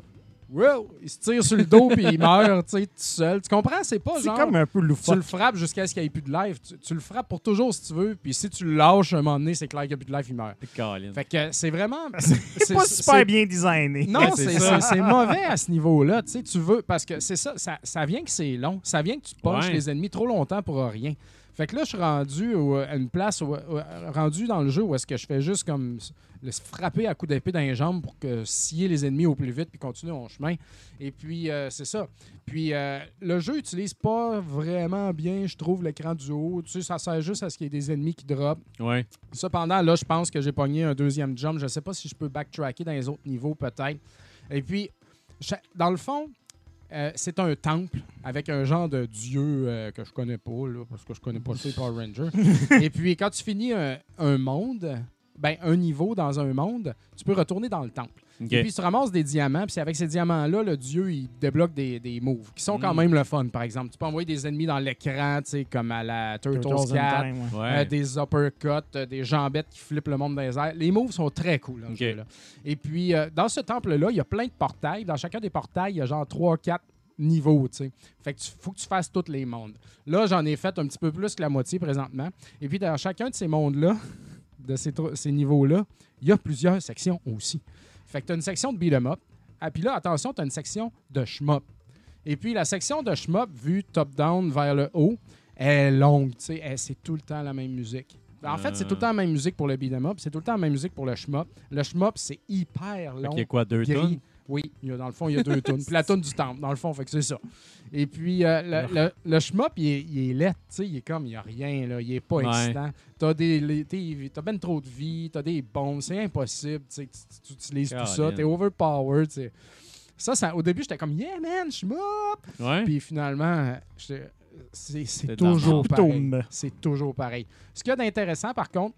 C: wow, il se tire sur le dos, puis il meurt, tu sais, tout seul. Tu comprends? C'est pas
D: C'est
C: genre.
D: comme un peu
C: Tu
D: loufoque.
C: le frappes jusqu'à ce qu'il n'y ait plus de life. Tu, tu le frappes pour toujours si tu veux. Puis si tu le lâches un moment donné, c'est clair qu'il n'y a plus de life, il meurt.
B: Colin.
C: Fait que c'est vraiment.
D: C'est pas super bien designé.
C: Non, c'est
B: c'est ça.
C: c'est- c'est mauvais à ce niveau-là. Tu sais, tu veux. Parce que c'est ça, ça. ça vient que c'est long. Ça vient que tu punches
B: Ouais.
C: les ennemis trop longtemps pour rien. Fait que là, je suis rendu à une place, où- où- rendu dans le jeu où est-ce que je fais juste comme le frapper à coups d'épée dans les jambes pour que scier les ennemis au plus vite puis continuer mon chemin. Et puis, euh, c'est ça. Puis, euh, le jeu utilise pas vraiment bien, je trouve, l'écran du haut. Tu sais, ça sert juste à ce qu'il y ait des ennemis qui drop.
B: Ouais.
C: Cependant, là, je pense que j'ai pogné un deuxième jump. Je sais pas si je peux backtracker dans les autres niveaux, peut-être. Et puis, dans le fond, euh, c'est un temple avec un genre de dieu euh, que je connais pas, là, parce que je connais pas ça, les Power Rangers. Et puis, quand tu finis un, un monde, ben, un niveau dans un monde, tu peux retourner dans le temple. Et puis, tu ramasses des diamants, puis avec ces diamants-là, le dieu, il débloque des, des moves qui sont quand
B: Mm.
C: même le fun, par exemple. Tu peux envoyer des ennemis dans l'écran, tu sais, comme à la Turtles,
D: Turtles in
C: 4,
D: Time, ouais.
B: Ouais.
C: euh, des uppercuts, euh, des jambettes qui flippent le monde dans les airs. Les moves sont très cool
B: Ok.
C: jeu-là. Et puis, euh, dans ce temple-là, il y a plein de portails. Dans chacun des portails, il y a genre 3-4 niveaux, tu sais. Fait que tu faut que tu fasses tous les mondes. Là, j'en ai fait un petit peu plus que la moitié présentement. Et puis, dans chacun de ces mondes-là, de ces, niveaux-là, il y a plusieurs sections aussi. Fait que tu as une section de beat'em up. Ah, puis là, attention, tu as une section de shmup. Et puis, la section de shmup, vue top-down vers le haut, elle est longue, tu sais. Elle- C'est tout le temps la même musique. En fait, c'est tout le temps la même musique pour le beat'em up, c'est tout le temps la même musique pour le shmup. Le shmup, c'est hyper
B: Fait
C: long.
B: qu'il y a quoi, deux
C: gris.
B: tonnes?
C: Oui, il y a- dans le fond, il y a deux tonnes. Puis la tonne du temple, dans le fond, fait que c'est ça. Et puis, euh, le, le, le shmup, il est, il est laid, tu sais, il est comme, il n'y a rien, là, il est pas
B: Ouais.
C: excitant. T'as des, t'as ben trop de vie, t'as des bombes, c'est impossible, tu tu- utilises tout ça, t'es overpowered, tu. Ça, ça, au début, j'étais comme, yeah, man, shmup!
B: Ouais.
C: Puis finalement, c'est toujours pareil. C'est toujours pareil. Ce qu'il y a d'intéressant, par contre,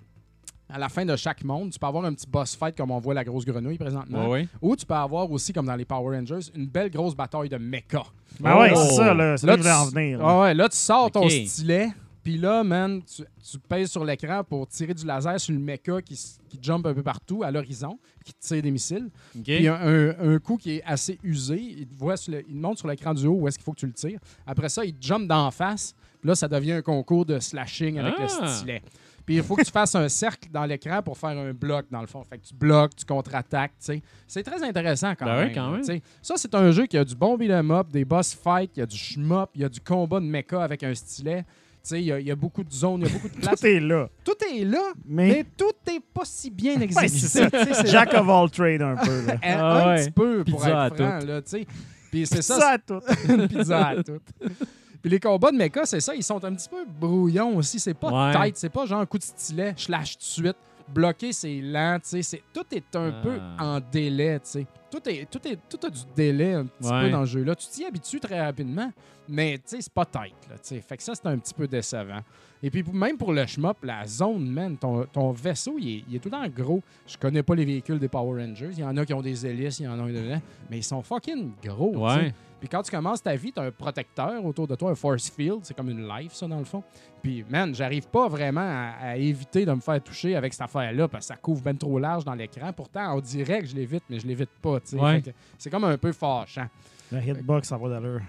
C: à la fin de chaque monde, tu peux avoir un petit boss fight comme on voit la grosse grenouille présentement. Ou tu peux avoir aussi, comme dans les Power Rangers, une belle grosse bataille de mecha.
D: Ah ouais,
B: Oh.
D: c'est ça, là. C'est
C: Là,
D: là que je voulais en
C: tu-
D: venir. là.
C: Ah ouais, là, tu sors ton stylet, puis là, man, tu, tu pèses sur l'écran pour tirer du laser sur le mecha qui, qui jump un peu partout à l'horizon, qui te tire des missiles.
B: OK.
C: Puis un, un- un coup qui est assez usé, il te, voit sur le- il te montre sur l'écran du haut où est-ce qu'il faut que tu le tires. Après ça, il te jump d'en face. Puis là, ça devient un concours de slashing avec le
B: Ah.
C: stylet. Puis il faut que tu fasses un cercle dans l'écran pour faire un bloc, dans le fond. Fait que tu bloques, tu contre-attaques, tu sais. C'est très intéressant quand
B: Ben ouais,
C: même.
B: quand.
C: Ça, c'est un jeu qui a du bon beat'em up, des boss fights, il y a du shmup, il y a du combat de mecha avec un stylet. Tu sais, il y, y a beaucoup de zones, il y a beaucoup de places.
D: Tout est là.
C: tout est là,
D: Mais,
C: mais tout est pas si bien exécuté.
D: c'est- Jack of all trades un peu. Là.
C: un,
B: Ah
C: un
B: ouais.
C: petit peu pour
B: Pizza
C: être franc, là, tu sais. Puis c'est ça,
D: Ça, à tout.
C: pizza à tout. Puis les combats de mecha, c'est ça, ils sont un petit peu brouillons aussi. C'est pas
B: Ouais.
C: tight, c'est pas genre un coup de stylet, je lâche tout de suite. Bloqué, c'est lent, tu sais. c'est- Tout est un
B: Ah.
C: peu en délai, tu sais. Tout, est, tout, est, tout a du délai un petit
B: Ouais.
C: peu dans le jeu-là. Tu t'y habitues très rapidement, mais tu sais, c'est pas tight. Là, tu sais. fait que ça, c'est un petit peu décevant. Et puis, même pour le shmup, la zone, man, ton, ton vaisseau, il est, il est tout le temps gros. Je connais pas les véhicules des Power Rangers. Il y en a qui ont des hélices, il y en a dedans, mais ils sont fucking gros.
B: Ouais.
C: Puis quand tu commences ta vie, tu as un protecteur autour de toi, un force field. C'est comme une life, ça, dans le fond. Puis, man, j'arrive pas vraiment à, à éviter de me faire toucher avec cette affaire-là parce que ça couvre bien trop large dans l'écran. Pourtant, on dirait que je l'évite, mais je l'évite pas.
B: Ouais.
C: C'est comme un peu fâchant.
D: Le hitbox, ça va d'allure.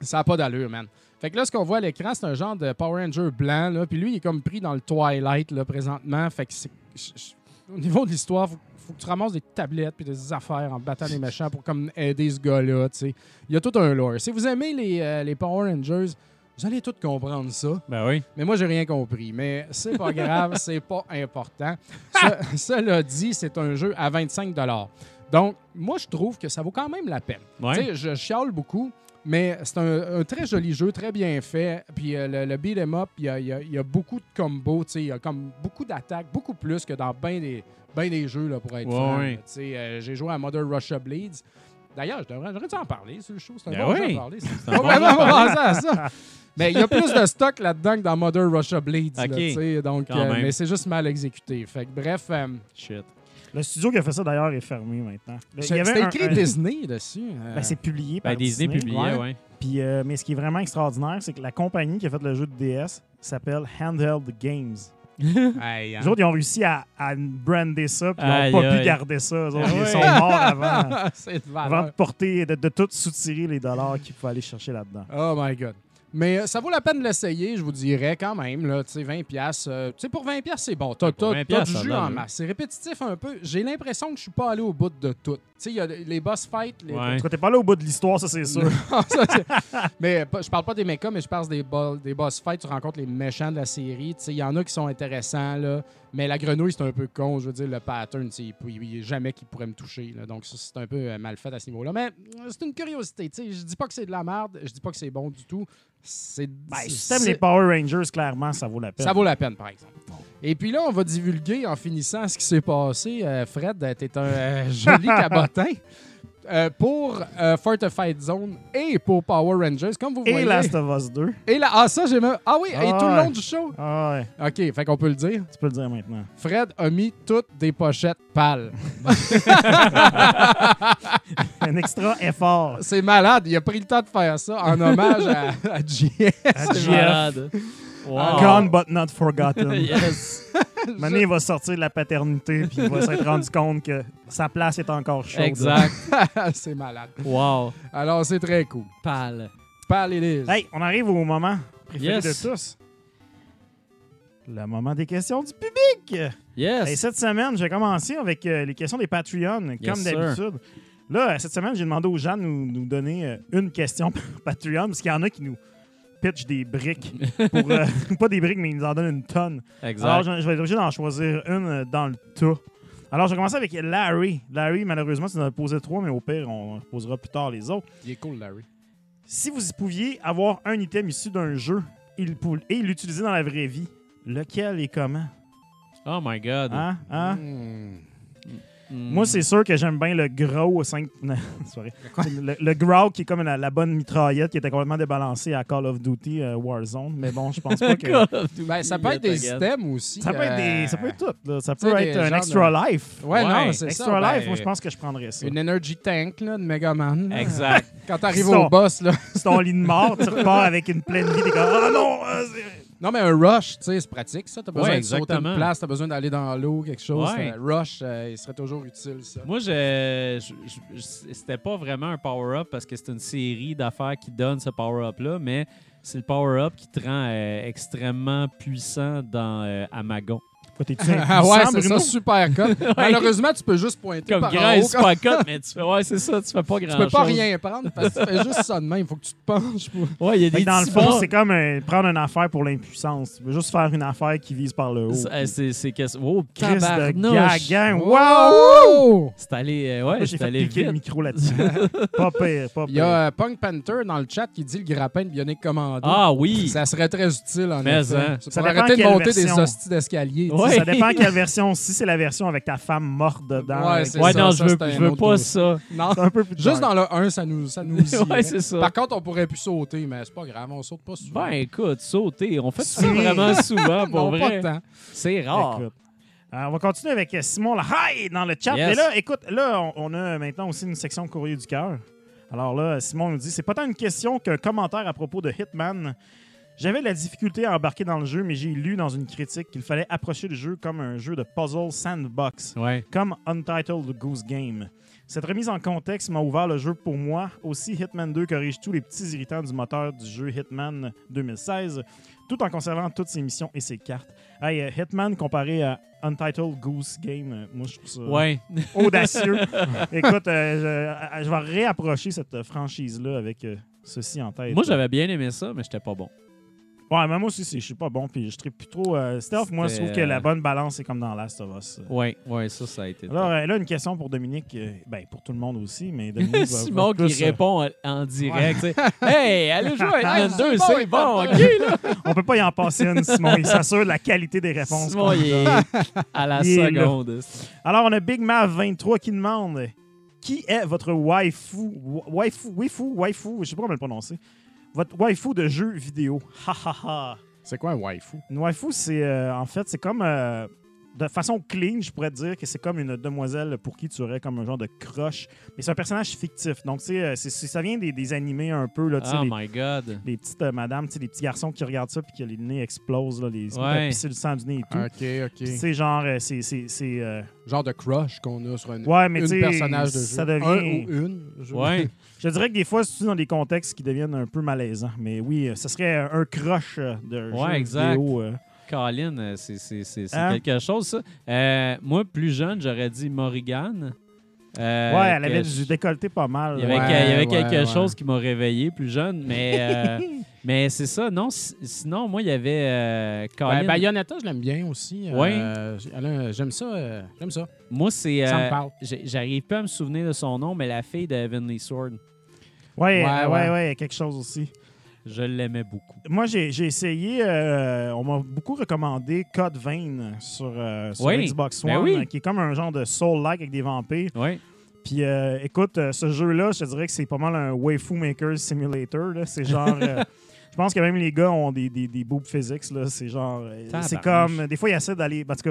C: Ça n'a pas d'allure, man. Fait que là, ce qu'on voit à l'écran, c'est un genre de Power Ranger blanc. Là. Puis lui, il est comme pris dans le Twilight là, présentement. Fait que Au niveau de l'histoire, faut, faut que tu ramasses des tablettes puis des affaires en battant les méchants pour comme aider ce gars-là. tu sais. Il y a tout un lore. Si vous aimez les, euh, les Power Rangers, vous allez tout comprendre ça.
B: Ben oui.
C: Mais moi, j'ai rien compris. Mais c'est pas grave, c'est pas important. Ce- cela dit, c'est un jeu à 25 Donc, moi, je trouve que ça vaut quand même la peine.
B: Ouais.
C: Tu sais, je chiale beaucoup, mais c'est un, un très joli jeu, très bien fait. Puis euh, le, le beat 'em up, il y a, y y beaucoup de combos, tu sais, il y a comme beaucoup d'attaques, beaucoup plus que dans bien des, ben des jeux, là, pour être
B: Ouais,
C: franc,
B: ouais.
C: là. Tu sais, euh, J'ai joué à Mother Russia Bleeds. D'ailleurs, j'aurais dû en parler sur le show? C'est un
B: Ben
C: bon
B: oui.
C: jeu à parler. ça.
B: bon à.
C: Mais il y a plus de stock là-dedans que dans Mother Russia Bleeds. là,
B: Ok.
C: tu sais, donc, euh, mais c'est juste mal exécuté. Fait que, bref, euh,
B: Shit.
D: Le studio qui a fait ça, d'ailleurs, est fermé maintenant. Il y
C: c'est-
D: avait
C: c'était
D: un-
C: écrit
D: un-
C: Disney dessus. euh.
D: Ben, c'est publié par
B: Ben, Disney publiait,
D: ouais.
B: ouais.
D: Puis, euh, mais ce qui est vraiment extraordinaire, c'est que la compagnie qui a fait le jeu de DS s'appelle Handheld Games.
C: Hey, hein.
D: Les autres, ils ont réussi à, à brander ça, puis ils n'ont pas pu garder ça. Autres,
B: Ah
D: ils
B: ouais.
D: sont morts avant,
C: de
D: avant
C: valeur.
D: de porter, de, de tout soutirer les dollars qu'ils pouvaient aller chercher là-dedans.
C: Oh my God. Mais euh, ça vaut la peine de l'essayer, je vous dirais, quand même. Là, tu sais, 20$. piastres, euh, tu sais, pour 20$, piastres, c'est bon. T'as
B: Ouais, pour
C: t'as-
B: 20$,
C: t'as du jus en
B: hein.
C: masse. C'est répétitif un peu. J'ai l'impression que je suis pas allé au bout de tout. Tu sais, il y a les boss fights. Les...
B: Ouais.
D: T'es pas là au bout de l'histoire, ça, c'est sûr.
C: Non, ça, c'est- mais pas- je parle pas des mechas, mais je parle des, bo- des boss fights. Tu rencontres les méchants de la série. Tu sais, Il y en a qui sont intéressants, là. Mais la grenouille, c'est un peu con. Je veux dire, le pattern, il, peut- il y a jamais qui pourrait me toucher. là. Donc, c'est un peu euh, mal fait à ce niveau-là. Mais euh, c'est une curiosité. tu sais. Je dis pas que c'est de la merde. Je dis pas que c'est bon du tout. C'est
D: Ben, si t'aimes les Power Rangers, clairement, ça vaut la peine.
C: ça vaut la peine, par exemple. Et puis là, on va divulguer en finissant ce qui s'est passé. Euh, Fred, t'es un euh, joli cabotin. Euh, pour euh, Fortified Zone et pour Power Rangers, comme vous
D: Et
C: voyez.
D: Last of Us 2.
C: Et là, ah, ça, j'ai même. Ah oui, et
D: Ah
C: tout le
D: ouais.
C: long du show.
D: Ah ouais,
C: OK, fait qu'on peut le dire.
D: tu peux le dire maintenant.
C: Fred a mis toutes des pochettes pâles.
D: Un extra effort.
C: C'est malade. Il a pris le temps de faire ça en hommage à, à JS.
D: À GF.
B: Wow.
D: Gone but not forgotten.
B: yes.
D: Maintenant, il va sortir de la paternité puis il va s'être rendu compte que sa place est encore chaude.
B: Exact.
C: C'est malade.
B: Wow.
C: Alors, c'est très cool.
B: Pâle.
C: Pâle et lisse.
D: Hey, on arrive au moment préféré
B: Yes.
D: de tous. Le moment des questions du public.
B: Yes.
D: Hey, cette semaine, j'ai commencé avec euh, les questions des Patreons,
B: Yes,
D: comme d'habitude. Là, cette semaine, j'ai demandé aux gens de nous, nous donner euh, une question par Patreon, parce qu'il y en a qui nous pitchent des briques. Pour, euh, pas des briques, mais ils nous en donnent une tonne.
B: exact.
D: Alors, je, je vais être obligé d'en choisir une euh, dans le tas. Alors, je vais commencer avec Larry. Larry, malheureusement, tu nous as posé trois, mais au pire, on posera plus tard les autres.
C: Il est cool, Larry.
D: Si vous pouviez avoir un item issu d'un jeu et l'utiliser dans la vraie vie, lequel et comment?
B: oh my God.
D: Hein? Hein?
C: Hmm.
B: Mm.
D: Moi, c'est sûr que j'aime bien le gros 5. Non, c'est vrai. Le, le Growl qui est comme la, la bonne mitraillette qui était complètement débalancée à Call of Duty euh, Warzone. Mais bon, je pense pas que.
C: Ben, ça peut être des items aussi.
D: Ça peut être des. Ça peut être tout. là. Ça peut être un extra life.
C: Ouais,
B: Ouais,
C: non, c'est
D: Extra
C: ça.
D: life,
C: ben,
D: moi, je pense que je prendrais ça.
C: Une energy tank là, de Megaman. là.
B: Exact.
C: Quand t'arrives au boss, là.
D: C'est ton lit de mort, tu repars avec une pleine vie. T'es comme, ah non! euh,
C: Non, mais un rush, tu sais, c'est pratique, ça. T'as besoin
B: Ouais,
C: de sauter
B: exactement.
C: une place, t'as besoin d'aller dans l'eau, quelque chose.
B: Ouais.
C: Un rush, euh, il serait toujours utile, ça.
B: Moi, je, je- je- je- c'était pas vraiment un power-up parce que c'est une série d'affaires qui donne ce power-up-là, mais c'est le power-up qui te rend euh, extrêmement puissant dans euh, Amagon.
D: T'es-tu
C: Ah ouais, c'est ça, super cut. Malheureusement, tu peux juste pointer
B: Comme
C: par
B: grand
C: en haut.
B: super cut, mais tu fais, ouais, c'est ça, tu fais pas
C: Tu
B: grand-chose.
C: peux pas rien prendre parce que tu fais juste ça de même. Il faut que tu te penches. pour-
B: Ouais, il y a des
D: dans le fond, c'est comme euh, prendre une affaire pour l'impuissance. Tu veux juste faire une affaire qui vise par le haut.
B: C'est- C'est que oh
D: Chris de. Wow!
B: C'est allé euh, ouais,
D: J'ai
B: c'est
D: fait
B: allé
D: piquer le micro là-dessus. pas pire, pas
C: Il y
D: pire.
C: a euh, Punk Panther dans le chat qui dit le grappin de Bionic Commando.
B: Ah oui.
C: Ça serait très utile, en effet.
B: hein.
D: Ça dépend
C: arrêter de monter des hosties d'escalier.
B: Ouais.
D: Ça dépend quelle version. Si c'est la version avec ta femme morte dedans.
C: Ouais,
D: avec-
C: c'est
B: Ouais,
C: ça,
B: non,
C: ça,
B: je veux, je veux pas ça.
C: Non.
D: c'est un peu plus
C: Juste dans le 1, ça nous, ça nous
B: Ouais,
C: est.
B: c'est ça.
C: Par contre, on pourrait plus sauter, mais c'est pas grave, on saute pas souvent.
B: Ben, écoute, sauter. On fait ça vraiment souvent, pour
C: non, pas
B: vrai.
C: de temps.
B: C'est rare.
D: Écoute. Euh, on va continuer avec Simon hi, dans le chat.
B: Yes.
D: Mais là, écoute, là, on, on a maintenant aussi une section courrier du cœur. Alors là, Simon nous dit c'est pas tant une question qu'un commentaire à propos de Hitman. J'avais de la difficulté à embarquer dans le jeu, mais j'ai lu dans une critique qu'il fallait approcher le jeu comme un jeu de puzzle sandbox,
B: Ouais.
D: comme Untitled Goose Game. Cette remise en contexte m'a ouvert le jeu pour moi. Aussi, Hitman 2 corrige tous les petits irritants du moteur du jeu Hitman 2016, tout en conservant toutes ses missions et ses cartes. Hey, euh, Hitman comparé à Untitled Goose Game, euh, moi je trouve ça
B: Ouais.
D: audacieux. Écoute, euh, je, je vais réapprocher cette franchise-là avec euh, ceci en tête.
B: Moi, j'avais bien aimé ça, mais j'étais pas bon.
D: Ouais, mais moi aussi, je suis pas bon, puis je tripe plus trop. euh, stealth, moi, je trouve que la
B: euh,
D: bonne balance, c'est comme dans Last of Us.
B: Ouais, ouais, ça, ça a été.
D: Alors, euh, là, une question pour Dominique, euh, ben, pour tout le monde aussi, mais Dominique va-
B: Simon
D: plus,
B: qui répond en- en direct. tu sais, Hey, allez jouer à
C: Hey,
B: Hitman 2,
C: Simon,
B: c'est bon, ok, là.
D: On peut pas y en passer une, Simon. Il s'assure de la qualité des réponses.
B: Simon, il est à la
D: Il
B: seconde.
D: Alors, on a Big Mav23 qui demande Qui est votre waifu wa- Waifu Waifu Waifu Je sais pas comment le prononcer. Votre waifu de jeu vidéo. Ha ha ha.
C: C'est quoi un waifu?
D: Une waifu, c'est euh, en fait, c'est comme. euh, de façon clean, je pourrais te dire que c'est comme une demoiselle pour qui tu aurais comme un genre de crush. Mais c'est un personnage fictif. Donc, tu sais, euh, c'est- c'est- ça vient des, des animés un peu, là,
B: Oh
D: les,
B: my god.
D: les petites euh, madames, tu sais, les petits garçons qui regardent ça puis que les nez explosent, là, les
B: Ouais.
D: le sang du nez et tout.
C: OK, OK.
D: Tu sais, genre, euh, c'est. c'est- c'est, euh,
C: Genre de crush qu'on a sur un
D: Ouais, mais
C: une
D: tu sais,
C: personnage de jeu.
D: ça devient-
C: Un ou une. je-
B: Ouais.
D: Je dirais que des fois, c'est dans des contextes qui deviennent un peu malaisants. Mais oui, ce serait un crush de
B: Ouais,
D: jeu
B: exact.
D: vidéo. euh.
B: Colin, euh, c'est c'est- c'est- c'est
D: Hein?
B: quelque chose, ça. Euh, moi, plus jeune, j'aurais dit Morrigan. Euh,
D: ouais, elle avait du décolleté pas mal.
B: Il y avait,
D: là.
C: Ouais,
B: il y avait
C: ouais,
B: quelque
C: ouais.
B: chose qui m'a réveillé plus jeune, mais, euh, mais c'est ça. Non, si- sinon, moi, il y avait euh, Colin.
C: Bayonetta, je l'aime bien aussi. Euh, J'aime ça. euh, J'aime ça.
B: moi, c'est.
C: Ça me parle.
B: j'ai- J'arrive pas à me souvenir de son nom, mais la fille de Heavenly Sword.
D: Ouais,
C: Ouais,
D: ouais,
C: ouais.
D: ouais, il y a quelque chose aussi.
B: Je l'aimais beaucoup.
D: Moi, j'ai essayé, euh, on m'a beaucoup recommandé Code Vein sur, euh, sur
B: Oui,
D: Xbox
B: ben
D: One,
B: oui.
D: qui est comme un genre de Soul-like avec des vampires.
B: Oui.
D: Puis euh, écoute, ce jeu-là, je te dirais que c'est pas mal un Waifu Maker Simulator. C'est genre. je pense que même les gars ont des, des, des boob physics. là. C'est genre. c'est comme. Des fois, ils essaient d'aller. Parce que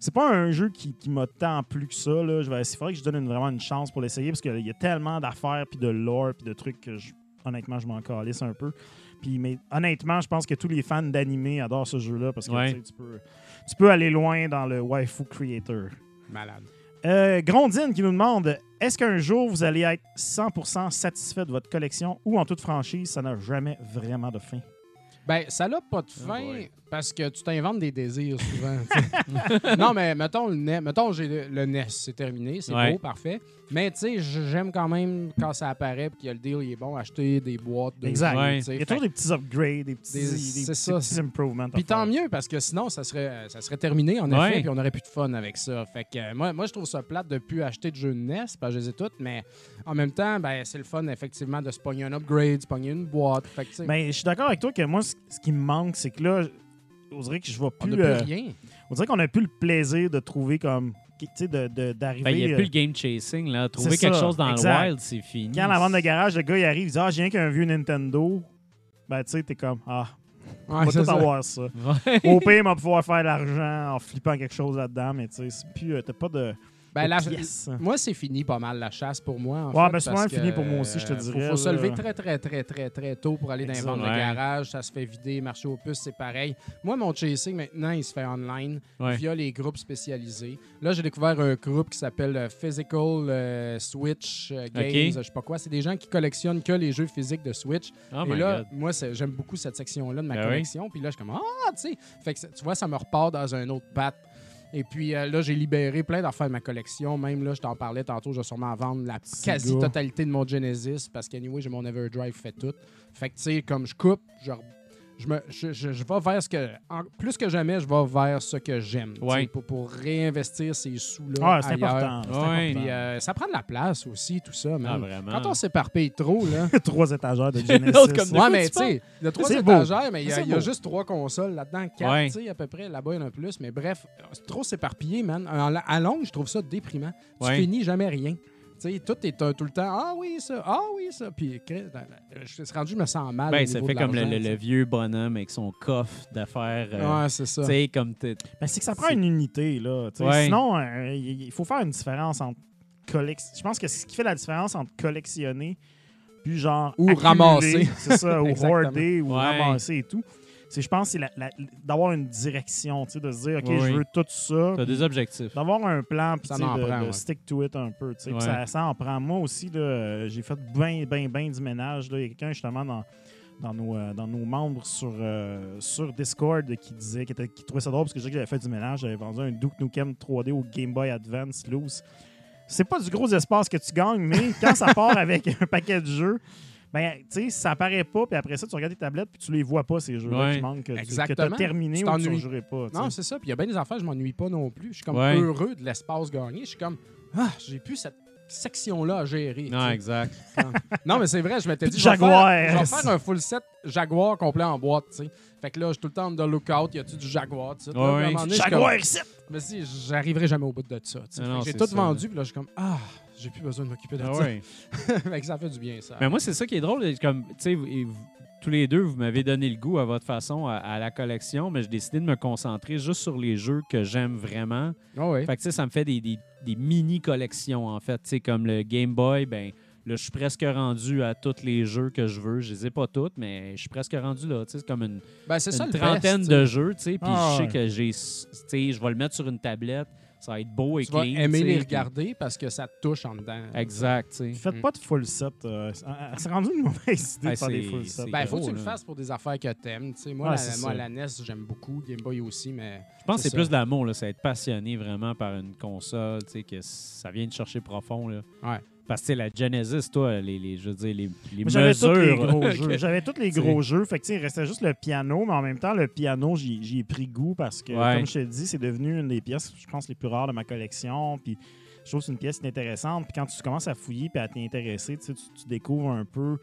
D: c'est pas un jeu qui, qui m'a tant plus que ça. Là. Je vais, il faudrait que je donne une- vraiment une chance pour l'essayer parce qu'il y a tellement d'affaires, puis de lore, puis de trucs que je- honnêtement, je m'en calisse un peu. Puis, mais honnêtement, je pense que tous les fans d'animé adorent ce jeu-là parce que
B: Ouais.
D: tu peux, tu peux aller loin dans le Waifu Creator.
C: Malade.
D: Euh, Grondine qui nous demande est-ce qu'un jour vous allez être 100% satisfait de votre collection ou en toute franchise, ça n'a jamais vraiment de fin?
C: Ben, ça n'a pas de fin
B: boy.
C: Parce que tu t'inventes des désirs souvent. non, mais mettons le NES. Mettons, j'ai le, le NES, c'est terminé, c'est
B: Ouais.
C: beau, parfait. Mais tu sais, j'aime quand même quand ça apparaît et que le deal il est bon, acheter des boîtes de
D: Exact.
C: jeux,
B: Ouais.
D: Il y a
C: Fait
D: toujours des petits upgrades, des petits,
C: Des-
D: des
C: ça,
D: petits
C: c'est-
D: improvements.
C: Puis tant mieux, parce que sinon, ça serait, ça serait terminé, en
B: Ouais.
C: effet, puis on n'aurait plus de fun avec ça. Fait que moi, moi, je trouve ça plate de plus acheter de jeux de NES, parce que je les ai toutes, mais en même temps, ben, c'est le fun, effectivement, de se pogner un upgrade, se pogner une boîte. Fait que, tu sais,
D: Ben, je suis d'accord avec toi que moi, ce ce qui me manque, c'est que là, on dirait que je vois
C: on
D: plus. euh,
C: rien.
D: on dirait qu'on n'a plus le plaisir de trouver comme. Tu sais, de- de- d'arriver.
B: Ben, il n'y a
D: euh,
B: plus le game chasing. Là. Trouver quelque
D: ça,
B: chose dans
D: exact.
B: le wild, c'est fini.
D: Quand à la vente de garage, le gars il arrive, il dit Ah, j'ai rien qu'un vieux Nintendo. Ben, tu sais, t'es comme Ah, on
C: Ouais,
D: va tout
C: ça.
D: avoir ça.
B: Ouais.
D: Au pire, on va pouvoir faire de l'argent en flippant quelque chose là-dedans, mais tu sais, c'est plus. euh, T'as pas de.
C: Ben, la-
D: pièces.
C: Moi, c'est fini pas mal la chasse pour moi. En
D: Ouais,
C: fait,
D: ben,
C: parce
D: mal fini
C: que,
D: pour moi aussi, je te
C: euh,
D: dirais,
C: Faut, faut se lever très, très, très, très, très tôt pour aller dans les ventes de garage. Ça se fait vider. Marché aux puces, c'est pareil. Moi, mon chasing, maintenant, il se fait online
B: Ouais.
C: via les groupes spécialisés. Là, j'ai découvert un groupe qui s'appelle euh, Physical euh, Switch Games.
B: Ok.
C: Je sais pas quoi. C'est des gens qui collectionnent que les jeux physiques de Switch.
B: Oh
C: Et là,
B: God.
C: moi, j'aime beaucoup cette section-là de ma
B: Ben oui.
C: collection. Puis là, je suis comme, ah, tu sais. Fait que tu vois, ça me repart dans un autre patte. Et puis euh, là, j'ai libéré plein d'affaires de ma collection. Même là, je t'en parlais tantôt, je vais sûrement vendre la quasi-totalité de mon Genesis parce qu'anyway, j'ai mon Everdrive fait tout. Fait que, tu sais, comme je coupe, je, je, me, je, je, je vais vers ce que. en- plus que jamais, je vais vers ce que j'aime.
B: Ouais.
C: Pour, pour réinvestir ces sous-là.
D: Ah, c'est important.
C: Puis euh, ça prend de la place aussi, tout ça.
B: Ah.
C: Quand on s'éparpille trop, là.
D: Trois étagères de Genesis.
B: Comme
C: ouais, mais
B: tu
C: sais, il y a trois étagères, mais il y a, y juste trois consoles là-dedans, quatre,
B: Ouais.
C: tu sais, à peu près. Là-bas, il y en a plus. Mais bref, c'est trop s'éparpiller, man. À longue, je trouve ça déprimant. Tu
B: Ouais.
C: finis jamais rien. Tout est un- tout le temps, ah oui, ça, ah oui, ça. Puis, Chris, je suis rendu, je me sens mal.
B: Ben, ça fait
C: de
B: comme le, vieux bonhomme avec son coffre d'affaires. euh,
C: Ouais, c'est ça.
B: tu comme t'es-
D: Ben, c'est que ça prend une unité, là.
B: Ouais.
D: Sinon, euh, il faut faire une différence entre collection. Je pense que ce qui fait la différence entre collectionner puis genre.
C: Ou
D: accumuler,
C: ramasser.
D: C'est ça, ou hoarder, ou
B: Ouais.
D: ramasser et tout. C'est, je pense, c'est d'avoir une direction, tu sais, de se dire, OK,
B: Oui.
D: je veux tout ça.
B: t'as des objectifs.
D: D'avoir un plan, puis
C: Ça
D: tu sais,
C: en
D: de,
C: prend,
D: de
C: ouais.
D: stick to it un peu. tu
B: Ouais.
D: Ça, ça en prend. Moi aussi, là, j'ai fait bien, bien, bien du ménage. là. Il y a quelqu'un justement dans, dans, nos, euh, dans nos membres sur, euh, sur Discord qui disait, qui, était- qui trouvait ça drôle parce que je disais que j'avais fait du ménage. J'avais vendu un Duke Nukem 3D au Game Boy Advance loose. C'est pas du gros espace que tu gagnes, mais quand ça part avec un paquet de jeux, ben, tu sais, ça apparaît pas, puis après ça, tu regardes tes tablettes, puis tu les vois pas, ces jeux-là
B: Ouais.
D: qui manquent, que tu as terminé
C: Tu
D: ou que tu ne jouerais pas.
C: Non, c'est ça. Puis il y a bien des affaires, je m'ennuie pas non plus. Je suis comme
B: Ouais.
C: heureux de l'espace gagné. Je suis comme, ah, j'ai plus cette section-là à gérer.
B: Non,
C: sais.
B: exact.
C: Non, mais c'est vrai, je m'étais dit, je
D: Jaguar.
C: vais, faire, je vais faire un full set Jaguar complet en boîte, tu sais. Fait que là, je suis tout le temps the lookout, y a-tu du Jaguar, tu sais. Suis
D: Jaguar
C: comme- suis dit, j'arriverai jamais au bout de ça.
B: Ah
C: J'ai tout
B: ça,
C: vendu, puis là, je suis comme, ah, j'ai plus besoin de m'occuper de
B: Ah
C: ça.
B: ouais.
C: fait que ça fait du bien, ça.
B: Mais moi, c'est ça qui est drôle. Comme, sais, vous- tous les deux, vous m'avez donné le goût à votre façon à, à la collection, mais j'ai décidé de me concentrer juste sur les jeux que j'aime vraiment.
C: Ah.
B: Fait que, sais, ça me fait des, des- des mini-collections, en fait. Sais, comme le Game Boy, ben là, je suis presque rendu à tous les jeux que je veux. Je les ai pas toutes, mais je suis presque rendu là. Sais, c'est comme une,
C: Ben, ça
B: trentaine
C: best,
B: de
C: sais.
B: jeux, sais. Puis
D: Ah,
B: je sais
D: ouais.
B: que j'ai... Sais, je vais le mettre sur une tablette. Ça va être beau et
C: Tu vas
B: clean.
C: aimer
B: tu sais,
C: les
B: puis-
C: regarder parce que ça te touche en dedans.
B: Exact, tu sais.
D: Faites
C: Mm.
D: pas de full set. euh, c'est rendu une mauvaise idée
B: Ah,
D: de faire des full sets.
C: Ben, faut que tu le fasses pour des affaires que t'aimes. tu sais. Moi,
D: Ouais,
C: la, moi la NES, j'aime beaucoup. Game Boy aussi, mais.
B: Je pense que C'est plus
C: ça.
B: de l'amour, là. C'est être passionné vraiment par une console, tu sais, que ça vient de chercher profond, là.
C: Ouais.
B: Parce que, la Genesis, toi, les, les, je veux dire, les, les
D: J'avais tous les gros jeux. J'avais tous les gros jeux. Fait que, tu sais, il restait juste le piano, mais en même temps, le piano, j'y ai pris goût parce que,
B: Ouais.
D: comme je te dis, c'est devenu une des pièces, je pense, les plus rares de ma collection. Puis je trouve que c'est une pièce intéressante. Puis quand tu commences à fouiller puis à t'intéresser, tu, tu découvres un peu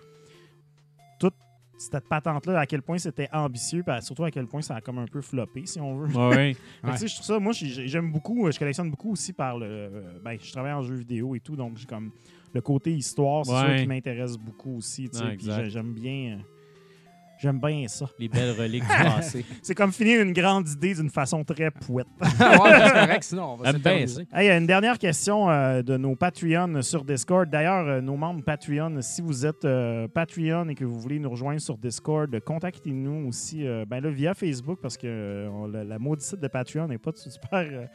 D: cette patente-là, à quel point c'était ambitieux, puis surtout à quel point ça a comme un peu floppé, si on veut.
B: Ouais, ouais.
D: Je trouve ça, moi, j'ai- j'aime beaucoup, je collectionne beaucoup aussi par le. euh, Ben, je travaille en jeux vidéo et tout, donc j'ai comme le côté histoire, c'est
B: Ouais.
D: sûr qui m'intéresse beaucoup aussi. tu sais,
B: Ouais,
D: j'aime bien. J'aime bien ça.
B: les belles reliques du passé.
D: C'est comme finir une grande idée d'une façon très pouette.
C: ouais, c'est correct, sinon on va
B: J'aime bien
C: s'éterniser.
D: Hey, une dernière question euh, de nos Patreons sur Discord. D'ailleurs, euh, nos membres Patreon, si vous êtes euh, Patreon et que vous voulez nous rejoindre sur Discord, contactez-nous aussi ben là, via Facebook parce que on- la, la maudite de Patreon n'est pas super euh,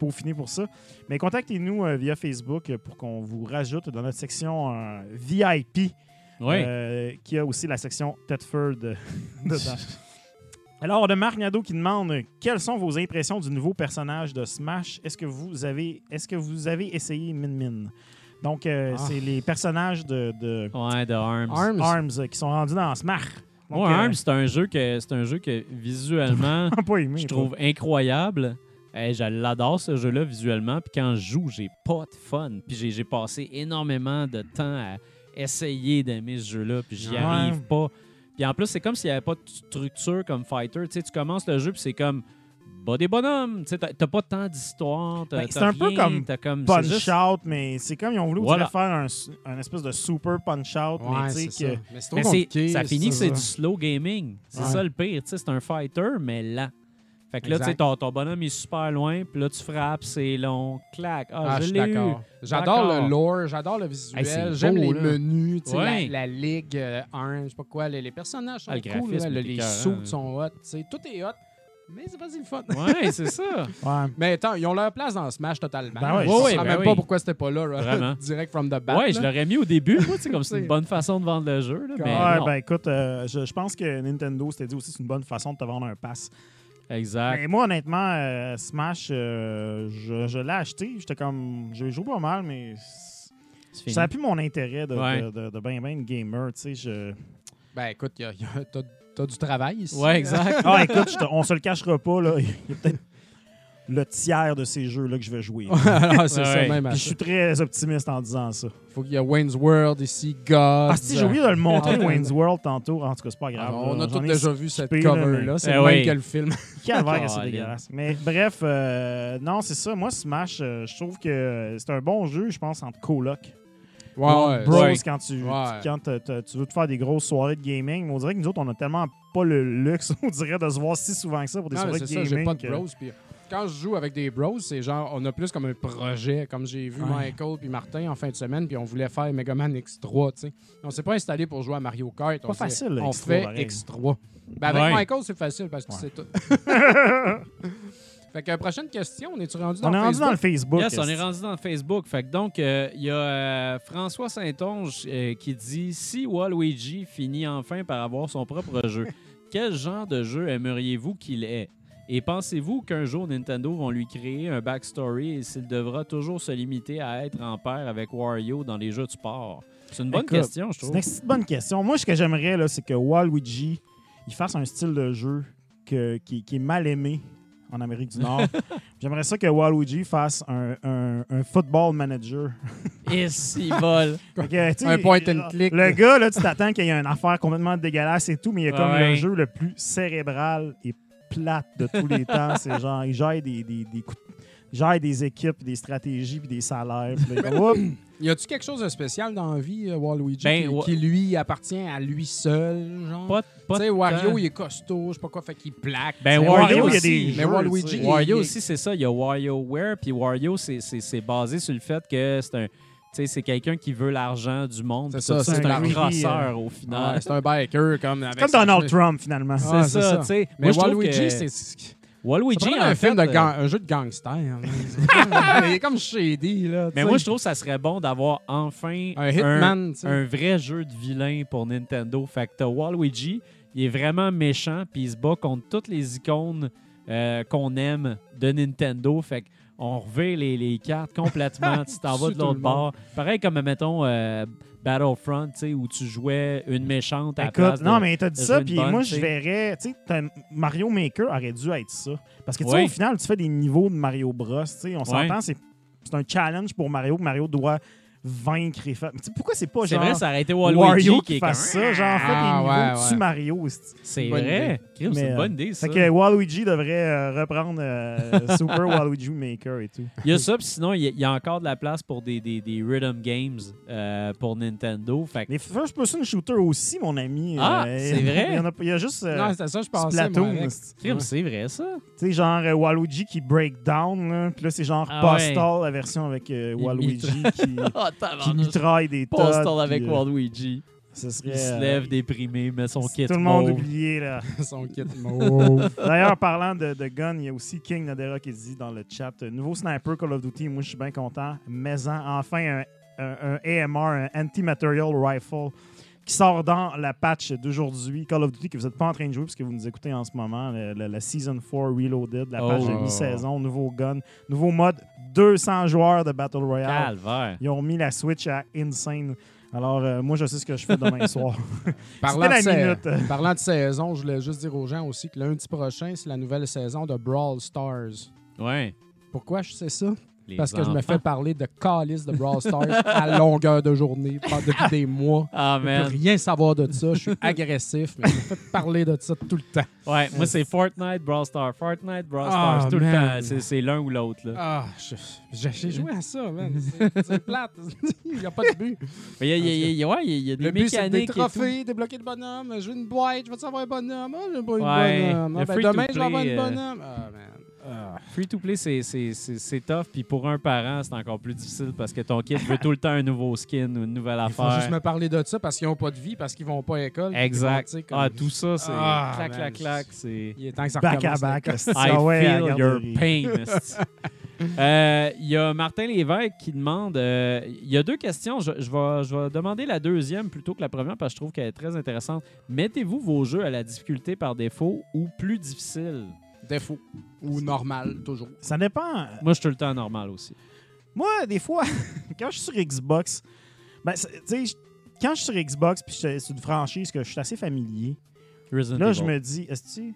D: peaufiné pour ça. Mais contactez-nous via Facebook pour qu'on vous rajoute dans notre section VIP,
B: Oui.
D: euh, qui a aussi la section Thetford euh, dedans. Alors, de Marc Nadeau qui demande quelles sont vos impressions du nouveau personnage de Smash? Est-ce que vous avez est-ce que vous avez essayé Min Min? Donc, euh,
C: Ah.
D: c'est les personnages de, de
B: Ouais, de Arms.
C: Arms?
D: Arms qui sont rendus dans Smash. Donc,
B: Moi,
D: euh,
B: Arms, c'est un jeu que c'est un jeu que visuellement,
D: pas aimé.
B: je
D: toi.
B: trouve incroyable. Eh, je l'adore ce jeu-là visuellement. Puis quand je joue, j'ai pas de fun. Puis j'ai- j'ai passé énormément de temps à essayer d'aimer ce jeu-là. Puis j'y
D: Ouais.
B: arrive pas. Puis en plus, c'est comme s'il n'y avait pas de structure comme Fighter. Tu sais, tu commences le jeu, puis c'est comme. Bah des bonhommes, tu sais, t'as t'as pas tant d'histoire. t'as-
D: Ben, c'est un peu comme
B: comme.
D: Punch
B: juste-
D: Out, mais c'est comme ils ont voulu
B: Voilà.
D: faire un, espèce de super Punch Out, mais tu sais
C: c'est
D: que.
C: ça. Mais
B: ça finit que c'est du slow gaming. C'est
D: Ouais.
B: ça le pire. tu sais, C'est un fighter, mais lent. Fait que là, tu sais, ton, ton bonhomme est super loin, puis là, tu frappes, c'est long, clac. Ah,
C: Ah,
B: je l'ai eu.
C: J'adore le lore, j'adore le visuel,
B: c'est
C: j'aime les
B: là.
C: menus, tu sais,
B: Ouais.
C: la, la ligue, euh, un, je sais pas quoi, les, les personnages sont
B: Ah, le
C: cool, là, les suits
B: hein.
C: sont hot, tu sais, tout est hot, mais c'est pas si le fun.
B: Ouais, c'est ça.
D: Ouais.
C: Mais attends, ils ont leur place dans Smash totalement.
D: Ben ouais,
C: je
D: Ouais,
C: ne
B: ouais, ben
C: même
B: oui.
C: pas pourquoi c'était pas là,
B: Vraiment.
C: direct from the bat.
B: ouais, je l'aurais mis au début, moi, tu sais, comme c'est une bonne façon de vendre le jeu. Là, mais
D: Ouais,
B: non.
D: ben écoute, euh, je, je pense que Nintendo s'était dit aussi que c'est une bonne façon de te vendre un pass.
B: Exact.
D: Mais moi, honnêtement, euh, Smash, euh, je, je l'ai acheté. J'étais comme. J'ai joué pas mal, mais ça n'a plus mon intérêt de,
B: Ouais.
D: de, de, de ben ben gamer. Tu sais, je.
C: Ben écoute, il y a- il y a- t'as t'as du travail ici.
B: Ouais, exact.
D: Ah, écoute, je te- on se le cachera pas, là. Il y a peut-être le tiers de ces jeux-là que je vais jouer.
C: Alors, c'est
B: Ouais,
C: ça
B: ouais.
C: même. à
D: Puis je suis très optimiste en disant ça.
C: Faut qu'il y ait Wayne's World ici, God.
D: Ah, si, j'ai oublié de le montrer,
C: Ah.
D: Wayne's World, tantôt. En tout cas, c'est pas grave.
C: on
D: là.
C: a tous déjà vu cette cover-là. C'est
B: Eh
C: le même
B: oui.
C: que le film.
D: Calvaire c'est dégueulasse. Mais bref, euh, non, c'est ça. Moi, Smash, euh, je trouve que c'est un bon jeu, je pense, entre coloc.
C: Ouais,
D: Bros,
B: ouais.
D: quand, tu,
C: Ouais.
D: quand tu veux te faire des grosses soirées de gaming, mais on dirait que nous autres, on a tellement pas le luxe, on dirait, de se voir si souvent que ça pour des
C: Non,
D: soirées
C: c'est
D: de
C: ça,
D: gaming.
C: j'ai pas de
D: que-
C: bros. Quand je joue avec des bros, c'est genre, on a plus comme un projet. Comme j'ai vu
D: Ouais.
C: Michael puis Martin en fin de semaine, puis on voulait faire Mega Man X3, tu sais. On s'est pas installé pour jouer à Mario Kart.
D: Pas
C: on
D: facile, le
C: On
D: X3,
C: fait
D: pareil.
C: X3. Ben, avec
B: Ouais.
C: Michael, c'est facile parce que
D: Ouais.
C: c'est tout. fait que prochaine question, on est-tu rendu dans
D: On est rendu
C: Facebook?
D: dans le Facebook?
B: Yes, on est rendu dans Facebook. Fait que donc, euh, il y a euh, François Saint-Onge euh, qui dit Si Waluigi finit enfin par avoir son propre jeu, quel genre de jeu aimeriez-vous qu'il ait Et pensez-vous qu'un jour Nintendo vont lui créer un backstory et s'il devra toujours se limiter à être en paire avec Wario dans les jeux de sport? C'est une bonne
D: Écoute,
B: question, je
D: C'est
B: trouve.
D: une petite bonne question. Moi, ce que j'aimerais, là, c'est que Waluigi, il fasse un style de jeu que- qui, qui est mal aimé en Amérique du Nord. J'aimerais ça que Waluigi fasse un, un- un football manager.
B: Et s'il vole.
D: Que,
C: Un point and click.
D: Le gars, là, tu t'attends qu'il y ait une affaire complètement dégueulasse et tout, mais il y a comme
B: Ouais.
D: le jeu le plus cérébral et plate de tous les temps. C'est genre, il gère des, des, des coups- il gère des équipes, des stratégies puis des salaires. Puis là, il comme!
C: Y a-tu quelque chose de spécial dans la vie, euh, Waluigi,
B: Ben,
C: qui,
B: wa-
C: qui lui appartient à lui seul, genre?
B: Pas, pas
C: Tu sais,
B: de
C: Wario,
B: temps.
C: il est costaud, je sais pas quoi, fait qu'il plaque.
B: Ben, Wario, il y a
D: des
C: mais Waluigi,
B: Wario aussi, c'est ça. Il y a WarioWare, puis Wario, c'est- c'est c'est basé sur le fait que c'est un. C'est quelqu'un qui veut l'argent du monde.
C: C'est ça, c'est
B: un crosseur au
C: Ouais,
B: final.
C: c'est un biker comme avec
D: Comme Donald. Trump, finalement.
B: c'est
C: Ah, c'est
B: ça,
C: ça.
B: tu sais.
C: Mais
B: Moi, je trouve
C: Waluigi,
B: que
C: c'est c'est
B: Waluigi, en
C: un film
B: fait,
C: de
B: euh,
C: gang- un jeu de gangster. hein. il est comme shady là.
B: Mais moi, je trouve que ça serait bon d'avoir enfin
C: un hitman,
B: un vrai jeu de vilain pour Nintendo. Fait que t'as Waluigi, il est vraiment méchant, puis il se bat contre toutes les icônes euh, qu'on aime de Nintendo. Fait que on revient les, les cartes complètement. tu t'en vas de l'autre bord. Pareil comme, mettons, euh, Battlefront, où tu jouais une méchante à la
D: Écoute,
B: de-
D: non, mais t'as dit ça, puis moi, je verrais. Tu sais, Mario Maker aurait dû être ça. Parce que, tu sais,
B: Oui.
D: au final, tu fais des niveaux de Mario Bros. Tu sais, on s'entend, c'est c'est un challenge pour Mario que Mario doit vaincre et faire. Mais tu sais, pourquoi c'est pas
B: C'est
D: genre.
B: vrai, ça aurait été
D: Wario,
B: qui
D: qui
B: est
D: fasse
B: comme-
D: ça, genre, fait
C: Ah,
D: des
C: ouais,
D: niveaux
C: ouais.
D: dessus Mario. c'est-
B: C'est vrai. C'est
D: Mais,
B: une
D: euh,
B: bonne idée, ça.
D: Fait que Waluigi devrait euh, reprendre euh, Super Waluigi Maker et tout.
B: Il y a ça, puis sinon, il y, a- il y a encore de la place pour des, des, des rhythm games euh, pour Nintendo. Fait que
D: Les first person shooter aussi, mon ami.
B: Ah,
D: euh,
B: c'est vrai?
D: Il y, en a, il y a juste. euh,
C: Non, c'était ça, je pensais.
D: C'est-
B: c'est vrai, ça.
D: Tu sais, genre euh, Waluigi qui break down, là. puis là, c'est genre
B: Ah
D: Postal, la version avec euh, Waluigi qui,
B: Oh,
D: qui mitraille des.
B: Postal avec Waluigi.
D: Ce serait,
B: Il se
D: euh,
B: lève déprimé, met son kit
D: Tout le monde
B: mauve.
D: oublié, là.
C: Son kit mauve.
D: D'ailleurs, parlant de, de gun, il y a aussi King Nadera qui dit dans le chat euh, Nouveau sniper Call of Duty, moi je suis bien content. Mais en- enfin, un, un- un AMR, un Anti-Material Rifle, qui sort dans la patch d'aujourd'hui. Call of Duty que vous n'êtes pas en train de jouer parce que vous nous écoutez en ce moment. le- le- la Season 4 Reloaded, la patch
B: Oh.
D: de mi-saison, nouveau gun, nouveau mode, 200 joueurs de Battle Royale.
B: Calvaire.
D: Ils ont mis la Switch à Insane. Alors, euh, moi, je sais ce que je fais demain soir.
C: Parlant de,
D: C'était la
C: sa-
D: minute.
C: Parlant de saison, je voulais juste dire aux gens aussi que lundi prochain, c'est la nouvelle saison de Brawl Stars.
B: Ouais.
C: Pourquoi je sais ça?
B: Les
C: Parce que je me fais parler de calice de Brawl Stars à longueur de journée depuis des mois.
B: Ah,
C: Je peux rien savoir de ça. Je suis agressif, mais je me fais parler de ça tout le temps.
B: Ouais, moi, c'est Fortnite, Brawl Stars. Fortnite, Brawl
C: Ah,
B: Stars. tout le temps. C'est- C'est l'un ou l'autre, là.
C: Ah, j'ai joué à ça, man. C'est- plate. Il n'y a pas de but.
B: Mais il y a, y a- y a- ouais, il y a- des
C: Le but, c'est des
B: mécaniques. tout.
C: trophées, débloquer le bonhomme. Je veux une boîte, je veux savoir un bonhomme? Ah, je veux pas une
B: Ouais,
C: bonhomme. Ah, ben, demain, je vais avoir une
B: euh,
C: bonhomme. Ah, man. Ah.
B: Free to play, c'est- c'est c'est- c'est tough. Puis pour un parent, c'est encore plus difficile parce que ton kid veut tout le temps un nouveau skin ou une nouvelle
C: Il faut
B: affaire.
C: juste me parler de ça parce qu'ils n'ont pas de vie, parce qu'ils vont pas à l'école.
B: Exact.
C: Sais, comme-
B: Ah, tout ça, c'est
C: Ah,
B: clac, clac, clac. C'est.
C: Il est temps que ça
D: Back à back.
B: I
D: Ah ouais, à la
B: feel your pain. Euh, Il y a Martin Lévesque qui demande euh, il y a deux questions. Je, je vais, je vais demander la deuxième plutôt que la première parce que je trouve qu'elle est très intéressante. Mettez-vous vos jeux à la difficulté par défaut ou plus difficile?
C: Défaut. Ou normal, toujours.
D: Ça dépend.
B: Moi, je suis tout le temps normal aussi.
D: Moi, des fois, quand je suis sur Xbox, ben, tu sais, quand je suis sur Xbox puis c'est une franchise que je suis assez familier,
B: Resident
D: Là,
B: Evil.
D: je me dis, est-ce que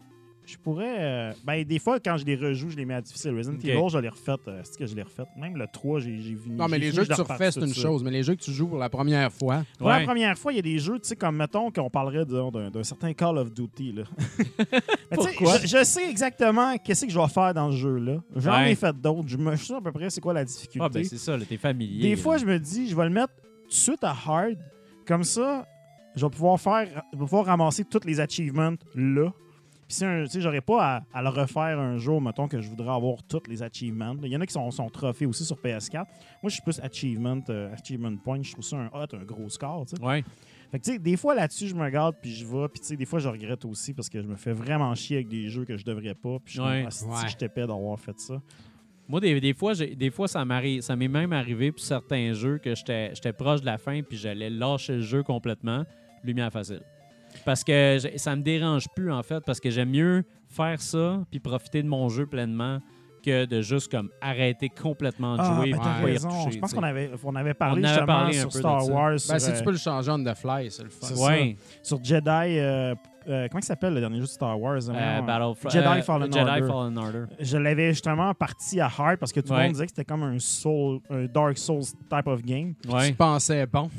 D: je pourrais. euh, ben, des fois, quand je les rejoue, je les mets à difficile. Resident
B: Ok.
D: Evil, je les refais. Est-ce que je les refais? Même le 3, j'ai j'ai vu.
C: Non, mais les jeux
D: je
C: que tu refais, c'est une
D: ça.
C: chose. Mais les jeux que tu joues pour la première fois,
D: Pour
B: Ouais.
D: la première fois, il y a des jeux, tu sais, comme mettons qu'on parlerait disons, d'un d'un certain Call of Duty. Là. Mais tu sais,
B: Pourquoi?
D: je, je sais exactement qu'est-ce que je vais faire dans ce jeu-là. J'en
B: Ouais.
D: ai fait d'autres. Je me je sais à peu près c'est quoi la difficulté.
B: Ah, ben c'est ça, là, t'es familier.
D: Des
B: là.
D: fois, je me dis, je vais le mettre tout de suite à hard. Comme ça, je vais pouvoir faire, je vais pouvoir ramasser tous les achievements là. Puis si un- tu sais, j'aurais pas à, à le refaire un jour, mettons que je voudrais avoir tous les achievements. Il y en a qui sont, sont trophées aussi sur PS4. Moi, je suis plus achievement, euh, achievement point. Je trouve ça un hot, un gros score. tu sais.
B: Ouais.
D: Fait que, tu sais, des fois là-dessus, je me regarde puis je vais. Puis, tu sais, des fois, je regrette aussi parce que je me fais vraiment chier avec des jeux que je devrais pas. Puis, je suis
B: Ouais.
D: comme, Asti,
C: Ouais.
D: je t'épais d'avoir fait ça.
B: Moi, des, des fois, des fois ça m'arrive, ça m'est même arrivé pour certains jeux que j'étais j'étais proche de la fin puis j'allais lâcher le jeu complètement, lumière facile. Parce que ça me dérange plus, en fait, parce que j'aime mieux faire ça puis profiter de mon jeu pleinement que de juste comme arrêter complètement de
D: Ah,
B: jouer
D: ben,
B: pas y
D: raison.
B: retoucher,
D: Je pense qu'on avait, on avait parlé
B: On avait
D: justement
B: parlé un
D: sur Star. Wars.
C: ben,
D: sur,
C: si
D: euh,
C: tu peux le changer on the fly, c'est le fun.
B: Ouais.
D: sur Jedi. euh, euh, comment il s'appelle le dernier jeu de Star Wars?
B: Euh,
D: Jedi Fallen
B: Jedi
D: Order.
B: Fallen Order.
D: Je l'avais justement parti à hard parce que tout le
B: Ouais.
D: monde disait que c'était comme un Soul, un Dark Souls type of game.
B: Ouais.
C: Tu pensais bon.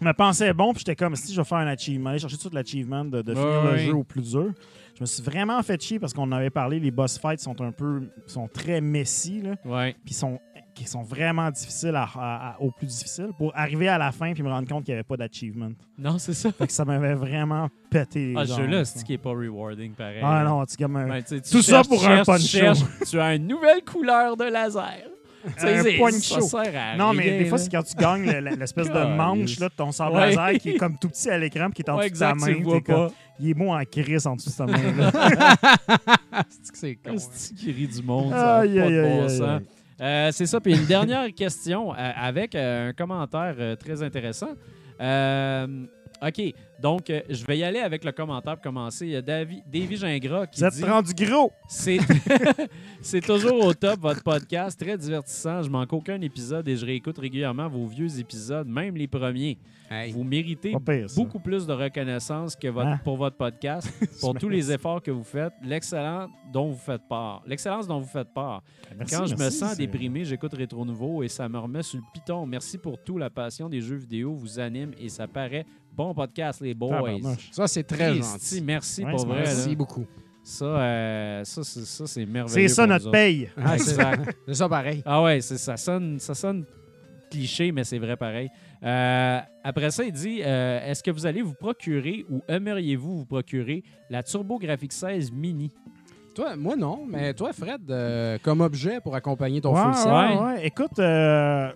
D: Je me pensais bon, puis j'étais comme si je vais faire un achievement, aller chercher tout l'achievement de, finir le jeu au plus dur. Je me suis vraiment fait chier parce qu'on avait parlé, les boss fights sont un peu, sont très messy, là,
B: Ouais.
D: puis sont, qui sont vraiment difficiles à- à- à- au plus difficile pour arriver à la fin puis me rendre compte qu'il n'y avait pas d'achievement.
B: Non, c'est ça.
D: Fait que ça m'avait vraiment pété. les
B: Ah, ce jeu-là, c'est qui est pas rewarding pareil.
D: Ah non, tu comme un,
B: tu tu
D: Tout ça pour un
B: cherches, tu cherches, Tu as une nouvelle couleur de laser.
D: Un poncho.
B: Ça sert à
D: Non, mais
B: rien,
D: des fois, c'est quand tu gagnes le- le- l'espèce de manche là, de ton sabre
B: Ouais.
D: laser qui est comme tout petit à l'écran qui est en
B: Ouais,
D: dessous de ta main.
B: tu vois
D: comme-. Il est beau en crise en dessous de sa main.
C: C'est que c'est con. hein.
B: C'est qui rit du monde, ça a
D: Aïe,
B: pas
D: aïe,
B: de
D: aïe,
B: bon
D: aïe,
B: sens.
D: aïe.
B: Euh, c'est ça. Puis une dernière question euh, avec euh, un commentaire euh, très intéressant. Euh, OK. Donc, euh, je vais y aller avec le commentaire pour commencer. Il y a Davi- Davy Gingras qui
D: Vous êtes
B: dit...
D: rendu gros.
B: C'est c'est toujours au top, votre podcast. Très divertissant. Je manque aucun épisode et je réécoute régulièrement vos vieux épisodes, même les premiers.
C: Hey.
B: Vous méritez
D: pire,
B: beaucoup plus de reconnaissance que votre,
D: Hein?
B: pour votre podcast, pour tous les efforts que vous faites, l'excellence dont vous faites part. L'excellence dont vous faites part.
D: Merci,
B: Quand je me sens
D: c'est-
B: déprimé, j'écoute Rétro Nouveau et ça me remet sur le piton. Merci pour tout. La passion des jeux vidéo vous anime et ça paraît bon podcast, les boys.
C: Ça, c'est très
B: Christy,
C: gentil.
B: merci
D: Ouais,
B: pour vrai.
C: Merci
B: là.
C: beaucoup.
B: Ça, euh, ça, c'est, ça, c'est merveilleux.
D: C'est ça
B: pour
D: notre
B: nous
D: paye.
C: Ah, c'est ça pareil.
B: Ah ouais, c'est, ça, sonne, ça sonne cliché, mais c'est vrai pareil. Euh, après ça, il dit euh, Est-ce que vous allez vous procurer ou aimeriez-vous vous procurer la TurboGrafx 16 Mini?
C: Toi, moi, non. Mais toi, Fred, euh, comme objet pour accompagner ton
D: Ouais,
C: full set.
D: ouais,
B: set.
D: ouais. Écoute, euh,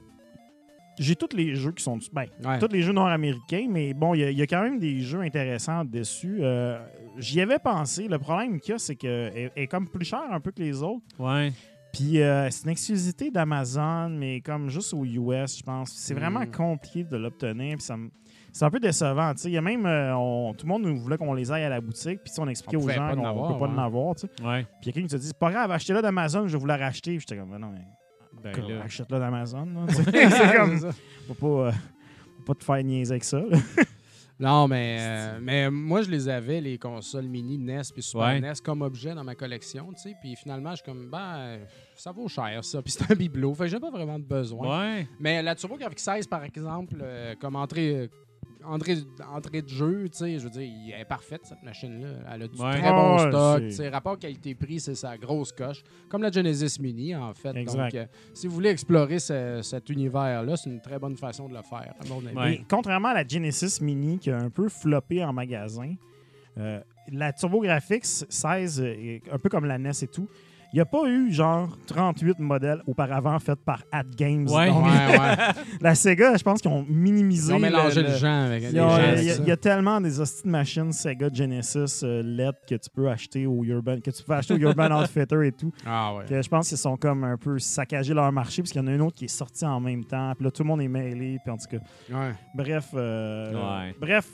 D: j'ai tous les jeux qui sont. Ben,
C: Ouais.
D: tous les jeux nord-américains, mais bon, il y, a- il y a quand même des jeux intéressants dessus. Euh, J'y avais pensé. Le problème qu'il y a, c'est qu'elle est comme plus cher un peu que les autres.
B: Ouais.
D: Puis euh, c'est une exclusivité d'Amazon, mais comme juste aux US, je pense. C'est vraiment
C: Mm.
D: compliqué de l'obtenir. Puis ça me- C'est un peu décevant. tu sais. Il y a même. euh, on- tout le monde nous voulait qu'on les aille à la boutique. Puis on expliquait
C: On
D: aux gens qu'on ne peut pas en avoir. tu sais.
B: Ouais.
D: Puis quelqu'un qui te dit C'est pas grave, achetez-le d'Amazon, je vais vous la racheter. Puis j'étais comme Ben non, mais.
B: Ben
D: Comme,
B: là.
D: Achète-le d'Amazon. c'est comme. Faut pas, euh, faut pas te faire niaiser avec ça. là.
C: Non, mais, euh, mais moi, je les avais, les consoles mini NES puis Super
B: Ouais.
C: NES, comme objet dans ma collection, tu sais. Puis finalement, je suis comme, ben, ça vaut cher, ça. Puis c'est un bibelot. Fait que j'ai pas vraiment de besoin.
B: Ouais.
C: Mais la TurboGrafx 16, par exemple, euh, comme entrée, entrée, entrée de jeu, tu sais, je veux dire, elle est parfaite, cette machine-là. Elle a du
B: Ouais.
C: très bon stock.
D: c'est-
C: rapport qualité-prix, c'est sa grosse coche. Comme la Genesis Mini, en fait.
D: Exact.
C: Donc, euh, si vous voulez explorer ce- cet univers-là, c'est une très bonne façon de le faire, à mon avis.
B: Ouais.
D: Et contrairement à la Genesis Mini qui a un peu floppé en magasin, euh, la TurboGrafx 16, euh, un peu comme la NES et tout, il n'y a pas eu genre 38 modèles auparavant faits par At Games.
B: Ouais.
D: Donc,
C: Ouais, ouais.
D: la Sega, je pense qu'ils ont minimisé.
C: Ils ont mélangé
D: le-
C: le, genre avec
D: Il
C: les
D: y, y y a tellement des hosties de machines Sega Genesis euh, LED que tu peux acheter au Urban, que tu peux acheter au Urban Outfitter et tout.
C: Ah ouais.
D: Que je pense qu'ils sont comme un peu saccagés leur marché parce qu'il y en a une autre qui est sortie en même temps. Puis là, tout le monde est mêlé. Puis en tout cas,
C: Ouais.
D: bref, euh,
B: Ouais.
D: bref,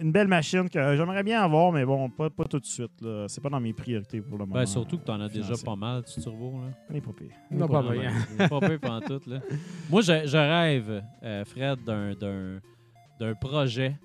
D: une belle machine que j'aimerais bien avoir, mais bon, pas, pas tout de suite. là. C'est pas dans mes priorités pour le moment.
B: Ben, surtout que t'en as déjà pas mal, tu turbo, là.
D: Elle est pas pire.
C: Non, pas bien.
B: pas peu pantoute, là. Moi, je, je rêve, euh, Fred, d'un, d'un, d'un projet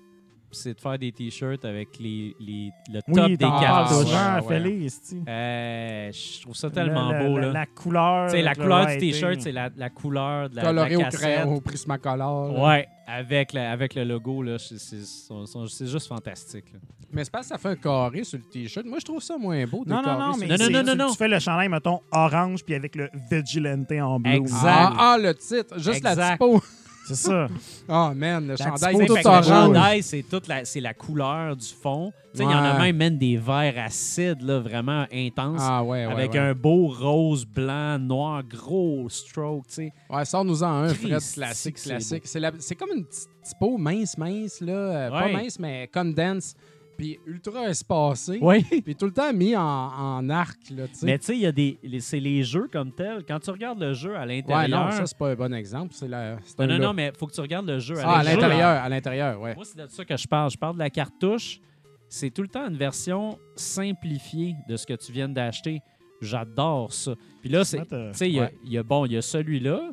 B: c'est de faire des t-shirts avec les, les- le top
D: Oui,
B: des
D: aux gens,
C: Ouais.
B: Euh, je trouve ça tellement
D: Le- le-
B: beau.
D: la-
B: là.
D: La couleur.
B: La couleur du t-shirt, c'est la, la couleur de la, la
C: Coloré au
B: cassette.
C: crayon, au Prismacolor.
B: Ouais, avec, la- avec le logo, là, c'est- juste fantastique. là.
C: Mais c'est parce que ça fait un carré sur le t-shirt. Moi, je trouve ça moins beau.
D: Non, non, non, mais
B: Non, non, non,
D: tu-
B: non, non.
D: Tu fais le chandail, mettons, orange, puis avec le Vigilante en bleu.
B: Exact.
C: Ah, ah, le titre. Juste la typo.
D: C'est ça.
C: Ah, man, le chandail, c'est tout
B: le chandail, c'est toute la, c'est la couleur du fond. Tu sais, Il y en a même, même des verts acides, là, vraiment intenses.
C: Ah, ouais, ouais.
B: avec
C: ouais.
B: un beau rose, blanc, noir, gros stroke, tu sais.
C: Ouais, sors-nous-en un,
B: Christ,
C: Fred,
B: c'est
C: classique, classique. C'est la- c'est comme une petite typo mince, mince, là. euh, Pas mince, mais condense. Puis ultra espacé.
B: Oui.
C: Puis tout le temps mis en, en arc, là, tu sais.
B: Mais tu sais, il y a des. les- C'est les jeux comme tels. Quand tu regardes le jeu à
C: Ouais,
B: l'intérieur.
C: non, ça, c'est pas un bon exemple. C'est la. c'est
B: non,
C: un
B: non, non, mais faut que tu regardes le jeu à
C: Ah, à
B: l'intérieur.
C: l'intérieur, à l'intérieur, ouais.
B: Moi, c'est de ça que je parle. Je parle de la cartouche. C'est tout le temps une version simplifiée de ce que tu viens d'acheter. J'adore ça. Puis là, c'est.
D: Euh,
B: Tu sais, il y a-
C: Ouais.
B: il y, a bon, il y a celui-là,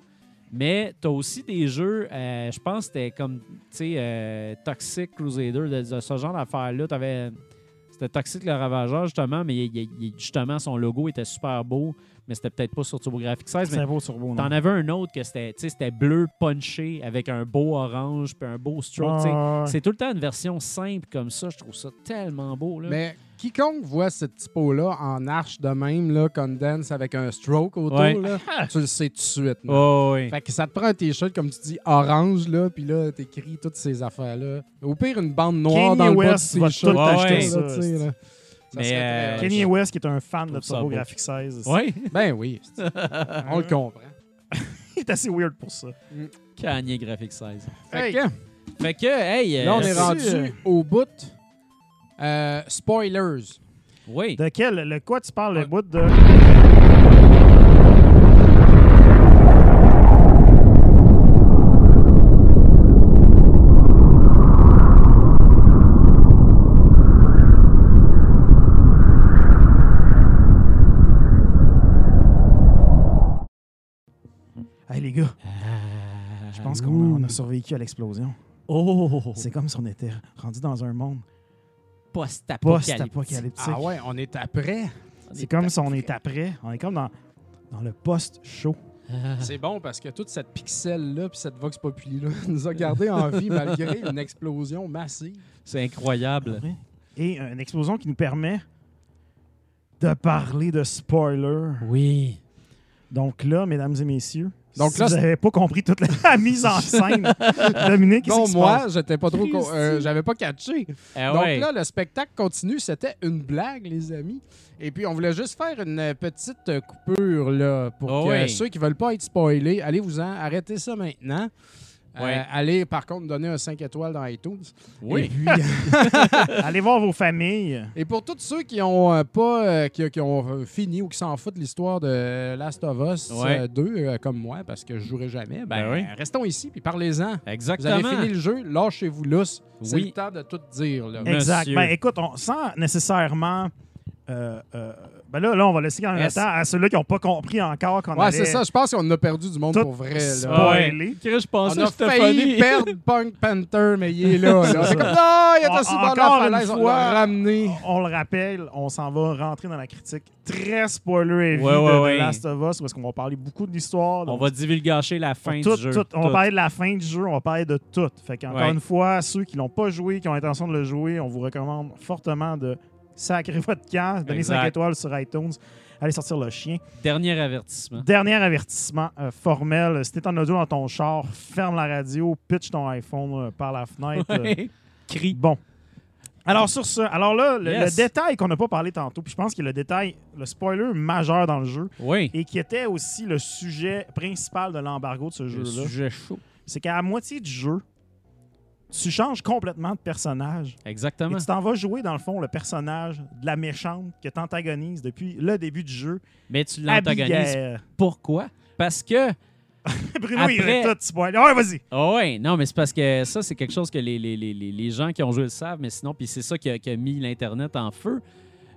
B: mais tu as aussi des jeux, euh, je pense que c'était comme, tu sais, euh, Toxic Crusader, de, de ce genre d'affaires-là. T'avais- C'était Toxic le Ravageur, justement, mais il- il- il- justement, son logo était super beau, mais c'était peut-être pas sur TurboGrafx 16. Mais
D: C'est beau sur beau,
B: t'en avais un autre que c'était, tu sais, c'était bleu punché avec un beau orange puis un beau stroke.
D: Ah, ouais.
B: C'est tout le temps une version simple comme ça. Je trouve ça tellement beau. Là.
C: Mais quiconque voit cette typo-là en arche de même, là, condense avec un stroke autour,
B: Ouais.
C: là, tu le sais tout de suite.
B: Oh, oui.
C: Fait que ça te prend un t-shirt, comme tu dis, orange, là, puis là, t'écris toutes ces affaires-là. Au pire, une bande noire
D: Kanye
C: dans le bas
D: va
C: t-shirt.
B: Ouais, ouais.
D: ça.
C: là, tu sais, là. Ça
B: Mais, euh.
D: Kenny West qui est un fan de
B: ça.
D: TurboGrafx 16.
B: Oui.
C: Ben oui, on le comprend.
D: Il est assez weird pour ça.
B: Kanye Graphics 16.
C: Fait
D: Hey.
C: que,
B: Fait que, hey.
C: là, on
B: euh,
C: est rendu
D: euh,
C: au bout. Euh, spoilers.
B: Oui.
D: De quel Le quoi tu parles, le
C: Ouais.
D: bout de. Hey les gars, je pense qu'on a, on a survécu à l'explosion.
B: Oh!
D: C'est comme si on était rendu dans un monde
B: Post-apocalyptique.
D: post-apocalyptique.
C: Ah ouais, on est après.
D: C'est comme si on est après. On est comme dans, dans le post-show.
C: C'est bon parce que toute cette pixel-là puis cette Vox Populi-là nous a gardé en vie malgré une explosion massive.
B: C'est incroyable.
D: Vrai. Et une explosion qui nous permet de parler de spoilers.
B: Oui.
D: Donc là, mesdames et messieurs,
C: Donc
D: si
C: là,
D: vous n'avez pas compris toute la mise en scène, Dominique,
C: Non, moi, j'étais pas trop. euh, J'avais pas catché.
B: Ah
C: Donc
B: ouais.
C: là, le spectacle continue. C'était une blague, les amis. Et puis, on voulait juste faire une petite coupure là, pour
B: Oh
C: que
B: oui.
C: ceux qui veulent pas être spoilés, allez-vous-en, arrêtez ça maintenant. Euh, allez, par contre, donner un 5 étoiles dans iTunes. Et
B: Oui.
C: puis,
D: Allez voir vos familles.
C: Et pour tous ceux qui ont euh, pas euh, qui, qui ont fini ou qui s'en foutent de l'histoire de Last of Us
B: Ouais.
C: euh, 2 euh, comme moi parce que je jouerai jamais, ben,
B: Ben oui.
C: restons ici puis parlez-en. Vous
B: Exactement.
C: avez fini le jeu, lâchez-vous lousse. C'est
B: Oui.
C: le temps de tout dire là.
B: Monsieur.
D: Exact. Ben, écoute, on, sans nécessairement. Euh, euh, ben là, là, on va laisser quand même le temps à ceux-là qui n'ont pas compris encore qu'on
C: Ouais,
D: allait
C: c'est ça, je pense qu'on a perdu du monde
D: tout
C: pour vrai là.
D: spoiler.
B: Chris, je pensais
C: On a failli perdre Punk Panther, mais il est là. là.
D: C'est
C: On comme, non, il
D: On-
C: était la falaise, on
D: fois,
C: l'a ramené.
D: On le rappelle, on s'en va rentrer dans la critique très spoiler heavy
B: Ouais, ouais,
D: de, de
B: ouais.
D: Last of Us, parce qu'on va parler beaucoup de l'histoire.
B: On va divulgacher la fin
D: tout-
B: du jeu.
D: tout- on va parler de la fin du jeu, on va parler de tout. Fait qu'encore
B: Ouais.
D: une fois, ceux qui l'ont pas joué, qui ont intention de le jouer, on vous recommande fortement de sacrer votre camp, donner 5
B: Exact.
D: étoiles sur iTunes, allez sortir le chien.
B: Dernier avertissement.
D: Dernier avertissement euh, formel, si t'es en audio dans ton char, ferme la radio, pitch ton iPhone euh, par la fenêtre. euh,
B: Ouais. Crie.
D: Bon. Alors sur ce, alors là, le,
B: Yes.
D: le détail qu'on n'a pas parlé tantôt, puis je pense que le détail, le spoiler majeur dans le jeu,
B: Oui.
D: et qui était aussi le sujet principal de l'embargo de ce
B: Le
D: jeu-là,
B: sujet chaud.
D: c'est qu'à la moitié du jeu, tu changes complètement de personnage. Et
B: Exactement.
D: tu t'en vas jouer, dans le fond, le personnage de la méchante que tu antagonises depuis le début du jeu.
B: Mais tu l'antagonises. Pourquoi? Parce que
D: Bruno, il
B: Après-
D: est tout spoil. Ouais, vas-y.
B: Ah ouais, non, mais c'est parce que ça, c'est quelque chose que les, les, les, les- les gens qui ont joué le savent, mais sinon, puis c'est ça qui a, qui a mis l'Internet en feu.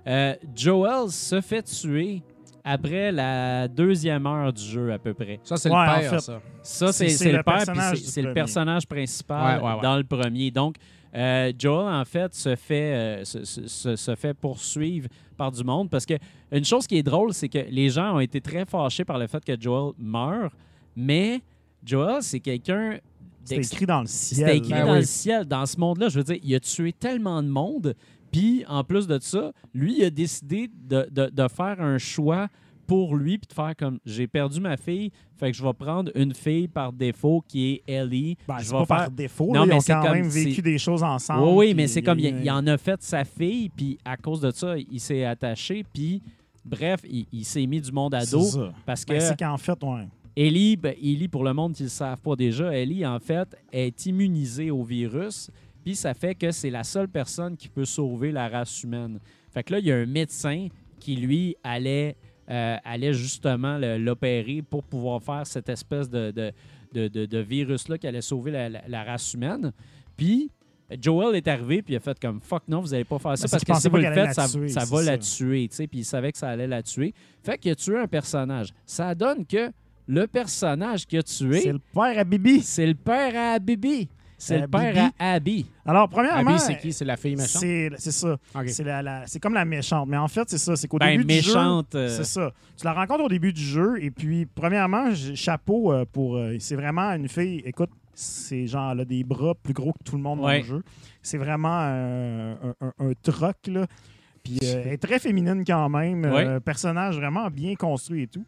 B: Euh, Joel se fait tuer après la deuxième heure du jeu à peu près.
C: Ça, c'est
D: Ouais,
C: le père,
D: fait.
C: ça.
B: Ça, c'est
D: C'est-
B: c'est
D: c'est
B: le
D: le
B: père, puis
D: personnage
B: c'est le personnage principal
C: Ouais, ouais, ouais.
B: dans le premier. Donc, euh, Joel, en fait, se fait, euh, se, se- se- se fait poursuivre par du monde parce que une chose qui est drôle, c'est que les gens ont été très fâchés par le fait que Joel meurt, mais Joel, c'est quelqu'un
D: C'est
B: d'ex-
D: écrit dans le ciel.
B: c'était écrit
C: Ben
B: dans
C: oui.
B: le ciel, dans ce monde-là. Je veux dire, il a tué tellement de monde. Puis, en plus de ça, lui, il a décidé de, de- de faire un choix pour lui, puis de faire comme j'ai perdu ma fille, fait que je vais prendre une fille par défaut qui est Ellie.
D: Ben,
B: je vais
D: pas
B: faire-
D: par défaut.
B: Non,
D: là, ils
B: mais
D: ont
B: c'est
D: quand
B: comme-
D: même vécu des choses ensemble.
B: Oui, oui, mais c'est comme il, il en a fait sa fille, puis à cause de ça, il s'est attaché, puis bref, il, il s'est mis du monde à
D: C'est
B: dos
D: ça.
B: parce que
D: Ben, c'est qu'en fait, ouais.
B: Ellie, ben, Ellie, pour le monde qui ne le savent pas déjà, Ellie, en fait, est immunisée au virus. Puis ça fait que c'est la seule personne qui peut sauver la race humaine. Fait que là, il y a un médecin qui, lui, allait, euh, allait justement l'opérer pour pouvoir faire cette espèce de, de, de- virus-là qui allait sauver la, la- la race humaine. Puis Joel est arrivé, puis il a fait comme fuck non, vous n'allez pas faire ça
D: Ben, c'est
B: parce que si vous le faites, ça,
D: tuer,
B: ça
D: c'est
B: va la tuer. Puis il savait que ça allait la tuer. Fait qu'il a tué un personnage. Ça donne que le personnage qu'il a
D: C'est
B: tué,
D: le père à Bibi.
B: c'est le père à Bibi. C'est
D: Euh,
B: le père
D: Bibi.
B: à Abby.
D: Alors, premièrement,
C: Abby, c'est qui? C'est la fille méchante?
D: c'est ça. C'est la- comme la méchante. Mais en fait, c'est ça. C'est qu'au
B: Ben,
D: début du jeu...
B: méchante. euh,
D: C'est ça. Tu la rencontres au début du jeu et puis, premièrement, chapeau euh, pour. c'est vraiment une fille. Écoute, c'est genre, elle a des bras plus gros que tout le monde dans
B: Ouais.
D: le jeu. C'est vraiment un, un, un- un troc, là. Puis euh, elle est très féminine quand même.
B: Ouais.
D: euh, personnage vraiment bien construit et tout.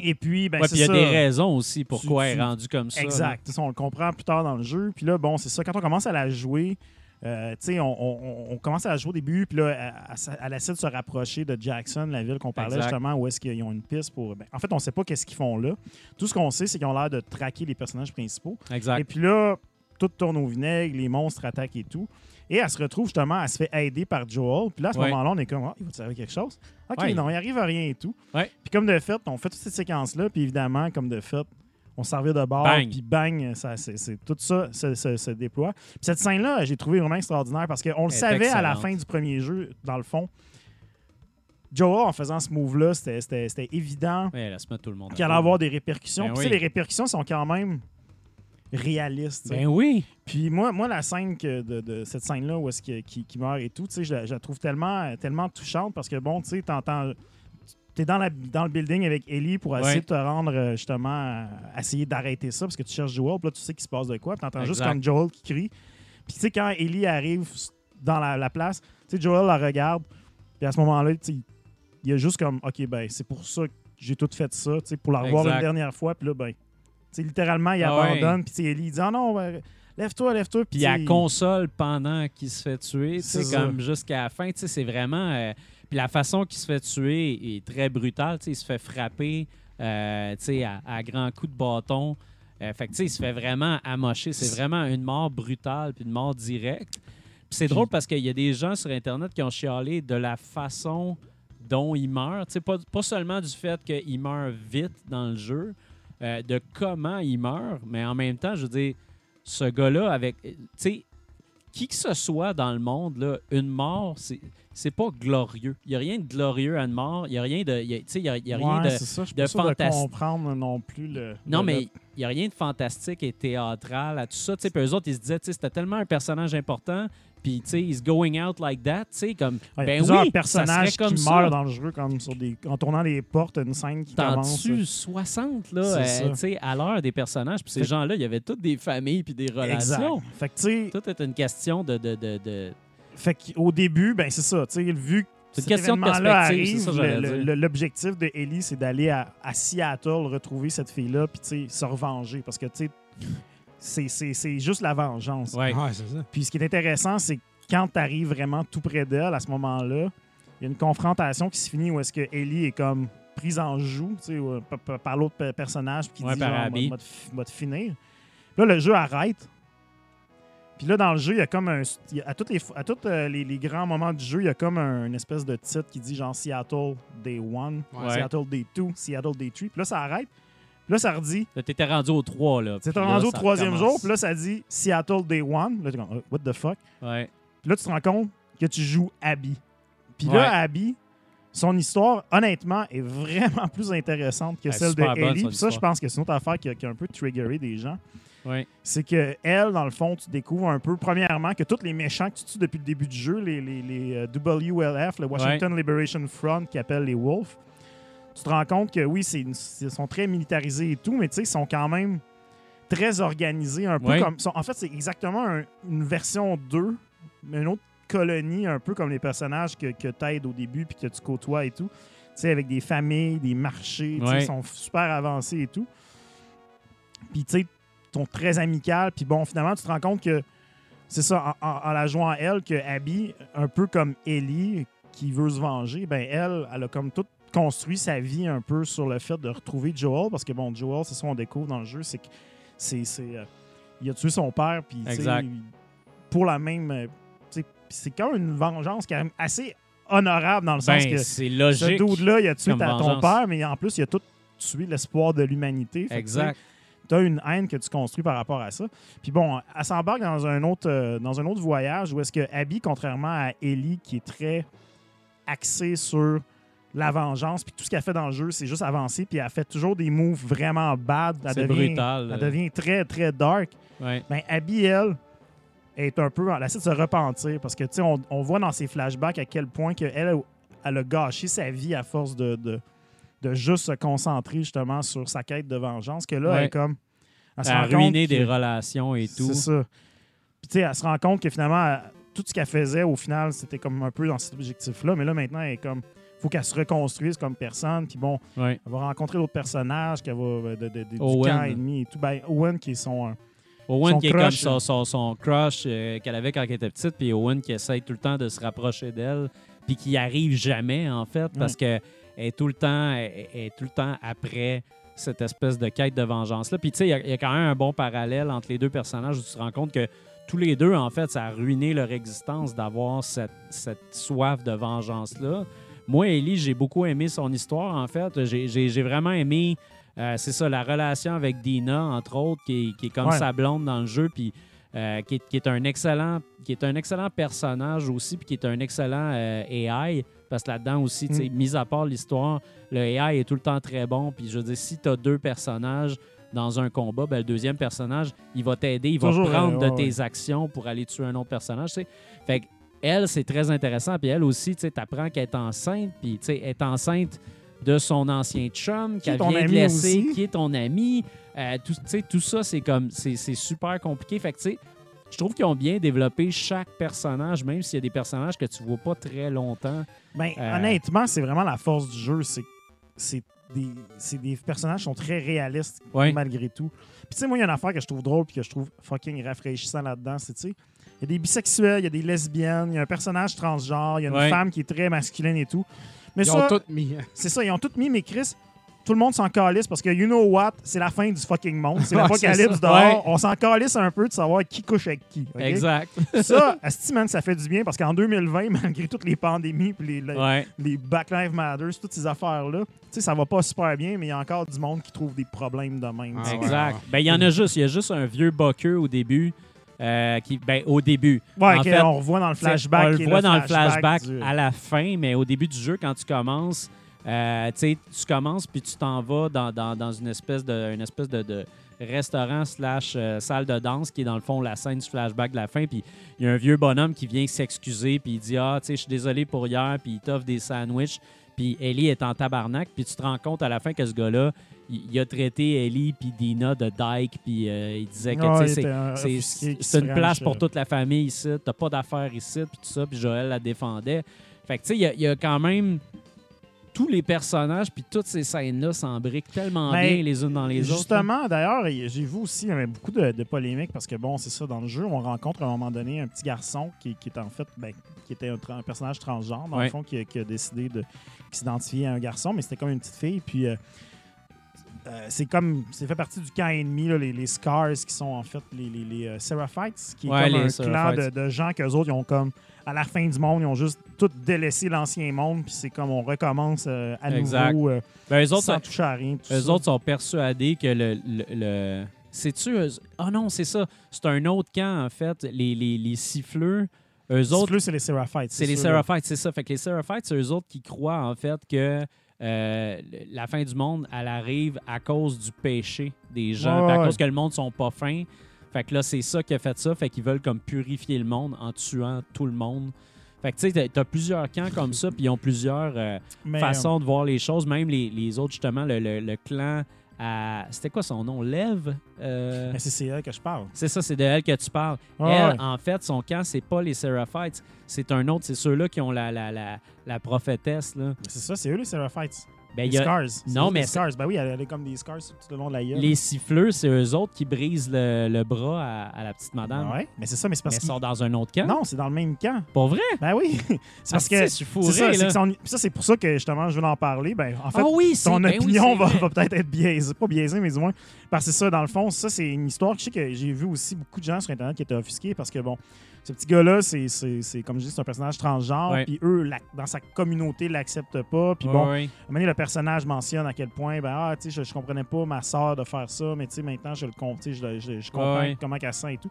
D: Et puis, ben,
B: ouais,
D: c'est
B: puis il y a
D: ça.
B: des raisons aussi pourquoi
D: Tu-
B: elle est rendue comme ça.
D: Exact. Ça, on le comprend plus tard dans le jeu. Puis là, bon, c'est ça. Quand on commence à la jouer, euh, tu sais, on, on- on commence à la jouer au début, puis là, elle, essaie de se rapprocher de Jackson, la ville qu'on parlait
B: Exact.
D: justement, où est-ce qu'ils ont une piste pour. ben, en fait, on sait pas qu'est-ce qu'ils font là. Tout ce qu'on sait, c'est qu'ils ont l'air de traquer les personnages principaux.
B: Exact.
D: Et puis là, tout tourne au vinaigre, les monstres attaquent et tout. Et elle se retrouve justement, elle se fait aider par Joel. Puis là, à ce
B: Ouais.
D: moment-là, on est comme, ah, il va te servir quelque chose? OK,
B: Ouais.
D: non, il arrive à rien et tout.
B: Ouais.
D: Puis comme de fait, on fait toute cette séquence-là. Puis évidemment, comme de fait, on servait de bord. Puis bang, ça, tout ça se, déploie. Puis cette scène-là, j'ai trouvé vraiment extraordinaire parce qu'on le savait à la fin du premier jeu, dans le fond. Joel, en faisant ce move-là, c'était, évident
B: Ouais, elle se met tout le monde.
D: qu'il
B: à
D: allait avoir des répercussions.
B: Ben
D: Puis tu sais,
B: oui.
D: les répercussions sont quand même sais.
B: Ben oui.
D: Puis moi, moi la scène que de, de cette scène-là où est-ce qu'il qui, qui meurt et tout, je, la- je la trouve tellement, tellement touchante parce que bon, tu sais, t'entends. T'es dans, la, dans le building avec Ellie pour essayer
B: Ouais.
D: de te rendre euh, justement à, à essayer d'arrêter ça parce que tu cherches Joel, puis là tu sais qu'il se passe de quoi, puis t'entends juste comme Joel qui crie. Puis tu sais, quand Ellie arrive dans la, la place, tu sais, Joel la regarde, puis à ce moment-là, il y a juste comme, OK, ben c'est pour ça que j'ai tout fait ça, tu sais, pour la revoir
B: Exact.
D: une dernière fois, puis là, ben, littéralement, il
B: Ah ouais.
D: abandonne, puis Ellie il dit, ah non, ben, lève-toi, lève-toi,
B: Puis elle console pendant qu'il se fait tuer,
D: C'est
B: comme jusqu'à la fin, c'est vraiment... euh, Puis la façon qu'il se fait tuer est très brutale, il se fait frapper, euh, à, à grands coups de bâton. Euh, fait que, tu sais, il se fait vraiment amocher. C'est vraiment une mort brutale puis une mort directe. Puis c'est drôle parce qu'il y a des gens sur Internet qui ont chialé de la façon dont il meurt. Pas, pas seulement du fait qu'il meurt vite dans le jeu, euh, de comment il meurt, mais en même temps, je veux dire, ce gars-là, avec. Tu sais, qui que ce soit dans le monde, là, une mort, c'est. C'est pas glorieux. Il n'y a rien de glorieux à une mort. Il n'y a rien de. Tu sais, il n'y a, il y a rien de.
D: ça, je comprendre non plus le.
B: Non,
D: le-
B: mais il n'y a rien de fantastique et théâtral à tout ça. Tu sais, puis eux autres, ils se disaient, tu sais, c'était tellement un personnage important, puis, tu sais, he's going out like that, tu sais, comme,
D: Ouais,
B: ben
D: plusieurs
B: oui,
D: personnages
B: ça comme
D: qui
B: ça.
D: meurent dans le jeu, comme sur des, en tournant des portes, une scène qui commence.
B: tues 60, là, euh, tu sais, à l'heure des personnages. Puis ces gens-là, il y avait toutes des familles puis des
D: Exact.
B: relations.
D: Fait que, tu sais,
B: Tout est une question de... de, de, de-
D: fait qu'au début, ben c'est ça, tu sais, vu que
B: C'est une question de perspective,
D: l'objectif de Ellie, c'est d'aller à, à Seattle retrouver cette fille-là, puis, tu sais, se revenger, parce que, tu sais, c'est- c'est c'est juste la vengeance.
B: Ouais.
C: Ouais, c'est ça.
D: Puis ce qui est intéressant, c'est que quand tu arrives vraiment tout près d'elle, à ce moment-là, il y a une confrontation qui se finit où est-ce que Ellie est comme prise en joue tu sais, par- l'autre pe- personnage puis qui
B: Ouais,
D: dit
B: par
D: genre, va te finir. Là, le jeu arrête. Puis là, dans le jeu, il y a comme un. il y a- à tous les, à tous euh, les, les grands moments du jeu, il y a comme un, une espèce de titre qui dit genre Seattle Day 1,
B: Ouais.
D: Seattle Day 2, Seattle Day 3. Puis là, ça arrête. Puis là, ça redit.
B: Là, t'étais rendu au 3, là. Là,
D: rendu au troisième jour. Puis là, ça dit Seattle Day 1. Là, t'es comme, euh, what the fuck?
B: Ouais.
D: Puis là, tu te rends compte que tu joues Abby. Puis
B: Ouais.
D: là, Abby, son histoire, honnêtement, est vraiment plus intéressante que
B: Elle
D: celle de
B: bonne,
D: Ellie. Puis ça, je pense que c'est une autre affaire qui a, qui a un peu triggeré des gens.
B: Ouais.
D: C'est que elle, dans le fond, tu découvres un peu, premièrement, que tous les méchants que tu tues depuis le début du jeu, les, les- les, euh, WLF, le Washington Liberation Front, qui appelle les Wolves, tu te rends compte que oui, c'est ils sont très militarisés et tout, mais tu sais, ils sont quand même très organisés, un peu
B: Ouais.
D: comme. sont- en fait, c'est exactement un- une version 2, mais une autre colonie, un peu comme les personnages que, que tu aides au début puis que tu côtoies et tout. Tu sais, avec des familles, des marchés,
B: Ouais.
D: ils sont super avancés et tout. Puis, tu sais, sont très amicales. Puis, bon, finalement, tu te rends compte que c'est ça, en, en- en la jouant elle, que Abby, un peu comme Ellie, qui veut se venger, ben elle, elle a comme tout construit sa vie un peu sur le fait de retrouver Joel. Parce que, bon, Joel, c'est ça qu'on découvre dans le jeu, c'est que c'est. euh, il a tué son père, puis, pour la même. euh, c'est quand même une vengeance quand même assez honorable dans le sens
B: Ben,
D: que
B: c'est
D: ce
B: logique.
D: dude-là, il a tué ta- ton père, mais en plus, il a tout tué l'espoir de l'humanité.
B: Exact.
D: Tu as une haine que tu construis par rapport à ça. Puis bon, elle s'embarque dans un autre euh, dans un autre voyage où est-ce que Abby, contrairement à Ellie, qui est très axée sur la vengeance, puis tout ce qu'elle fait dans le jeu, c'est juste avancer, puis elle fait toujours des moves vraiment bad. Elle
B: C'est
D: devient,
B: brutal.
D: Elle devient très, très dark.
B: Ouais.
D: Ben, Abby, elle, est un peu. Elle essaie de se repentir parce que, tu sais, on, on voit dans ses flashbacks à quel point que elle, elle a gâché sa vie à force de, de, de juste se concentrer justement sur sa quête de vengeance. Que là,
B: Ouais.
D: elle est comme. Elle
B: ruiner
D: que-
B: des relations et tout.
D: C'est ça. Puis, tu sais, elle se rend compte que finalement, elle- tout ce qu'elle faisait, au final, c'était comme un peu dans cet objectif-là. Mais là, maintenant, elle est comme. Faut qu'elle se reconstruise comme personne. Puis bon,
B: Ouais.
D: elle va rencontrer d'autres personnages, qu'elle va. euh, De, de- de- du
B: Owen.
D: camp ennemi et tout. Ben, Owen, qui est son. euh,
B: Owen
D: Son
B: qui est comme
D: crush.
B: son, son, son crush euh, qu'elle avait quand elle était petite, puis Owen qui essaye tout le temps de se rapprocher d'elle, puis qui arrive jamais, en fait, parce que elle est tout le temps, elle, elle est tout le temps après cette espèce de quête de vengeance-là. Puis, tu sais, il y y, a quand même un bon parallèle entre les deux personnages où tu te rends compte que tous les deux, en fait, ça a ruiné leur existence d'avoir cette, cette soif de vengeance-là. Moi, Ellie, j'ai beaucoup aimé son histoire, en fait. J'ai- vraiment aimé, euh, c'est ça, la relation avec Dina, entre autres, qui est, qui est comme
D: Ouais.
B: sa blonde dans le jeu, puis euh, qui, est, qui est un excellent qui est un excellent personnage aussi, puis qui est un excellent euh, AI, parce que là-dedans aussi, tu sais, mis à part l'histoire, le AI est tout le temps très bon, puis je veux dire, si tu as deux personnages dans un combat, ben, le deuxième personnage, il va t'aider, il va
D: Toujours,
B: prendre de tes actions pour aller tuer un autre personnage, tu sais. Fait que elle, c'est très intéressant. Puis elle aussi, tu sais, t'apprends qu'elle est enceinte, puis tu sais, elle est enceinte de son ancien chum
D: Qui est
B: qu'elle
D: ton
B: vient de
D: ami
B: laisser,
D: aussi.
B: qui est ton ami. Euh, tout, tu sais, tout ça, c'est comme, c'est super compliqué. Fait que, tu sais, je trouve qu'ils ont bien développé chaque personnage, même s'il y a des personnages que tu vois pas très longtemps.
D: Ben,
B: Euh,
D: honnêtement, c'est vraiment la force du jeu. C'est des, c'est des personnages qui sont très réalistes
B: Ouais.
D: malgré tout. Puis tu sais, moi, il y a une affaire que je trouve drôle puis que je trouve fucking rafraîchissant là-dedans. C'est, tu sais, il y a des bisexuels, il y a des lesbiennes, il y a un personnage transgenre, il y a une
B: Ouais.
D: femme qui est très masculine et tout. Mais
C: Ils
D: ça,
C: ont tout mis.
D: c'est ça, ils ont tout mis, mais Chris, tout le monde s'en calisse parce que, you know what, c'est la fin du fucking monde. C'est l'apocalypse dehors.
B: Ouais.
D: On s'en calisse un peu de savoir qui couche avec qui.
B: Exact.
D: Ça, asti, man, ça fait du bien parce qu'en 2020, malgré toutes les pandémies puis les, les-
B: ouais.
D: les Black Lives Matter, toutes ces affaires-là, tu sais, ça va pas super bien, mais il y a encore du monde qui trouve des problèmes de même.
C: Ah ouais.
B: Exact. Ben, il y en a juste. Il y a juste un vieux boqueux au début. Euh, qui, ben, au début.
D: Ouais,
B: En fait,
D: on revoit dans le flashback.
B: on le voit dans le flashback
D: du-
B: à la fin, mais au début du jeu, quand tu commences, euh, tu commences puis tu t'en vas dans, dans- dans une espèce de, une espèce de, de restaurant slash euh, salle de danse qui est dans le fond la scène du flashback de la fin. Puis il y a un vieux bonhomme qui vient s'excuser puis il dit Ah, tu sais, je suis désolé pour hier, puis il t'offre des sandwichs. Puis Ellie est en tabarnak, puis tu te rends compte à la fin que ce gars-là, il, il a traité Ellie puis Dina de dyke, puis euh, il disait que
D: Ouais,
B: c'est-
D: un
B: c'est une place pour toute la famille ici. T'as pas d'affaires ici, puis tout ça. Puis Joël la défendait. Fait que, tu sais, il y a- il y, a quand même tous les personnages, puis toutes ces scènes-là s'embriquent tellement bien les unes dans les autres. là.
D: Justement, d'ailleurs, j'ai vu aussi il y avait beaucoup de, de polémiques parce que, bon, c'est ça, dans le jeu, on rencontre à un moment donné un petit garçon qui, qui est en fait, ben, qui était un, personnage transgenre, dans
B: Ouais.
D: le fond, qui, a- qui a décidé de s'identifier à un garçon, mais c'était comme une petite fille. Puis, euh, euh, c'est comme, c'est fait partie du camp ennemi, là, les, les Scars, qui sont en fait les, les, les, euh, Seraphites, qui est
B: Ouais,
D: comme un clan de, de gens qu'eux autres, ils ont comme, à la fin du monde, ils ont juste tout délaissé l'ancien monde, puis c'est comme on recommence euh, à
B: Exact.
D: nouveau, euh,
B: Ben, eux autres,
D: sans toucher à rien.
B: eux
D: ça.
B: autres sont persuadés que le. le, le- C'est-tu. eux- Ah non, c'est ça. C'est un autre camp, en fait. Les, les, les siffleux. eux autres,
D: c'est les Seraphites.
B: c'est les. Seraphites, c'est ça. Fait que les Seraphites, c'est eux autres qui croient en fait que euh, la fin du monde, elle arrive à cause du péché des gens,
D: Ouais,
B: à
D: ouais.
B: cause que le monde sont pas fins. Fait que là, c'est ça qui a fait ça. Fait qu'ils veulent comme purifier le monde en tuant tout le monde. Fait que tu sais, t'as- plusieurs camps comme ça, puis ils ont plusieurs euh, façons de voir les choses. Même les, les autres, justement, le, le- le clan à. C'était quoi son nom? Euh,
D: euh, mais c'est elle que je parle.
B: C'est ça, c'est de elle que tu parles. Elle,
D: ouais.
B: en fait, son camp, c'est pas les Seraphites. C'est un autre, c'est ceux-là qui ont la, la, la, la prophétesse. Là.
D: C'est ça, c'est eux les Seraphites.
B: Ben,
D: les
B: a-
D: scars.
B: Non, mais
D: les scars. Ben oui, elle, est comme des scars tout le long de la gueule.
B: les siffleux, c'est eux autres qui brisent le, le bras à, à la petite madame.
D: Ouais, mais c'est ça, mais c'est parce
B: ils
D: qu'ils.
B: sont dans un autre camp.
D: Non, c'est dans le même camp.
B: Pour vrai?
D: Ben oui. c'est parce que. C'est ça,
B: là.
D: que son- ça, c'est pour ça que justement, je veux en parler. Ben, en fait,
B: Ah oui,
D: ton
B: ben oui,
D: opinion va, peut-être être biaisée. Pas biaisée, mais du moins. Parce que c'est ça, dans le fond, ça, c'est une histoire. Je sais que j'ai vu aussi beaucoup de gens sur Internet qui étaient offusqués parce que, bon, ce petit gars-là, c'est, c'est, c'est, comme je dis, c'est un personnage transgenre. Puis eux, la- dans sa communauté, l'acceptent pas. Puis bon,
B: ouais.
D: à un moment donné, le personnage mentionne à quel point, ben, ah, tu sais, je, je comprenais pas ma soeur de faire ça, mais tu sais, maintenant, je le je, je, je comprends comment elle se sent et tout.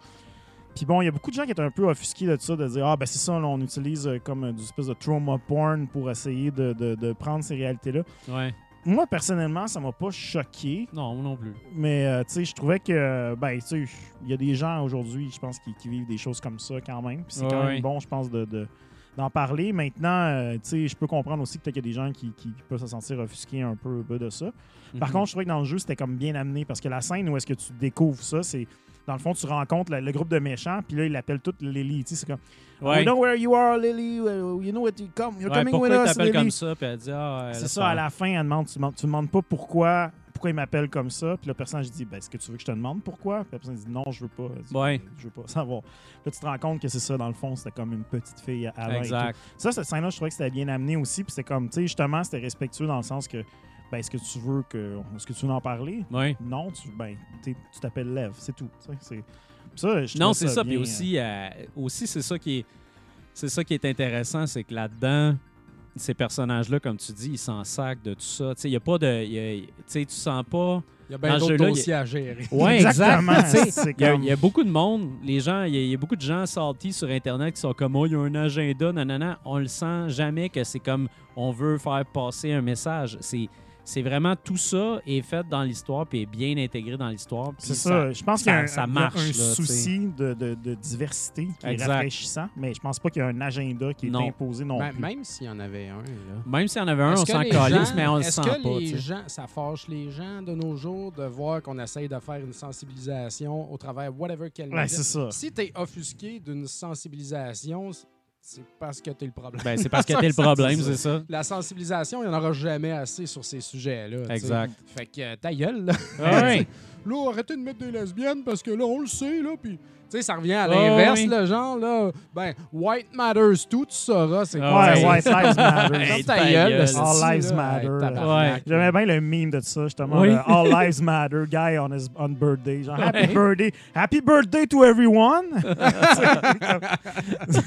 D: Puis bon, il y a beaucoup de gens qui étaient un peu offusqués de ça, de dire, ah, ben, c'est ça, là, on utilise euh, comme euh, du espèce de trauma porn pour essayer de, de- de prendre ces réalités-là.
B: Ouais.
D: Moi, personnellement, ça m'a pas choqué,
B: Non, moi non plus.
D: mais euh, tu sais, je trouvais que, ben, tu sais, il y a des gens aujourd'hui, je pense, qui, qui vivent des choses comme ça quand même. Puis c'est quand
B: Ouais.
D: même bon, je pense, de. de- d'en parler. Maintenant, euh, tu sais, je peux comprendre aussi que peut-être qu'il y a des gens qui, qui peuvent se sentir offusqués un peu, un peu de ça. Par
B: Mhm.
D: contre, je trouvais que dans le jeu, c'était comme bien amené parce que la scène où est-ce que tu découvres ça, c'est dans le fond, tu rencontres le, le groupe de méchants, puis là, ils l'appellent toutes Lily. Tu sais, c'est comme
B: Ouais.
D: We know where you are, Lily. You know what you come. You're
B: Ouais,
D: coming with us, Lily.
B: comme ça? Puis elle dit, ah,
D: C'est ça, à la fin, elle demande, tu, demandes, tu demandes pas pourquoi, pourquoi il m'appelle comme ça. Puis le personnage dit ben, Est-ce que tu veux que je te demande pourquoi? Puis la personne dit Non, je veux pas. Dit,
B: Ouais.
D: Je veux pas savoir. Là, tu te rends compte que c'est ça, dans le fond, c'était comme une petite fille avant. et tout.
B: Exact.
D: Ça, cette scène-là, je trouvais que c'était bien amené aussi. Puis c'est comme, tu sais, justement, c'était respectueux dans le sens que ben, est-ce que tu veux que. Est-ce que tu veux en parler?
B: Ouais.
D: Non, tu ben, tu t'appelles Lev, c'est tout. C'est- Ça, je
B: Non, c'est ça. Puis aussi, euh, aussi c'est ça qui est, c'est ça qui est intéressant, c'est que là-dedans, ces personnages-là, comme tu dis, ils s'en sacent de tout ça. Tu sais, il y a pas de, y a- tu sais, tu sens pas.
C: Il y a bien d'autres dossiers à gérer.
B: Ouais,
D: Exactement.
B: Il y, a,
D: comme-
B: il y a beaucoup de monde, les gens, il y a, il y a beaucoup de gens salty sur Internet qui sont comme, oh, il y a un agenda, nanana. On le sent jamais que c'est comme, on veut faire passer un message. C'est, c'est vraiment tout ça est fait dans l'histoire puis est bien intégré dans l'histoire.
D: C'est ça. Je pense qu'il y a un,
B: ça
D: il y a
B: marche,
D: un
B: là,
D: souci de, de- de diversité qui
B: Exact.
D: est rafraîchissant, mais je pense pas qu'il y a un agenda qui est
B: Non.
D: imposé non
C: Ben,
D: plus.
C: même s'il y en avait un, là.
B: Même s'il y en avait un, on s'en calisse, mais on le
C: Est-ce
B: sent
C: que
B: pas.
C: les gens, ça fâche les gens de nos jours de voir qu'on essaye de faire une sensibilisation au travers whatever qu'elle
D: Ouais, c'est ça.
C: Si tu es offusqué d'une sensibilisation, c'est parce que tu es le problème.
B: Ben, c'est parce que t'es le problème, c'est ça.
C: La sensibilisation, il n'y en aura jamais assez sur ces sujets-là.
B: Exact.
C: Fait que euh, ta gueule, là.
B: Ouais.
C: Là, arrêtez de mettre des lesbiennes parce que là, on le sait, là. Puis, tu sais, ça revient à l'inverse, le genre, là. Ben, white matters tout, tu sauras. C'est quoi?
D: Ouais. White Lives Matter.
C: Ta gueule, style,
D: All lives
C: là.
D: matter. J'aimais bien le meme de ça, justement.
B: Oui.
D: le All Lives Matter, guy on his on birthday. Genre, happy
B: Ouais.
D: birthday. Happy birthday to everyone.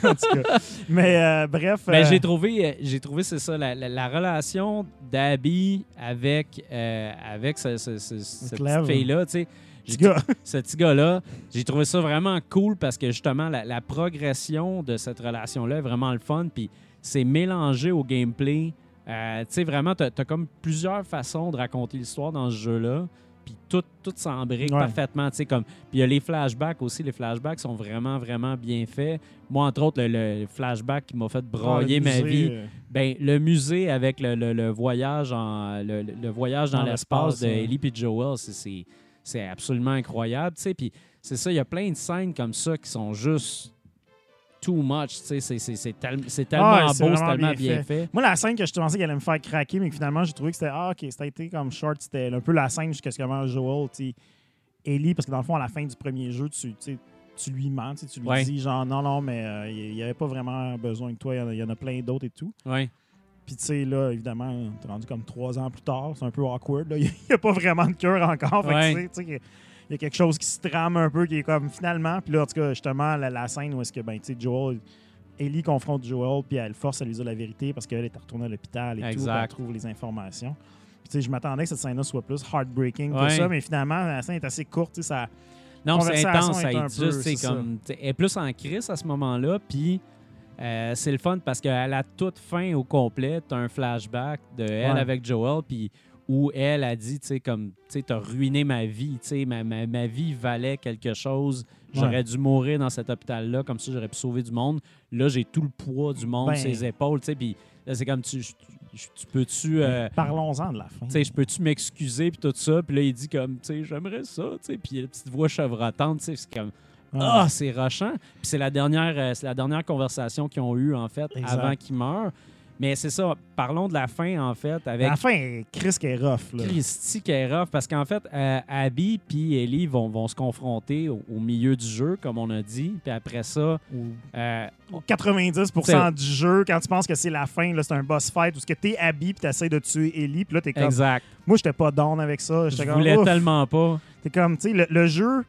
D: en tout cas. Mais euh, bref.
B: Mais
D: euh,
B: j'ai trouvé, euh, j'ai trouvé c'est ça, la, la- la relation d'Abby avec, euh, avec ce- ce- ce- cette petite fille-là, tu sais.
D: Petit
B: J'ai-
D: gars.
B: ce petit gars-là, j'ai trouvé ça vraiment cool parce que justement, la, la progression de cette relation-là est vraiment le fun. Puis c'est mélangé au gameplay. Euh, tu sais, vraiment, tu as, comme plusieurs façons de raconter l'histoire dans ce jeu-là. Puis tout, tout s'embrique
D: Ouais.
B: parfaitement. tu sais, Comme... Puis il y a les flashbacks aussi. Les flashbacks sont vraiment, vraiment bien faits. Moi, entre autres, le, le flashback qui m'a fait
D: Ah, le
B: ma vie.
D: euh,
B: Ben, le musée avec le, le- le voyage en le, voyage dans,
D: Dans
B: l'espace de
D: ouais.
B: Ellie et Joel, c'est- c'est absolument incroyable, tu sais. Puis c'est ça, il y a plein de scènes comme ça qui sont juste too much, tu sais. C'est- C'est c'est tel- c'est tellement
D: Ah,
B: beau,
D: c'est
B: tellement
D: bien
B: bien fait.
D: Moi, la scène que je pensais qu'elle allait me faire craquer, mais que finalement, j'ai trouvé que c'était Ah, ok, c'était comme short. C'était un peu la scène jusqu'à ce que Joel, tu Ellie, parce que dans le fond, à la fin du premier jeu, tu, tu lui mens, tu lui
B: Ouais.
D: dis genre non, non, mais euh, il n'y avait pas vraiment besoin de toi, il y en a- il y, en a plein d'autres et tout.
B: Ouais.
D: Puis, tu sais, là, évidemment, t'es rendu comme trois ans plus tard, c'est un peu awkward. là. Il n'y a pas vraiment de cœur encore. Fait que, tu sais, il y a- quelque chose qui se trame un peu, qui est comme finalement. Puis là, en tout cas, justement, la, la scène où est-ce que, ben, tu sais, Joel, Ellie confronte Joel, puis elle force à lui dire la vérité parce qu'elle est retournée à l'hôpital et tout,
B: Exact.
D: elle trouve les informations. Puis, tu sais, je m'attendais que cette scène-là soit plus heartbreaking que
B: Ouais.
D: ça, mais finalement, la scène est assez courte, ça.
B: Non, c'est intense,
D: est
B: ça est juste, comme... t'sais, Elle est plus en crise à ce moment-là, puis euh, c'est le fun parce qu'à la toute fin au complet, tu as un flashback de elle
D: Ouais.
B: avec Joel, puis où elle a dit, tu sais, comme, tu sais, t'as ruiné ma vie, tu sais, ma, ma, ma vie valait quelque chose. J'aurais
D: Ouais.
B: dû mourir dans cet hôpital-là, comme ça j'aurais pu sauver du monde. Là, j'ai tout le poids du monde
D: Ben-
B: sur les épaules, tu sais, puis là, c'est comme, tu, tu, tu peux-tu... euh,
D: Parlons-en de la fin.
B: tu sais, je peux-tu m'excuser puis tout ça, puis là il dit comme, tu sais, j'aimerais ça, tu sais, puis la petite voix chevrotante, tu sais, c'est comme,
D: Ouais.
B: ah, c'est rochant. Puis c'est la dernière, euh, la dernière conversation qu'ils ont eue en fait
D: Exact.
B: avant qu'il meure. Mais c'est ça. Parlons de la fin en fait avec
D: La fin, Chris qui est rough. Là.
B: Christy qui est rough, parce qu'en fait, euh, Abby puis Ellie vont, vont se confronter au, au milieu du jeu, comme on a dit. Puis après ça, euh,
D: 90%
B: C'est-
D: du jeu, quand tu penses que c'est la fin, c'est un boss fight où que t'es habillé puis t'essayes de tuer Ellie, puis là t'es comme.
B: exact.
D: Moi, j'étais pas down avec ça.
B: Je
D: comme.
B: voulais
D: ouf.
B: tellement pas.
D: T'es comme, tu sais, le, le jeu,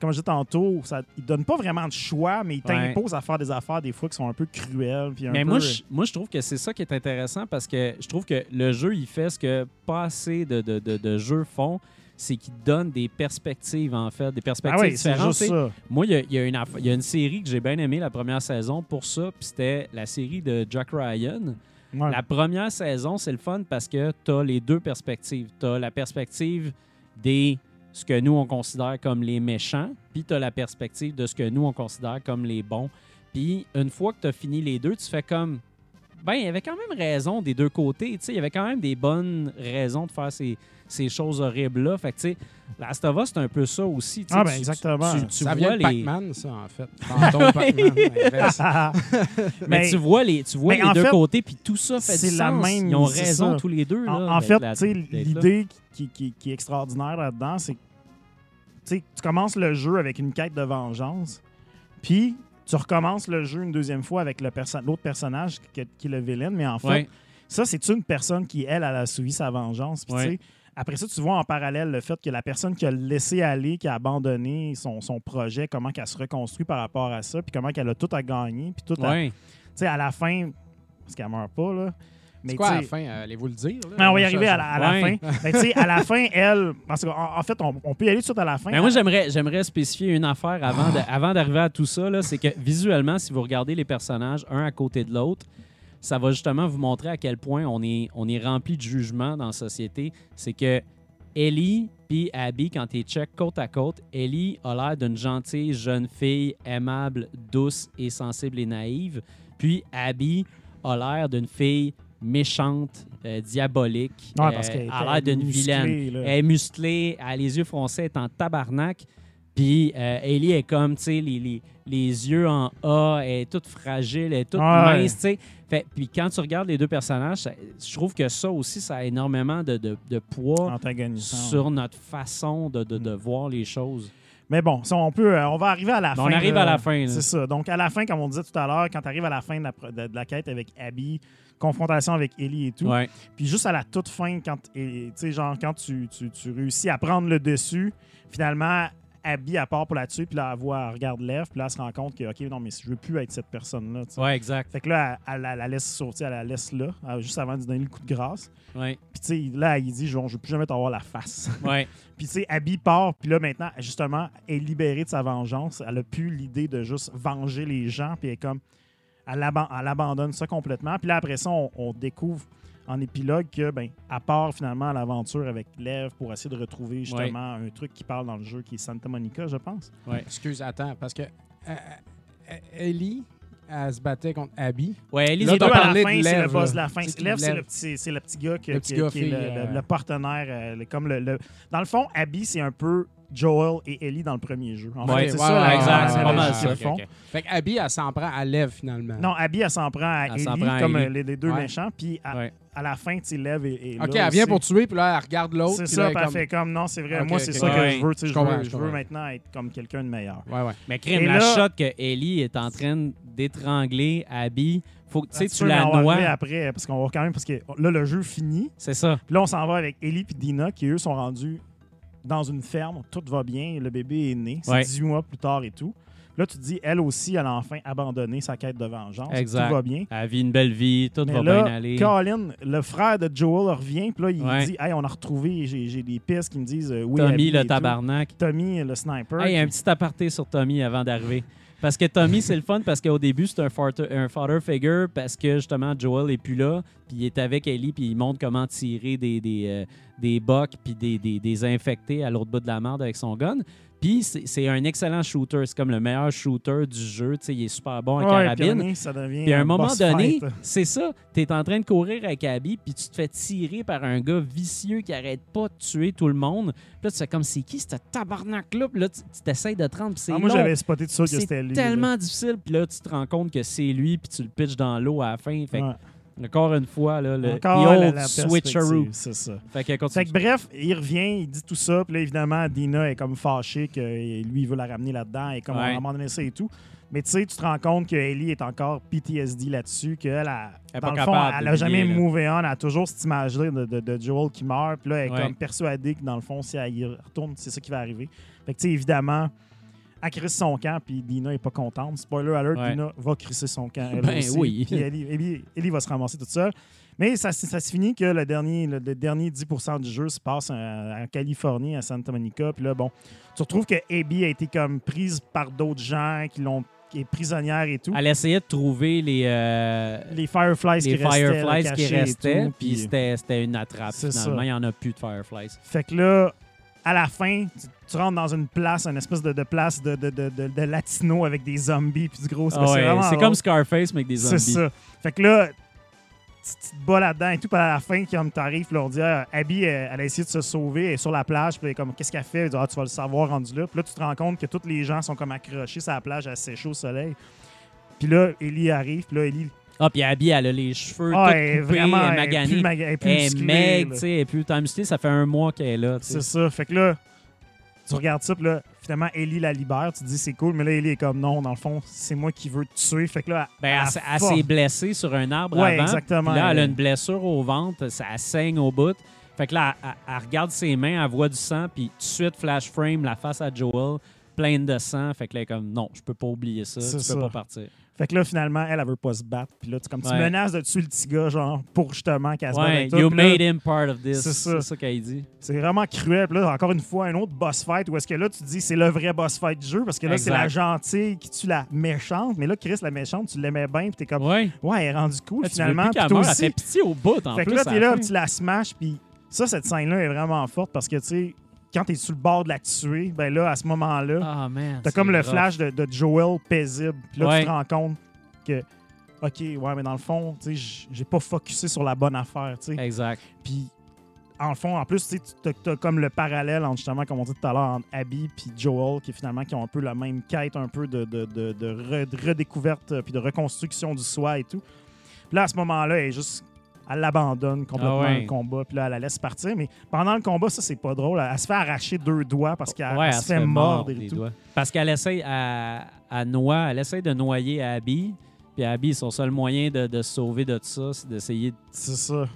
D: comme je disais tantôt, ça, il donne pas vraiment de choix, mais il
B: Ouais.
D: t'impose à faire des affaires des fois qui sont un peu cruelles. Puis un
B: Mais
D: peu-
B: moi je, moi, je trouve que c'est ça qui est intéressant parce que je trouve que le jeu, il fait ce que pas assez de, de, de- de jeux font, c'est qu'il donne des perspectives, en fait, des
D: Ah
B: perspectives
D: oui, c'est
B: différentes.
D: juste ça.
B: Moi, il y y a une, aff- il y a une série que j'ai bien aimée la première saison pour ça, puis c'était la série de Jack Ryan.
D: Ouais.
B: La première saison, c'est le fun parce que tu as les deux perspectives. Tu as la perspective des ce que nous on considère comme les méchants, puis tu as la perspective de ce que nous on considère comme les bons. Puis une fois que tu as fini les deux, tu fais comme ben il y avait quand même raison des deux côtés, tu sais, il y avait quand même des bonnes raisons de faire ces, ces choses horribles là. Fait que tu sais, Last of Us c'est un peu ça aussi,
D: Ah, ben,
B: tu-
D: exactement.
B: Tu, tu
C: ça
B: vois
C: vient de
B: les
C: Pac-Man, ça, en fait.
B: Mais,
D: Mais-
B: tu vois les, tu vois les
D: en
B: deux
D: fait,
B: côtés, puis tout ça fait du
D: la
B: sens.
D: même-
B: Ils ont raison
D: ça.
B: tous les deux.
D: En,
B: là,
D: en
B: d'être
D: fait, l'idée qui, qui- qui est extraordinaire là-dedans, c'est que tu commences le jeu avec une quête de vengeance, puis tu recommences le jeu une deuxième fois avec perso- l'autre personnage qui, qui est le villain, mais en fait,
B: Ouais.
D: ça, c'est une personne qui, elle, elle a suivi sa vengeance. Puis,
B: Ouais.
D: Après ça, tu vois en parallèle le fait que la personne qui a laissé aller, qui a abandonné son, son projet, comment qu'elle se reconstruit par rapport à ça, puis comment qu'elle a tout à gagner, puis tout à...
B: Ouais.
D: Tu sais, à la fin, parce qu'elle meurt pas, là. Mais
C: C'est quoi à la fin? euh, Allez-vous le dire? là?
D: Ah, on va y arriver à la, à la
B: Ouais.
D: fin. Mais tu sais, à la fin, elle. Parce qu'en en fait, on, on peut y aller tout de suite à la fin.
B: Mais moi, j'aimerais, j'aimerais spécifier une affaire avant, de- avant d'arriver à tout ça. C'est que visuellement, si vous regardez les personnages un à côté de l'autre, ça va justement vous montrer à quel point on est, on est rempli de jugement dans la société. C'est que Ellie puis Abby, quand tu check côte à côte, Ellie a l'air d'une gentille jeune fille aimable, douce et sensible et naïve. Puis Abby a l'air d'une fille méchante, euh, diabolique,
D: Ouais, parce
B: euh,
D: qu'elle
B: a l'air d'une vilaine.
D: là.
B: Elle est musclée, elle a les yeux foncés, elle est en tabarnak. Puis euh, Ellie est comme, tu sais, les, les, les yeux en A, elle est toute fragile, elle est toute mince, tu sais. Fait- Puis quand tu regardes les deux personnages, ça- je trouve que ça aussi, ça a énormément de, de- de poids sur notre façon de, de- de
D: Mm.
B: voir les choses.
D: Mais bon, ça, on peut, on va arriver à la fin.
B: on arrive
D: là.
B: à la fin.
D: C'est ça. Donc, à la fin, comme on disait tout à l'heure, quand tu arrives à la fin la, de la quête avec Abby, confrontation avec Ellie et tout,
B: Ouais.
D: puis juste à la toute fin, quand, et- genre, quand tu, tu- tu réussis à prendre le dessus, finalement, Abby, à part pour la tuer, puis là, elle voit, elle regarde Lev, puis là, elle se rend compte que, OK, non, mais je veux plus être cette personne-là.
B: Ouais, exact.
D: Fait que là, elle, elle- elle la laisse sortir, elle la laisse là, euh, juste avant de lui donner le coup de grâce.
B: Ouais.
D: Puis, tu sais, là, il dit, genre, je veux plus jamais t'avoir la face.
B: Ouais.
D: Puis, tu sais, Abby part, puis là, maintenant, justement, elle est libérée de sa vengeance. Elle a plus l'idée de juste venger les gens, puis elle est comme. Elle, aban- elle abandonne ça complètement. Puis là, après ça, on, on découvre en épilogue que, ben, à part finalement l'aventure avec Lev pour essayer de retrouver justement un truc qui parle dans le jeu qui est Santa Monica, je pense.
C: Excuse, attends, parce que euh, euh, Ellie, elle se battait contre Abby.
B: Ouais, Ellie,
C: Là,
B: c'est
D: à la fin, le
C: Lev,
D: boss de la fin. Lev, c'est le petit, c'est le petit gars qui,
C: Le
D: qui-
C: petit gars
D: qui est le,
C: euh,
D: le- le partenaire. comme le, le- Dans le fond, Abby, c'est un peu Joel et Ellie dans le premier jeu. En
B: Ouais,
D: fait, c'est
C: ouais,
D: ça,
C: ouais,
B: exact,
D: la-
B: c'est pas mal ça.
C: Fait que Abby, elle s'en prend à Lev, finalement.
D: Non, Abby, elle s'en prend à
B: Elle s'en
D: Ellie,
B: prend à
D: comme
B: Ellie.
D: euh, les, les deux
C: Ouais.
D: méchants. Puis à,
B: Ouais.
D: à la fin, tu sais, Lev et, et
C: OK,
D: là
C: elle vient
D: aussi.
C: pour tuer, puis là, elle regarde l'autre.
D: C'est ça, puis
C: elle
D: fait comme non, c'est vrai. Moi, c'est ça que je veux.
C: Je
D: Je veux,
C: je
D: maintenant être comme quelqu'un de meilleur.
C: comme- Ouais, ouais.
B: Mais crime,
D: Et
B: la
D: là-
B: shot que Ellie est en train d'étrangler Abby, faut que tu sais, tu la
D: on va
B: noies.
D: après, parce qu'on va quand même, parce que là, le jeu finit.
B: C'est ça.
D: Puis là, on s'en va avec Ellie et Dina, qui eux sont rendus dans une ferme. Tout va bien, le bébé est né. C'est
B: Ouais.
D: 18 mois plus tard et tout. Là, tu te dis, elle aussi, elle a enfin abandonné sa quête de vengeance.
B: Exact.
D: Tout va bien.
B: Elle vit une belle vie, tout
D: Mais
B: va
D: là,
B: bien aller.
D: Colin, le frère de Joel revient, puis là, il
B: Ouais.
D: dit Hey, on a retrouvé, j'ai des pistes qui me disent euh, oui.
B: Tommy le
D: tout.
B: tabarnak.
D: Tommy, le sniper.
B: Hey, un petit aparté sur Tommy avant d'arriver. Parce que Tommy, c'est le fun parce qu'au début, c'est un, un father figure parce que justement, Joel est plus là. Puis il est avec Ellie, puis il montre comment tirer des, des, euh, des puis des, des, des infectés à l'autre bout de la merde avec son gun. Puis c'est c'est un excellent shooter. C'est comme le meilleur shooter du jeu. Tu sais, il est super bon
D: Ouais, à
B: carabine. Puis à un moment donné, c'est ça. Tu es en train de courir avec Abby, puis tu te fais tirer par un gars vicieux qui arrête pas de tuer tout le monde. Puis là, tu fais comme c'est qui ce tabarnak-là? Puis là, tu t'essayes de te rendre, puis c'est
D: Ah, moi, j'avais spoté tout ça que
B: C'est
D: c'était lui. là.
B: tellement difficile. Puis là, tu te rends compte que c'est lui, puis tu le pitches dans l'eau à la fin. Fait
D: Ouais.
B: Encore une fois, là, le
D: Encore
B: the old
D: la
B: switcheroo.
D: C'est ça.
B: Fait que
D: Fait
B: continue.
D: que bref, il revient, il dit tout ça, puis là, évidemment, Dina est comme fâchée que lui, il veut la ramener là-dedans, et comme
B: Ouais.
D: on a abandonné ça et tout. Mais tu sais, tu te rends compte que Ellie est encore PTSD là-dessus, qu'elle a,
B: Elle
D: dans le fond, elle a jamais
B: là.
D: move on, elle a toujours cette image-là de, de- de Joel qui meurt, puis là, elle est
B: Ouais.
D: comme persuadée que dans le fond, si elle y retourne, c'est ça qui va arriver. Fait que tu sais, évidemment, elle crisse son camp, puis Dina est pas contente. Spoiler alert,
B: Ouais.
D: Dina va crisser son camp. Elle
B: Ben
D: aussi.
B: oui.
D: Puis Ellie, Ellie- Ellie va se ramasser toute seule. Mais ça, ça se finit que le dernier, le, le dernier 10 du jeu se passe en, Californie, à Santa Monica. Puis là, bon, tu retrouves que Abby a été comme prise par d'autres gens qui l'ont qui est prisonnière et tout.
B: Elle essayait de trouver les, euh,
D: les Fireflies
B: les
D: qui restaient,
B: Fireflies qui restaient, puis c'était une attrape. Finalement,
D: ça.
B: il n'y en a plus de Fireflies.
D: Fait que là, à la fin, tu, tu rentres dans une place, une espèce de, de place de, de, de, latino avec des zombies puis du gros.
B: Ah
D: c'est
B: ouais, c'est comme Scarface, mais avec des
D: C'est
B: zombies.
D: ça. Fait que là, tu, tu te bats là-dedans et tout. Puis à la fin, comme t'arrives, on dit ah, Abby, elle, elle a essayé de se sauver, elle est sur la plage. Puis elle est comme, qu'est-ce qu'elle fait? Elle dit, ah, tu vas le savoir rendu là. Puis là, tu te rends compte que tous les gens sont comme accrochés sur la plage à sécher au soleil. Puis là, Ellie arrive. Puis là, Ellie,
B: Ah, puis Abby, elle a les cheveux
D: ah,
B: tout
D: elle
B: coupés,
D: vraiment
B: elle est
D: elle est
B: maganée.
D: plus, maga- elle est plus
B: Elle
D: musclée,
B: tu sais, elle est plus tant musclée. Ça fait un mois qu'elle est là.
D: C'est ça. Fait que là, tu regardes ça, puis là, finalement, Ellie la libère. Tu te dis, c'est cool, mais là, Ellie est comme, non, dans le fond, c'est moi qui veux te tuer. Fait que là,
B: Ben, elle, s- elle
D: force-
B: s'est blessée sur un arbre
D: Ouais,
B: avant.
D: exactement.
B: Puis là, elle a
D: Elle-
B: une blessure au ventre, ça elle saigne au bout. Fait que là, elle, elle- elle regarde ses mains, elle voit du sang, puis tout de suite, flash frame, la face à Joel, pleine de sang. Fait que là, elle est comme, non, je peux pas oublier ça, tu
D: C'est
B: peux
D: ça.
B: pas partir.
D: Fait que là, finalement, elle, elle veut pas se battre. Puis là, tu, comme, tu
B: Ouais.
D: menaces de tuer le petit gars, genre, pour justement qu'elle se batte
B: Ouais, you
D: là,
B: made him part of this.
D: c'est ça.
B: C'est ça qu'elle dit.
D: C'est vraiment cruel. Puis là, encore une fois, un autre boss fight où est-ce que là, tu te dis, c'est le vrai boss fight du jeu parce que là, c'est la gentille qui tue la méchante. Mais là, Chris, la méchante, tu l'aimais bien. Puis t'es comme,
B: Ouais.
D: ouais, elle est rendue cool
B: Là, tu veux
D: finalement.
B: plus
D: Puis
B: meure, elle
D: aussi.
B: fait pitié au bout, en
D: Fait que là, t'es là, tu la smash. Puis ça, cette scène-là est vraiment forte parce que, tu sais, quand t'es sur le bord de la tuer, ben là, à ce moment-là,
B: Ah, man.
D: T'as
B: c'est
D: comme le
B: rough.
D: flash de, de Joel paisible. Puis là,
B: Ouais.
D: tu te rends compte que, OK, ouais, mais dans le fond, tu sais, j- j'ai pas focusé sur la bonne affaire, tu sais.
B: Exact.
D: Puis, en fond, en plus, tu sais, t'as- t'as comme le parallèle entre, justement, comme on dit tout à l'heure, entre Abby puis Joel, qui finalement, qui ont un peu la même quête, un peu de, de, de, de re- de redécouverte euh, puis de reconstruction du soi et tout. Puis là, à ce moment-là, elle est juste... Elle l'abandonne complètement
B: Ah ouais.
D: le combat, puis là, elle la laisse partir. Mais pendant le combat, ça, c'est pas drôle. Elle, elle se fait arracher deux doigts parce qu'elle
B: Ouais,
D: se fait mordre et tout.
B: doigts. Parce qu'elle essaye à, à noie, elle essaye de noyer Abby. Puis Abby, son seul moyen de, de se sauver de tout ça, c'est d'essayer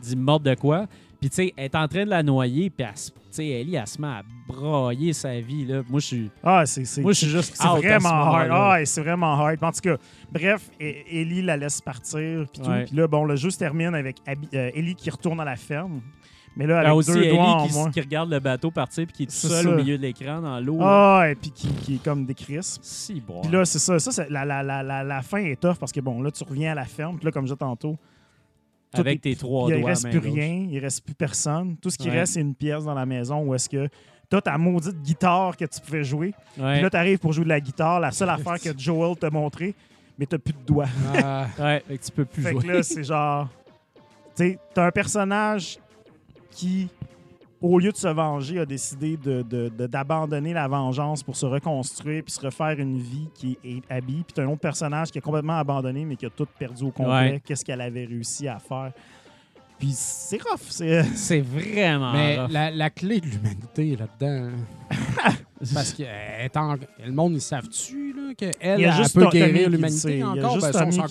B: d'y mordre de quoi. Puis, tu sais, elle est en train de la noyer, puis, elle Ellie, elle se met à brailler sa vie, là. Moi, je suis...
D: Ah, c'est c'est-
B: Moi, je suis juste
D: c'est vraiment hard. Ah, c'est vraiment hard. En tout cas, bref, E- Ellie la laisse partir puis tout. Puis là, bon, le jeu se termine avec Abby- euh, Ellie qui retourne à la ferme. Mais là, avec
B: a aussi
D: deux
B: Ellie
D: doigts en
B: qui,
D: moins.
B: qui regarde le bateau partir, puis qui est seul au milieu de l'écran, dans l'eau.
D: Ah, et puis qui, qui est comme des crisps.
B: Si, bon.
D: Puis là, c'est ça. ça c'est- la, la, la, la, la fin est tough parce que, bon, là, tu reviens à la ferme. Puis là, comme je disais tantôt,
B: Avec tes trois
D: il
B: doigts.
D: reste
B: main
D: plus
B: gauche.
D: rien. Il reste plus personne. Tout ce qui
B: Ouais.
D: reste, c'est une pièce dans la maison où est-ce que t'as ta maudite guitare que tu pouvais jouer.
B: Ouais.
D: Puis là, t'arrives pour jouer de la guitare. La seule affaire que Joel t'a montré, mais t'as plus de doigts.
C: Ah,
B: Ouais, fait que tu peux plus
D: Fait
B: jouer.
D: que là, c'est genre. Tu sais, t'as un personnage qui, au lieu de se venger, a décidé de- de- de- d'abandonner la vengeance pour se reconstruire puis se refaire une vie qui est habillée. Puis t'as un autre personnage qui a complètement abandonné, mais qui a tout perdu au complet.
B: Ouais.
D: Qu'est-ce qu'elle avait réussi à faire? Puis c'est rough. C'est.
B: C'est vraiment
C: mais
B: rough.
C: la, la clé de l'humanité là-dedans. parce que euh, étant- le monde, ils savent-tu là, qu'elle elle
D: juste
C: peut guérir l'humanité
D: sait. Il y a
C: encore?
D: juste
C: Ben, on s'en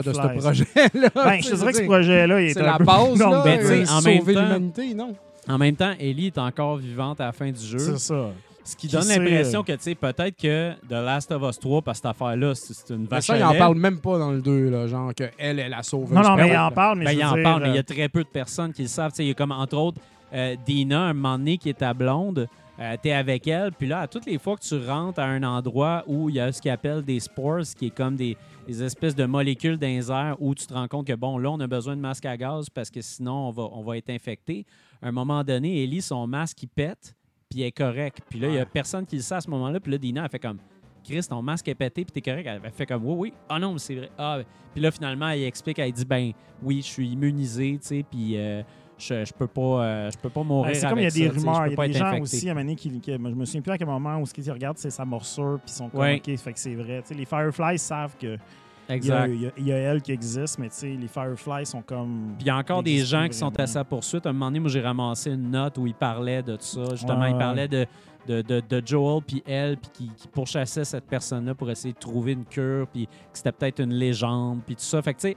C: de ce projet-là.
D: Ben, je te dirais que ce projet-là, il est
C: C'est
D: un
C: la
D: peu
C: base, là.
D: long.
B: Ben,
C: euh,
B: en même
C: sauver
B: temps-
C: l'humanité, non?
B: En même temps, Ellie est encore vivante à la fin du jeu.
D: C'est ça.
B: Ce qui
D: Qui
B: donne l'impression
D: euh,
B: que, tu sais, peut-être que The Last of Us 3, parce que cette affaire-là, c'est c'est une
C: Mais
B: vache
C: ça,
B: à
C: il en parle même pas dans le 2, là, genre qu'elle, elle a sauvé.
D: Non, non, mais il en parle, mais
B: Ben,
D: je
B: il en
D: dire,
B: parle, mais il y
D: euh,
B: a très peu de personnes qui le savent. Tu sais, Il y a comme, entre autres, euh, Dina, un moment donné, qui est ta blonde. Euh, tu es avec elle, puis là, à toutes les fois que tu rentres à un endroit où il y a ce qu'ils appellent des spores, qui est comme des, des espèces de molécules dans les airs, où tu te rends compte que, bon, là, on a besoin de masque à gaz parce que sinon, on va, on va être infecté. À un moment donné, Ellie, son masque, il pète, puis elle est correct. Puis là, il y a personne qui le sait à ce moment-là, puis là, Dina, elle fait comme... Chris, ton masque est pété, puis t'es correct. Elle fait comme, oui, oui. Ah non, mais c'est vrai. Ah, puis là, finalement, elle explique, elle dit, ben oui, je suis immunisé, tu sais, puis euh, je, je peux pas, euh, je peux pas mourir.
D: C'est comme il y a des
B: ça,
D: rumeurs, il y a des gens
B: infecté.
D: aussi à un moment qui, qui- je me souviens plus à quel moment où ce qu'ils regardent c'est sa morsure puis ils sont comme
B: Ouais.
D: ok fait que c'est vrai. Les Fireflies savent que a,
B: Exact.
D: il y a- il y a elle qui existe mais tu sais, les Fireflies sont comme
B: Puis il y a encore des gens qui sont à sa poursuite. À un moment donné, moi, j'ai ramassé une note où il parlait de ça. Justement,
D: Ouais,
B: il parlait de, de, de, de Joel puis elle, puis qui, qui pourchassait cette personne-là pour essayer de trouver une cure, puis que c'était peut-être une légende, puis tout ça. Fait que, tu sais,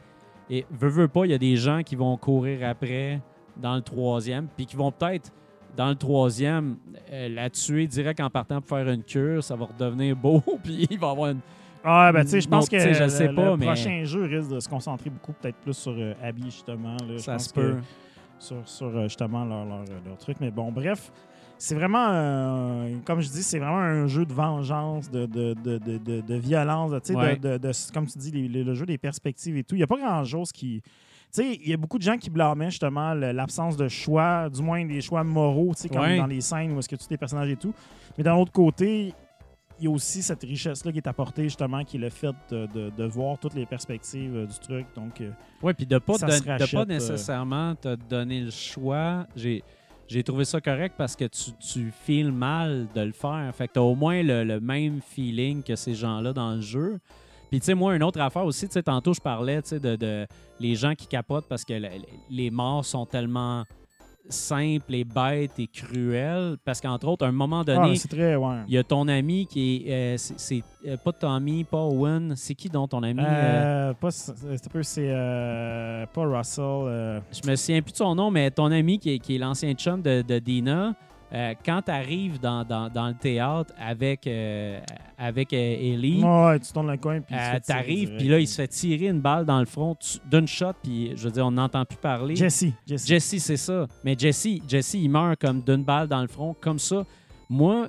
B: et veut, veut pas, il y a des gens qui vont courir après dans le troisième, puis qui vont peut-être, dans le troisième, euh, la tuer direct en partant pour faire une cure. Ça va redevenir beau, puis il va avoir une...
D: Ah ben tu sais je
B: Non,
D: pense que
B: je
D: le,
B: sais
D: le
B: pas, mais-
D: prochain jeu risque de se concentrer beaucoup peut-être plus sur euh, Abby justement là. Je
B: Ça se peut.
D: sur, sur, euh, justement leur, leur, leur truc. Mais bon, bref, c'est vraiment, euh, comme je dis, c'est vraiment un jeu de vengeance, de, de, de, de, violence, de,
B: Ouais.
D: comme tu dis, les- les- le jeu des perspectives et tout. Il n'y a pas grand-chose qui... Tu sais, il y a beaucoup de gens qui blâmaient justement le- l'absence de choix, du moins des choix moraux, tu sais, comme
B: Ouais.
D: dans les scènes où est-ce que tu tes personnages et tout. Mais d'un autre côté, il y a aussi cette richesse-là qui est apportée justement, qui est le fait de, de- de voir toutes les perspectives euh, du truc. Donc, euh,
B: Oui, puis de pas, de pas
D: rachète, euh.
B: nécessairement te donner le choix. J'ai, j'ai trouvé ça correct parce que tu, tu feels mal de le faire. Fait que tu as au moins le, le même feeling que ces gens-là dans le jeu. Puis, tu sais, moi, une autre affaire aussi, tu sais, tantôt, je parlais, tu sais, de, de les gens qui capotent parce que le- les morts sont tellement simples et bêtes et cruelles. Parce qu'entre autres, à un moment
D: ah,
B: donné.
D: Ouais.
B: il y a ton ami qui est. euh, c'est, euh, pas Tommy, pas Owen. C'est qui donc ton ami? euh,
D: Euh, pas, c'est un peu- c'est pas Russell.
B: Je me souviens plus de son nom, mais ton ami qui est, qui est l'ancien chum de, de Dina, euh, quand tu arrives dans, dans- dans le théâtre avec, euh, avec euh, Ellie,
D: ouais, tu tournes le coin puis
B: t'arrives,
D: direct.
B: puis là, il se fait tirer une balle dans le front tu- d'une shot, puis je veux dire, on n'entend plus parler.
D: Jesse. Jesse.
B: Jesse, c'est ça. Mais Jesse, Jesse, il meurt comme d'une balle dans le front, comme ça. Moi,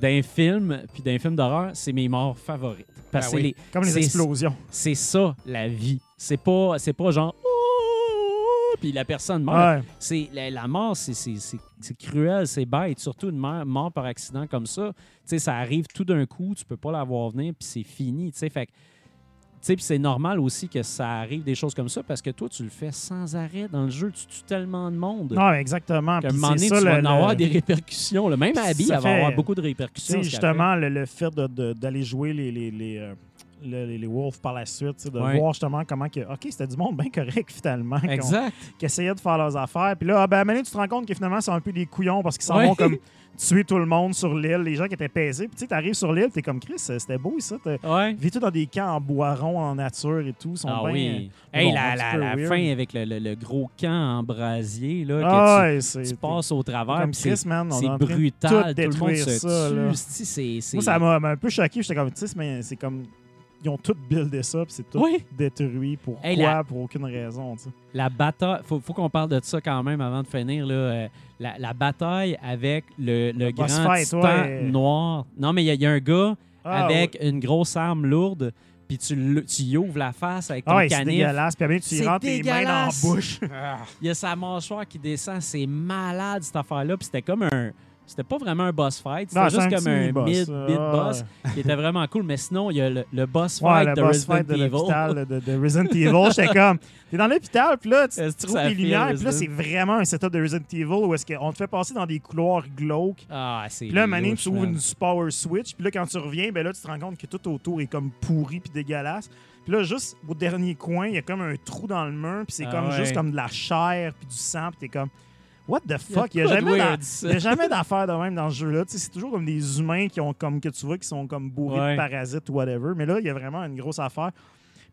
B: d'un film, puis d'un film d'horreur, c'est mes morts favorites. Parce
C: Ben oui.
B: les-
D: Comme les explosions.
B: c'est ça, la vie. C'est pas, c'est pas genre... Puis la personne meurt.
D: Ouais.
B: C'est la, la mort, c'est- c'est cruel, c'est bête, surtout une mort, mort par accident comme ça. Tu sais, ça arrive tout d'un coup, tu peux pas la voir venir, puis c'est fini. Tu sais, fait puis c'est normal aussi que ça arrive des choses comme ça parce que toi, tu le fais sans arrêt dans le jeu, tu tues tellement de monde.
D: Non, exactement.
B: qu'à un moment donné,
D: ça,
B: tu vas
D: le-
B: en avoir des répercussions. là. Même Abby, elle va
D: fait-
B: avoir beaucoup de répercussions.
D: justement, le, le fait de- de- d'aller jouer les, les, les, euh, le- les- les Wolves par la suite, de
B: Ouais.
D: voir justement comment que, OK, c'était du monde bien correct finalement.
B: Exact.
D: qui essayaient de faire leurs affaires. Puis là, ah, ben, à tu te rends compte que finalement, c'est un peu des couillons parce qu'ils s'en
B: Ouais.
D: vont comme tuer tout le monde sur l'île, les gens qui étaient paisibles. Puis tu sais, t'arrives sur l'île, t'es comme Chris, c'était beau ça.
B: Ouais.
D: vécu dans des camps en bois rond, en nature et tout. Sont
B: Ah oui.
D: mais
B: Hey,
D: bon,
B: la, la, la fin avec le, le- le gros camp en brasier, là, que
D: Ah,
B: tu-
D: ouais, c'est.
B: tu passes au travers. c'est- brutal,
D: tout
B: tout, le monde
D: détruire
B: se
D: ça,
B: tue.
D: Moi, ça m'a m'a un peu choqué. J'étais comme, tu sais, mais c'est comme. Ils ont tout buildé ça, puis c'est tout
B: Oui.
D: détruit. Pourquoi?
B: Hey, la-
D: Pour aucune raison.
B: La bataille, faut, faut qu'on parle de ça quand même avant de finir. Là. Euh, la, la bataille avec le, le grand
D: fight,
B: titan
D: ouais.
B: noir. Non, mais il y, a- il y a un gars
D: Ah,
B: avec une grosse arme lourde, puis tu, tu y ouvres la face avec ton
D: Ah ouais, c'est
B: canif.
D: dégueulasse. Puis après, tu y rentres les mains dans la bouche.
B: Il y a sa mâchoire qui descend. C'est malade, cette affaire-là. Puis c'était comme un... C'était pas vraiment un boss fight, c'était juste comme un
D: mini-boss,
B: mid,
D: Ah,
B: boss qui était vraiment cool. Mais sinon, il y a le, le boss
D: Ouais,
B: fight
D: le
B: de
D: boss
B: Resident
D: fight de de, de Resident Evil. J'étais comme, t'es dans l'hôpital, puis là, tu, trouves les lumières, puis là, c'est vraiment un setup de Resident Evil où est-ce qu'on te fait passer dans des couloirs glauques.
B: Ah, c'est
D: Puis là,
B: louche,
D: tu ouvres une power switch, puis là, quand tu reviens, ben là, tu te rends compte que tout autour est comme pourri puis dégueulasse. Puis là, juste au dernier coin, il y a comme un trou dans le mur, puis c'est
B: Ah
D: comme
B: ouais.
D: juste comme de la chair puis du sang, puis t'es comme, what the fuck? Il y a jamais a d'affaires de même dans ce jeu-là. C'est toujours comme des humains qui ont comme que tu vois qui sont comme bourrés
B: Ouais.
D: de parasites ou whatever. Mais là, il y a vraiment une grosse affaire.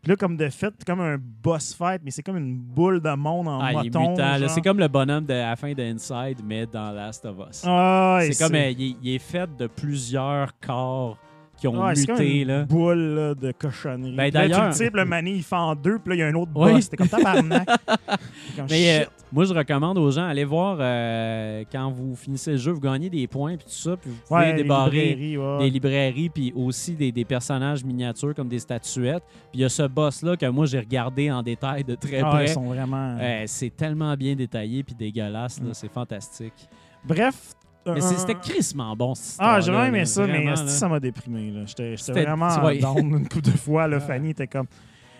D: Puis là, comme de fait, c'est comme un boss fight, mais c'est comme une boule de monde en
B: Ah,
D: moton.
B: C'est comme le bonhomme de la fin de Inside, mais dans Last of Us.
D: Ah,
B: c'est comme, euh, il est fait de plusieurs corps qui ont
D: Ouais, comme
B: muté.
D: une
B: Là.
D: boule là, de cochonnerie?
B: Ben,
D: là,
B: d'ailleurs-
D: tu le type, le mané, il fait en deux, puis là, il y a un autre boss. C'était comme tabarnak. Comme
B: Mais euh, moi, je recommande aux gens, allez voir euh, quand vous finissez le jeu, vous gagnez des points, puis tout ça, puis vous pouvez
D: Ouais,
B: débarrer
D: librairies,
B: des librairies, puis aussi des, des personnages miniatures comme des statuettes. Puis il y a ce boss-là que moi, j'ai regardé en détail de très
D: Ah,
B: près.
D: ils sont vraiment.
B: Euh, c'est tellement bien détaillé puis dégueulasse, là,
D: Mm.
B: c'est fantastique.
D: Bref.
B: Mais c'était crissement bon, cette
D: Ah, j'ai vraiment aimé ça, mais ça m'a déprimé. J'étais vraiment down une couple de fois. Là. Fanny était comme.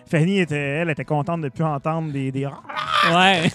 D: Fanny, était, elle, était contente de ne plus entendre des, des,
B: Ouais.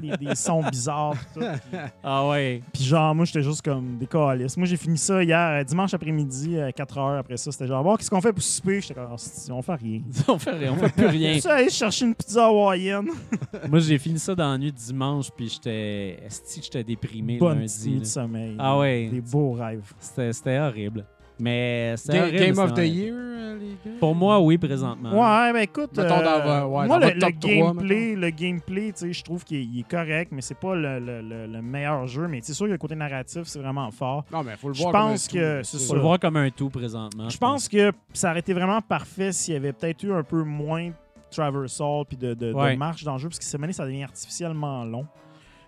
D: des, des sons bizarres. pis tout.
B: ah ouais.
D: Puis genre, moi, j'étais juste comme des calices. Moi, j'ai fini ça hier, euh, dimanche après-midi, à 4 heures après ça. C'était genre, bon, qu'est-ce qu'on fait pour souper? J'étais comme, c'est- on fait rien.
B: on fait rien, on fait plus rien.
D: Ça, aller chercher une pizza hawaïenne?
B: Moi, j'ai fini ça dans la nuit de dimanche, puis j'étais. Esti, que j'étais déprimé
D: Bonne
B: lundi.
D: nuit de sommeil.
B: Ah ouais.
D: Des beaux rêves.
B: C'était horrible. Mais c'était
C: Ga-
B: horrible.
C: Game of the. Year, euh, les gars?
B: Pour moi, oui, présentement.
D: Ouais, ben écoute,
C: Mettons
D: euh,
C: dans ouais,
D: moi,
C: dans
D: le, gameplay, le gameplay, tu sais, je trouve qu'il est, correct, mais c'est pas le, le- le- le meilleur jeu. Mais c'est sûr que le côté narratif, c'est vraiment fort.
C: Non, mais faut le
D: Je
C: voir
D: pense
C: comme un
D: que
C: tout,
D: c'est
B: Faut le voir comme un tout présentement.
D: Je pense que ça aurait été vraiment parfait s'il y avait peut-être eu un peu moins de traversal puis de, de, marche dans le jeu, parce que cette année, ça devient artificiellement long.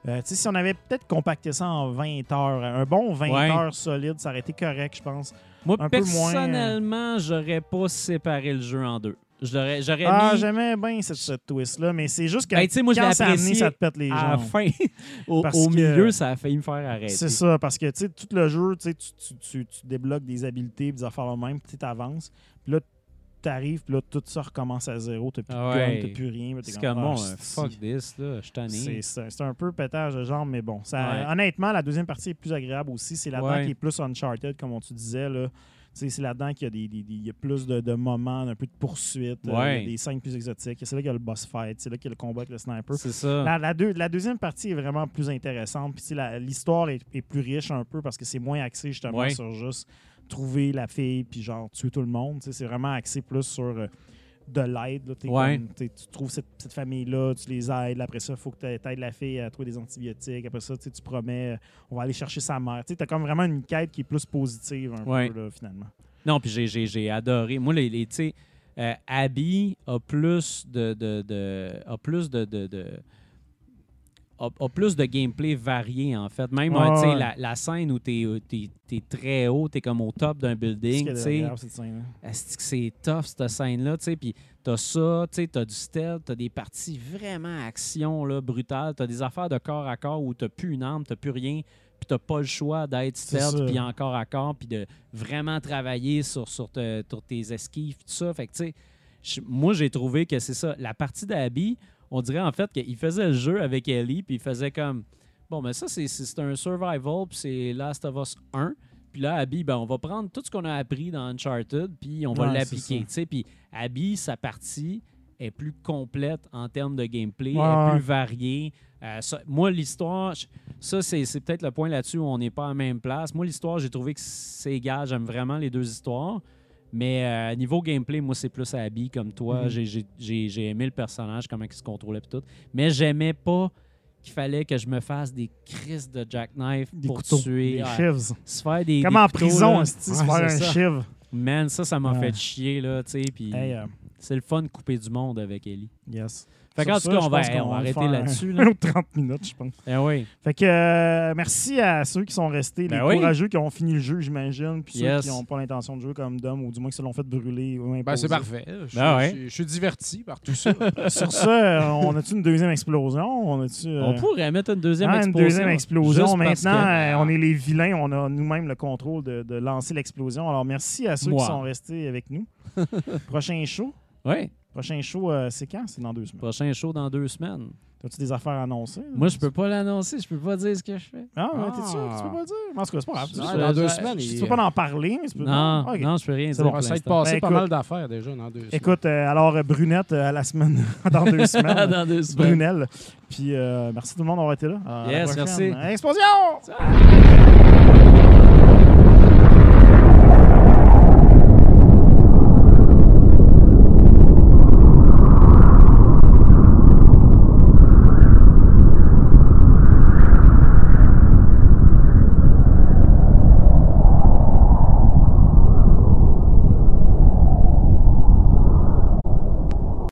D: Euh, tu sais, si on avait peut-être compacté ça en 20 heures, un bon 20
B: Ouais.
D: heures solide, ça aurait été correct, je pense.
B: Moi,
D: un moins, euh,
B: personnellement, j'aurais pas séparé le jeu en deux. J'aurais j'aurais
D: Ah,
B: mis
D: j'aimais bien cette, cette twist-là, mais c'est juste que
B: Ben, tu sais, moi,
D: quand ça amené, ça te pète les
B: à la fin. au milieu, ça a failli me faire arrêter.
D: C'est ça, parce que tu sais, tout le jeu, tu, tu, tu, débloques des habiletés, des affaires de même, puis tu avances. Puis là, tu arrives, puis là, tout ça recommence à zéro. Tu plus
B: Ah
D: de gun, tu plus rien.
B: C'est
D: comme, ah,
B: bon, euh, fuck this, là, je tanné.
D: C'est un peu pétage de genre, mais bon. Ça,
B: Ouais.
D: Honnêtement, la deuxième partie est plus agréable aussi. C'est là-dedans
B: Ouais.
D: qui est plus Uncharted, comme on tu disais. Là. C'est là-dedans qu'il y a, des, des- y a plus de, de moments, un peu de poursuite, euh, a des scènes plus exotiques. C'est là qu'il y a le boss fight, c'est là qu'il y a le combat avec le sniper.
B: C'est ça.
D: La, la deux- la deuxième partie est vraiment plus intéressante. Puis l'histoire est, est plus riche un peu parce que c'est moins axé justement sur juste trouver la fille puis genre tuer tout le monde. Tu sais, C'est vraiment axé plus sur euh, de l'aide.
B: Ouais.
D: tu trouves cette, cette famille-là, tu les aides. Après ça, il faut que tu aides la fille à trouver des antibiotiques. Après ça, tu promets, euh, on va aller chercher sa mère. Tu as comme vraiment une quête qui est plus positive un
B: Ouais.
D: peu là, finalement.
B: Non, puis j'ai- j'ai j'ai adoré. Moi, les, les- tu sais, euh, Abby a plus de, de, de- a plus de- a, a plus de gameplay varié en fait. Même euh, tu
D: ouais.
B: la, la scène où t'es es, très haut, t'es comme au top d'un building, tu c'est tough cette scène-là, tu puis t'as ça, tu du stealth, t'as des parties vraiment action, là, brutales, t'as des affaires de corps à corps où t'as plus une arme, t'as plus rien, puis t'as pas le choix d'être stealth, puis en corps à corps, puis de vraiment travailler sur, sur, te- sur tes esquives, tout ça, fait que, tu moi, j'ai trouvé que c'est ça, la partie d'Abby, on dirait en fait qu'il faisait le jeu avec Ellie, puis il faisait comme, bon, mais ça, c'est- un survival, puis c'est Last of Us 1, puis là, Abby, ben, on va prendre tout ce qu'on a appris dans Uncharted, puis on va
D: Ouais,
B: l'appliquer. Puis Abby, sa partie est plus complète en termes de gameplay,
D: Ouais,
B: elle est plus variée. Euh, ça- moi, l'histoire, ça, c'est c'est peut-être le point là-dessus où on n'est pas à la même place. Moi, l'histoire, j'ai trouvé que c'est égal. J'aime vraiment les deux histoires. Mais euh, niveau gameplay, moi, c'est plus Abby comme toi.
D: Mhm.
B: J'ai- aimé le personnage, comment il se contrôlait et tout. Mais j'aimais pas qu'il fallait que je me fasse des crises de jackknife
D: Des
B: pour
D: couteaux,
B: tuer.
D: des
B: Ouais,
D: chives.
B: se faire des.
D: Comme
B: des
D: en
B: couteaux,
D: prison,
B: là.
D: se
C: Ouais,
D: faire un chive.
B: Man, ça, ça m'a
D: Ouais.
B: fait chier, là, tu sais. Puis
D: Hey, euh,
B: c'est le fun de couper du monde avec Ellie.
D: yes.
B: Fait qu'en tout cas, on va, on arrêter là-dessus.
D: Un
B: Là.
D: autre 30 minutes, je pense.
B: Eh oui.
D: Fait que euh, merci à ceux qui sont restés,
B: Ben
D: les
B: oui.
D: courageux qui ont fini le jeu, j'imagine, puis
B: Yes.
D: ceux qui n'ont pas l'intention de jouer comme Dom, ou du moins qui se l'ont fait brûler ou
C: Ben, c'est parfait. Je,
B: Ben ouais.
C: je- je suis diverti par tout ça.
D: Sur ça, euh, on a-tu une deuxième explosion? On a-tu... euh,
B: On pourrait mettre une deuxième
D: ah, une
B: explosion.
D: deuxième explosion.
B: Juste
D: Maintenant,
B: que-
D: euh, on est les vilains, on a nous-mêmes le contrôle de, de lancer l'explosion. Alors, merci à ceux
B: Moi.
D: qui sont restés avec nous. Prochain show?
B: Oui.
D: Prochain show, euh, c'est quand? C'est dans deux semaines.
B: Prochain show dans deux semaines.
D: As-tu des affaires à annoncer?
B: Moi, je peux pas l'annoncer. Je peux pas dire ce que je fais.
D: Ah,
C: Ah.
D: t'es sûr? Tu peux pas le dire? En tout cas, c'est pas grave.
C: Dans deux
B: je-
C: semaines,
D: Tu peux pas en parler, mais tu peux...
B: Non,
D: Ok.
B: non, je peux rien dire.
D: bon,
B: pour
C: Ça va être
B: l'instant.
C: passé
D: Ben,
C: pas
D: écoute.
C: mal d'affaires déjà dans deux semaines.
D: Écoute, euh, alors, euh, Brunette, euh, à la semaine, dans deux semaines.
B: dans deux semaines.
D: Brunel. Puis, euh, merci tout le monde d'avoir été là. À la
B: Yes,
D: prochaine.
B: merci.
D: Explosion!